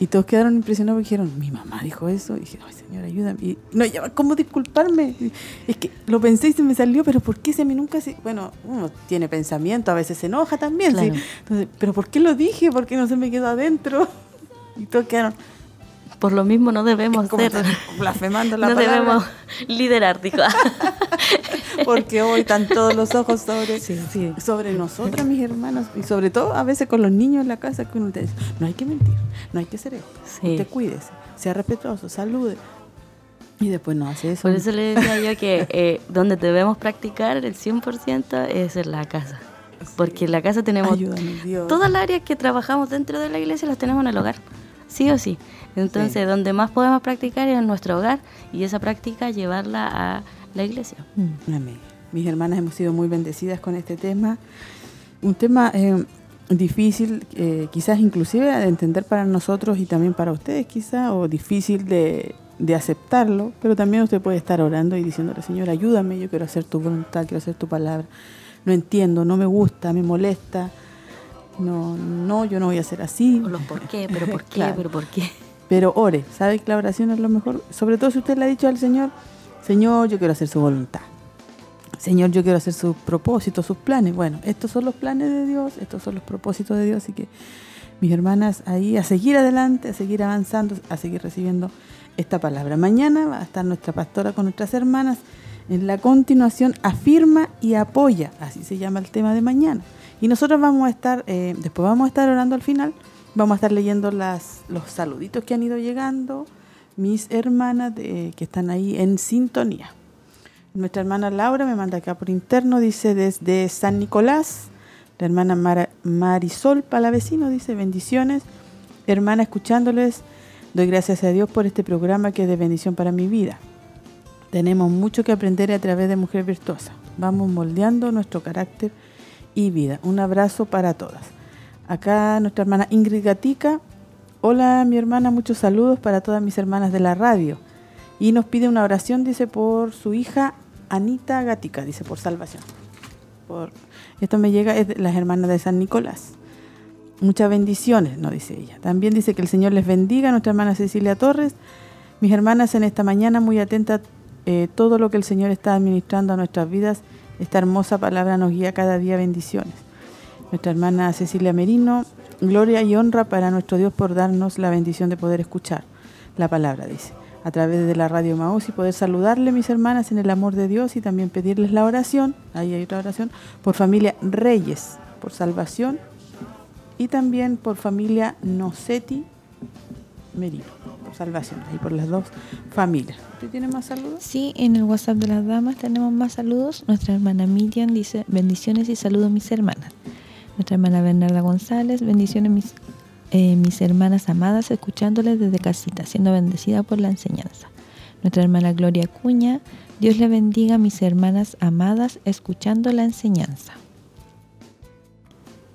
Y todos quedaron impresionados y dijeron, mi mamá dijo eso. Y dije, ay, señor, ayúdame. Y no, ya, ¿cómo disculparme? Y Es que lo pensé y se me salió, pero ¿por qué se me nunca se...? Bueno, uno tiene pensamiento, a veces se enoja también, ¿sí? Claro. Entonces, ¿pero por qué lo dije? ¿Por qué no se me quedó adentro? Y todos quedaron... Por lo mismo no debemos ser... blasfemando la no palabra. debemos liderar, dijo. Porque hoy están todos los ojos sobre, sobre nosotras, mis hermanas, y sobre todo a veces con los niños en la casa, que uno te dice, no hay que mentir, no hay que ser esto, Sí. usted cuídese, sea respetuoso, salude. Y después no hace eso. Por eso le decía yo que eh, donde debemos practicar el 100% es en la casa. Porque en la casa tenemos todas las áreas que trabajamos dentro de la iglesia las tenemos en el hogar, sí o sí. Entonces, Sí. donde más podemos practicar es en nuestro hogar y esa práctica llevarla a la iglesia. Amén. Mis hermanas hemos sido muy bendecidas con este tema. Un tema eh, difícil, eh, quizás inclusive de entender para nosotros y también para ustedes quizás, o difícil de, de aceptarlo, pero también usted puede estar orando y diciéndole, Señor, ayúdame, yo quiero hacer tu voluntad, quiero hacer tu palabra. No entiendo, no me gusta, me molesta. No, no, yo no voy a hacer así. Los por qué, pero por qué, Claro. pero por qué. Pero ore, ¿sabe que la oración es lo mejor? Sobre todo si usted le ha dicho al Señor, Señor, yo quiero hacer su voluntad. Señor, yo quiero hacer sus propósitos, sus planes. Bueno, estos son los planes de Dios, estos son los propósitos de Dios. Así que, mis hermanas, ahí a seguir adelante, a seguir avanzando, a seguir recibiendo esta palabra. Mañana va a estar nuestra pastora con nuestras hermanas en la continuación, afirma y apoya. Así se llama el tema de mañana. Y nosotros vamos a estar, eh, después vamos a estar orando al final, vamos a estar leyendo las, los saluditos que han ido llegando, mis hermanas que están ahí en sintonía. Nuestra hermana Laura me manda acá por interno, dice desde San Nicolás. La hermana Marisol Palavecino dice bendiciones. Hermana, escuchándoles, doy gracias a Dios por este programa que es de bendición para mi vida. Tenemos mucho que aprender a través de Mujer Virtuosa. Vamos moldeando nuestro carácter y vida. Un abrazo para todas. Acá nuestra hermana Ingrid Gatica. Hola mi hermana, muchos saludos para todas mis hermanas de la radio. Y nos pide una oración, dice, por su hija Anita Gatica, dice, por salvación. Por, esto me llega, es de las hermanas de San Nicolás. Muchas bendiciones, no dice ella. También dice que el Señor les bendiga, nuestra hermana Cecilia Torres. Mis hermanas en esta mañana muy atentas eh, todo lo que el Señor está administrando a nuestras vidas. Esta hermosa palabra nos guía cada día bendiciones. Nuestra hermana Cecilia Merino, gloria y honra para nuestro Dios por darnos la bendición de poder escuchar la palabra, dice a través de la radio Maús y poder saludarle, mis hermanas, en el amor de Dios y también pedirles la oración, ahí hay otra oración, por familia Reyes, por salvación y también por familia Nocetti Merino, por salvación, ahí por las dos familias. ¿Usted tiene más saludos? Sí, en el WhatsApp de las damas tenemos más saludos. Nuestra hermana Miriam dice, bendiciones y saludos mis hermanas. Nuestra hermana Bernarda González, bendiciones mis eh, mis hermanas amadas, escuchándoles desde casita, siendo bendecida por la enseñanza. Nuestra hermana Gloria Cuña, Dios le bendiga a mis hermanas amadas, escuchando la enseñanza.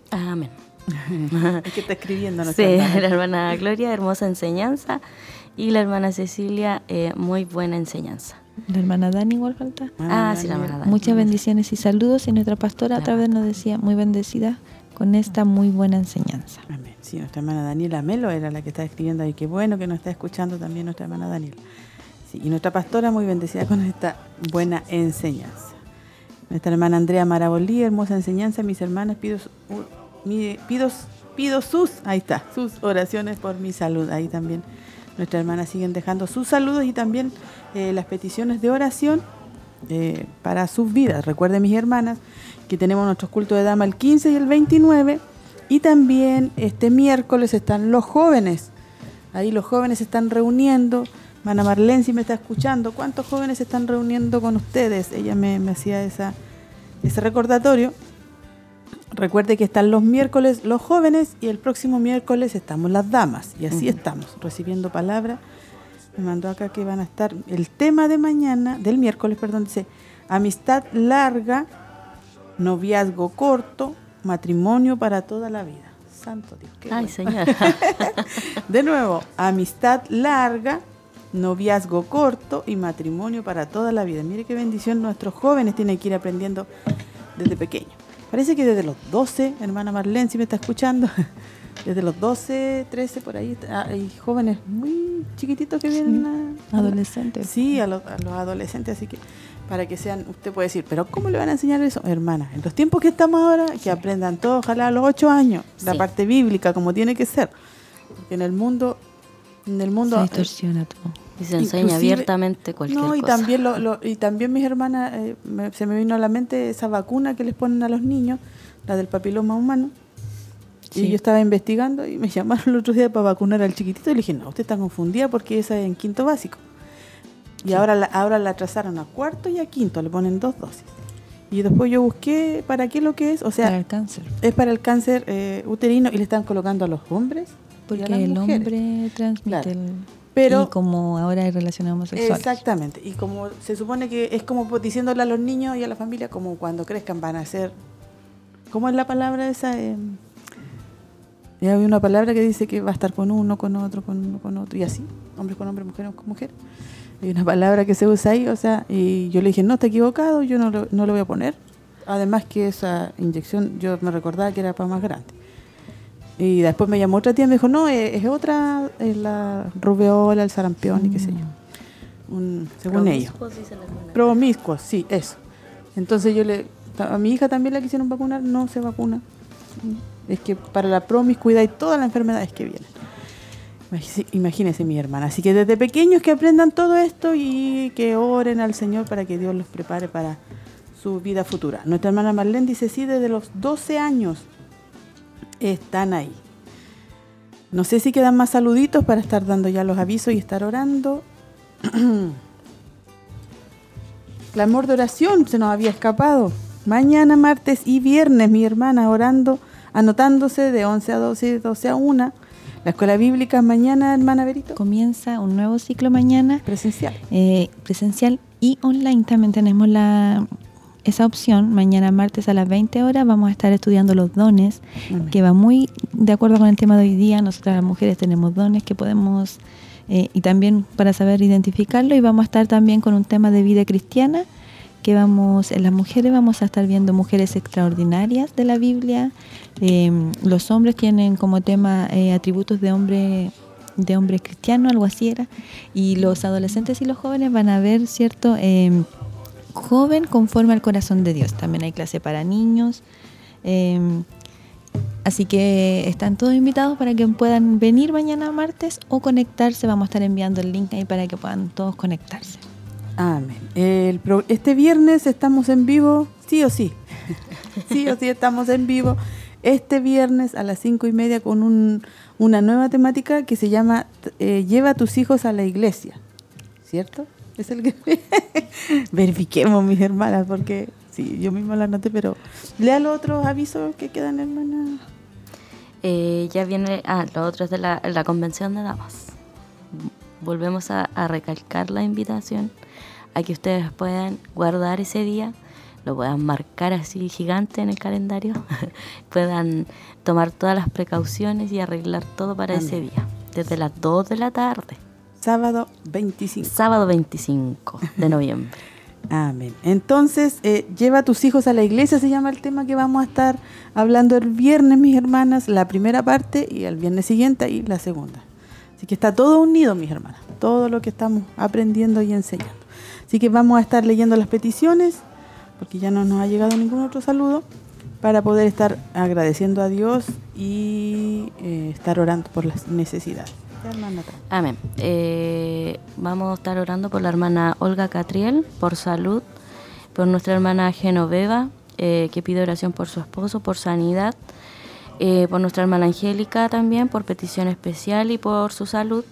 Amén. es que está escribiendo Sí, la hermana Gloria, hermosa enseñanza. Y la hermana Cecilia, eh, muy buena enseñanza. La hermana Dani igual falta. Ah, sí, la hermana Dani. Muchas bendiciones y saludos. Y nuestra pastora otra vez nos decía, muy bendecida con esta muy buena enseñanza. Amén. Sí, nuestra hermana Daniela Melo era la que está escribiendo ahí. Qué bueno que nos está escuchando también nuestra hermana Daniela. Sí, y nuestra pastora muy bendecida con esta buena enseñanza. Nuestra hermana Andrea Marabolí, hermosa enseñanza. Mis hermanas, pido, pido, pido sus, ahí está, sus oraciones por mi salud. Ahí también nuestras hermanas siguen dejando sus saludos y también eh, las peticiones de oración eh, para sus vidas. Recuerden, mis hermanas, que tenemos nuestros cultos de dama el 15 y el 29. Y también este miércoles están los jóvenes. Ahí los jóvenes se están reuniendo. Mana Marlene, si me está escuchando, ¿cuántos jóvenes se están reuniendo con ustedes? Ella me, hacía esa, ese recordatorio. Recuerde que están los miércoles los jóvenes y el próximo miércoles estamos las damas. Y así estamos, recibiendo palabra. Me mandó acá que van a estar. El tema de mañana, del miércoles, perdón, dice amistad larga noviazgo corto, matrimonio para toda la vida. Santo Dios. Ay, Señor. de nuevo, amistad larga, noviazgo corto y matrimonio para toda la vida. Mire qué bendición nuestros jóvenes tienen que ir aprendiendo desde pequeños. Parece que desde los 12, hermana Marlene, si me está escuchando, desde los 12, 13, por ahí, hay jóvenes muy chiquititos que vienen a... Adolescentes. Sí, a los, a los adolescentes, así que para que sean, usted puede decir, pero ¿cómo le van a enseñar eso? Hermana, en los tiempos que estamos ahora, que aprendan todo, ojalá a los ocho años, la parte bíblica como tiene que ser. Porque en el mundo, en el mundo... Se distorsiona todo. Y se enseña abiertamente cualquier no, y cosa. También lo, y también mis hermanas, eh, se me vino a la mente esa vacuna que les ponen a los niños, la del papiloma humano. Y yo estaba investigando y me llamaron el otro día para vacunar al chiquitito y le dije, no, usted está confundida porque esa es en quinto básico. Y ahora, la, ahora la trazaron a cuarto y a quinto, le ponen dos dosis. Y después yo busqué para qué lo que es, o sea, para el cáncer. Es para el cáncer eh, uterino y le están colocando a los hombres. Porque el hombre transmite el... Pero, y como ahora hay relaciones homosexuales. Exactamente. Y como se supone que es como diciéndole a los niños y a la familia, como cuando crezcan van a ser... ¿Cómo es la palabra esa? Eh, ya hay una palabra que dice que va a estar con uno, con otro, con uno, con otro, y así. Hombres con hombres, mujeres con mujeres. Hay una palabra que se usa ahí, o sea, y yo le dije, no, está equivocado, yo no lo, no lo voy a poner. Además que esa inyección, yo me recordaba que era para más grande. Y después me llamó otra tía y me dijo, no, es, otra, es la rubeola, el sarampión y qué sé yo. Un, según ellos. Promiscuos, sí, eso. Entonces yo le, a mi hija también la quisieron vacunar, no se vacuna. Es que para la promiscuidad y todas las enfermedades que vienen. Imagínense mi hermana. Así que desde pequeños que aprendan todo esto y que oren al Señor para que Dios los prepare para su vida futura. Nuestra hermana Marlene dice, sí, desde los 12 años están ahí. No sé si quedan más saluditos para estar dando ya los avisos y estar orando. Clamor de oración se nos había escapado. Mañana, martes y viernes, mi hermana orando, anotándose de 11 a 12, 12 a 1 la escuela bíblica mañana, hermana Verito. Comienza un nuevo ciclo mañana. Presencial. Eh, presencial y online también tenemos la, esa opción, mañana martes a las 20 horas vamos a estar estudiando los dones, que va muy de acuerdo con el tema de hoy día. Nosotras las mujeres tenemos dones que podemos, eh, y también para saber identificarlo, y vamos a estar también con un tema de vida cristiana, que vamos, en las mujeres vamos a estar viendo mujeres extraordinarias de la Biblia. Em, los hombres tienen como tema eh, atributos de hombre de hombre cristiano, algo así era, y los adolescentes y los jóvenes van a ver, ¿cierto? Em, joven conforme al corazón de Dios. También hay clase para niños. Em, así que están todos invitados para que puedan venir mañana martes o conectarse. Vamos a estar enviando el link ahí para que puedan todos conectarse. Amén. este viernes estamos en vivo, sí o sí. sí o sí estamos en vivo. Este viernes a las cinco y media con un, una nueva temática que se llama eh, Lleva a tus hijos a la iglesia. ¿Cierto? Es el que verifiquemos, mis hermanas, porque sí, yo misma la anoté, pero lea los otros avisos que quedan, hermana. Eh, ya viene, ah, lo otro es de la, la convención de damas. Volvemos a recalcar la invitación a que ustedes puedan guardar ese día, lo puedan marcar así gigante en el calendario, puedan tomar todas las precauciones y arreglar todo para ese día, desde las 2 de la tarde. Sábado 25. Sábado 25 de noviembre. Amén. Entonces, eh, lleva a tus hijos a la iglesia, se llama el tema que vamos a estar hablando el viernes, mis hermanas, la primera parte y el viernes siguiente y la segunda. Así que está todo unido, mis hermanas, todo lo que estamos aprendiendo y enseñando. Así que vamos a estar leyendo las peticiones, porque ya no nos ha llegado ningún otro saludo, para poder estar agradeciendo a Dios y eh, estar orando por las necesidades. Amén. Eh, vamos a estar orando por la hermana Olga Catriel, por salud, por nuestra hermana Genoveva, eh, que pide oración por su esposo, por sanidad, por nuestra hermana Angélica también, por petición especial y por su salud,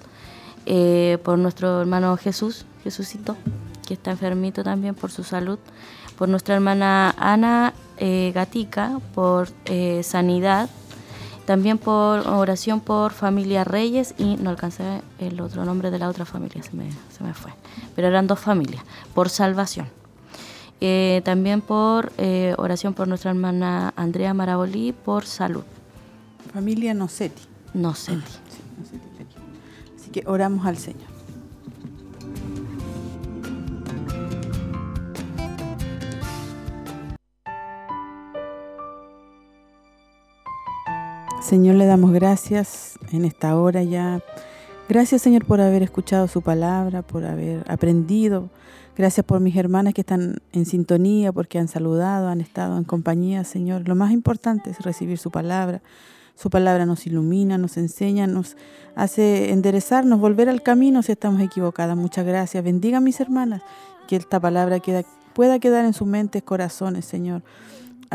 por nuestro hermano Jesús, Jesucito, que está enfermito también por su salud, por nuestra hermana Ana Gatica, por sanidad, también por oración por familia Reyes y no alcancé el otro nombre de la otra familia, se me, se me fue. Pero eran dos familias, por salvación. Eh, también por eh, oración por nuestra hermana Andrea Marabolí por salud. Familia Nocetti. Nocetti. Así que oramos al Señor. Señor, le damos gracias en esta hora ya. Gracias, Señor, por haber escuchado su palabra, por haber aprendido. Gracias por mis hermanas que están en sintonía, porque han saludado, han estado en compañía, Señor. Lo más importante es recibir su palabra. Su palabra nos ilumina, nos enseña, nos hace enderezarnos, volver al camino si estamos equivocadas. Muchas gracias. Bendiga a mis hermanas, que esta palabra pueda quedar en sus mentes, corazones, Señor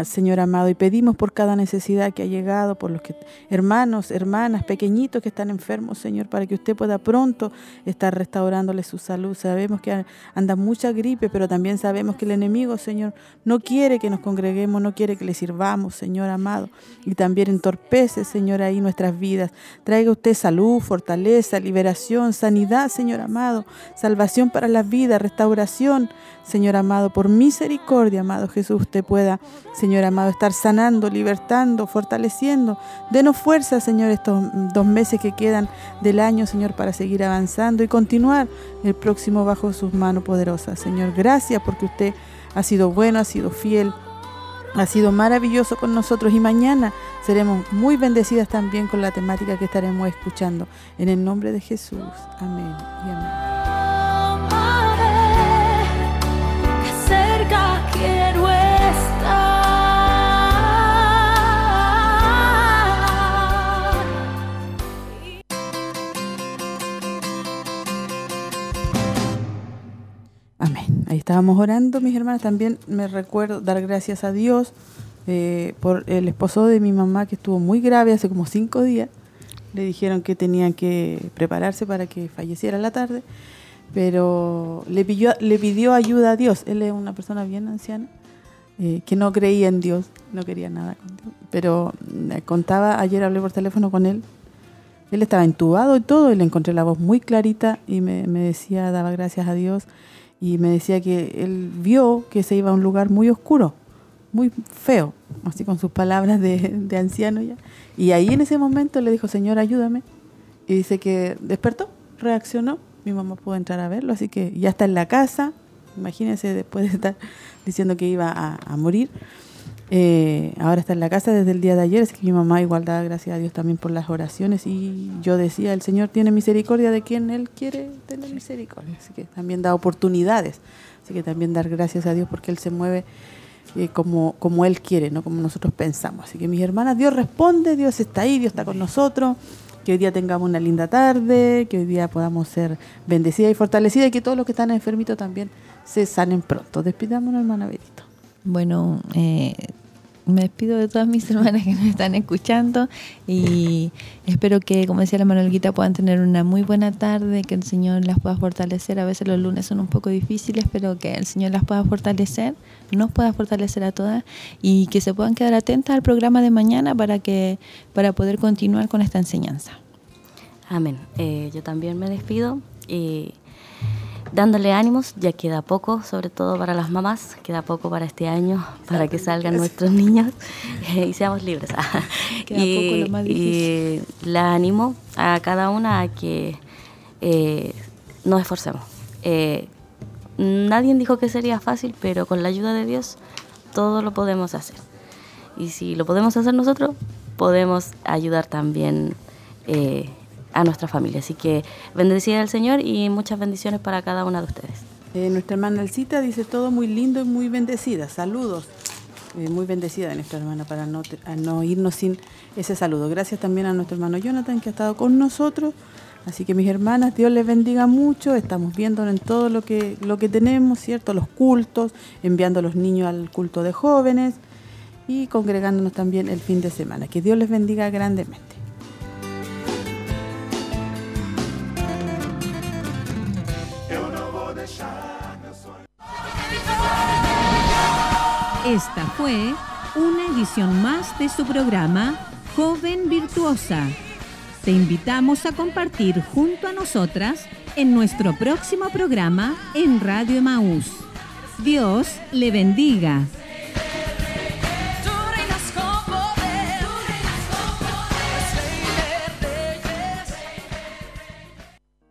Señor amado y pedimos por cada necesidad que ha llegado, por los que, hermanos, hermanas, pequeñitos que están enfermos, Señor, para que usted pueda pronto estar restaurándole su salud. Sabemos que anda mucha gripe, pero también sabemos que el enemigo, Señor, no quiere que nos congreguemos, no quiere que le sirvamos, Señor amado, y también entorpece, Señor, ahí nuestras vidas. Traiga usted salud, fortaleza, liberación, sanidad, Señor amado, salvación para las vidas, restauración, Señor amado, por misericordia, amado Jesús, usted pueda, Señor amado, estar sanando, libertando, fortaleciendo. Denos fuerza, Señor, estos dos meses que quedan del año, Señor, para seguir avanzando y continuar el próximo bajo sus manos poderosas. Señor, gracias porque usted ha sido bueno, ha sido fiel, ha sido maravilloso con nosotros y mañana seremos muy bendecidas también con la temática que estaremos escuchando. En el nombre de Jesús. Amén y amén. Estábamos orando, mis hermanas. También me recuerdo dar gracias a Dios eh, por el esposo de mi mamá que estuvo muy grave hace como cinco días. Le dijeron que tenían que prepararse para que falleciera la tarde pero le pidió, ayuda a Dios. Él es una persona bien anciana eh, que no creía en Dios, no quería nada con Dios. Pero me contaba, ayer hablé por teléfono con él, él estaba entubado y todo, y le encontré la voz muy clarita y me decía, daba gracias a Dios y me decía que él vio que se iba a un lugar muy oscuro, muy feo, así con sus palabras de, de anciano ya. Y ahí en ese momento le dijo, Señor, ayúdame. Y dice que despertó, reaccionó, mi mamá pudo entrar a verlo, así que ya está en la casa, imagínense después de estar diciendo que iba a, a morir. Eh, ahora está en la casa desde el día de ayer, así que mi mamá igual da gracias a Dios también por las oraciones. Y yo decía, el Señor tiene misericordia de quien Él quiere tener misericordia, así que también da oportunidades, así que también dar gracias a Dios porque Él se mueve eh, como, como Él quiere, no como nosotros pensamos. Así que mis hermanas, Dios responde, Dios está ahí, Dios está con nosotros, que hoy día tengamos una linda tarde, que hoy día podamos ser bendecidas y fortalecidas y que todos los que están enfermitos también se sanen pronto. Despidámonos, hermana Berito. Bueno, eh, me despido de todas mis hermanas que nos están escuchando y espero que, como decía la Manuelguita, puedan tener una muy buena tarde, que el Señor las pueda fortalecer. A veces los lunes son un poco difíciles, pero que el Señor las pueda fortalecer, nos pueda fortalecer a todas y que se puedan quedar atentas al programa de mañana para, que, para poder continuar con esta enseñanza. Amén. Eh, yo también me despido y dándole ánimos, ya queda poco, sobre todo para las mamás, queda poco para este año, para que salgan nuestros niños eh, y seamos libres. Queda poco, lo más y la animo a cada una a que eh, nos esforcemos. Eh, nadie dijo que sería fácil, pero con la ayuda de Dios todo lo podemos hacer. Y si lo podemos hacer nosotros, podemos ayudar también eh, a nuestra familia. Así que bendecida al Señor y muchas bendiciones para cada una de ustedes. Eh, nuestra hermana Elcita dice todo muy lindo y muy bendecida. Saludos. Eh, muy bendecida nuestra hermana para no, no irnos sin ese saludo. Gracias también a nuestro hermano Jonathan que ha estado con nosotros. Así que mis hermanas, Dios les bendiga mucho. Estamos viendo en todo lo que, lo que tenemos, ¿cierto? Los cultos, enviando a los niños al culto de jóvenes y congregándonos también el fin de semana. Que Dios les bendiga grandemente. Esta fue una edición más de su programa Joven Virtuosa. Te invitamos a compartir junto a nosotras en nuestro próximo programa en Radio Emaús. Dios le bendiga.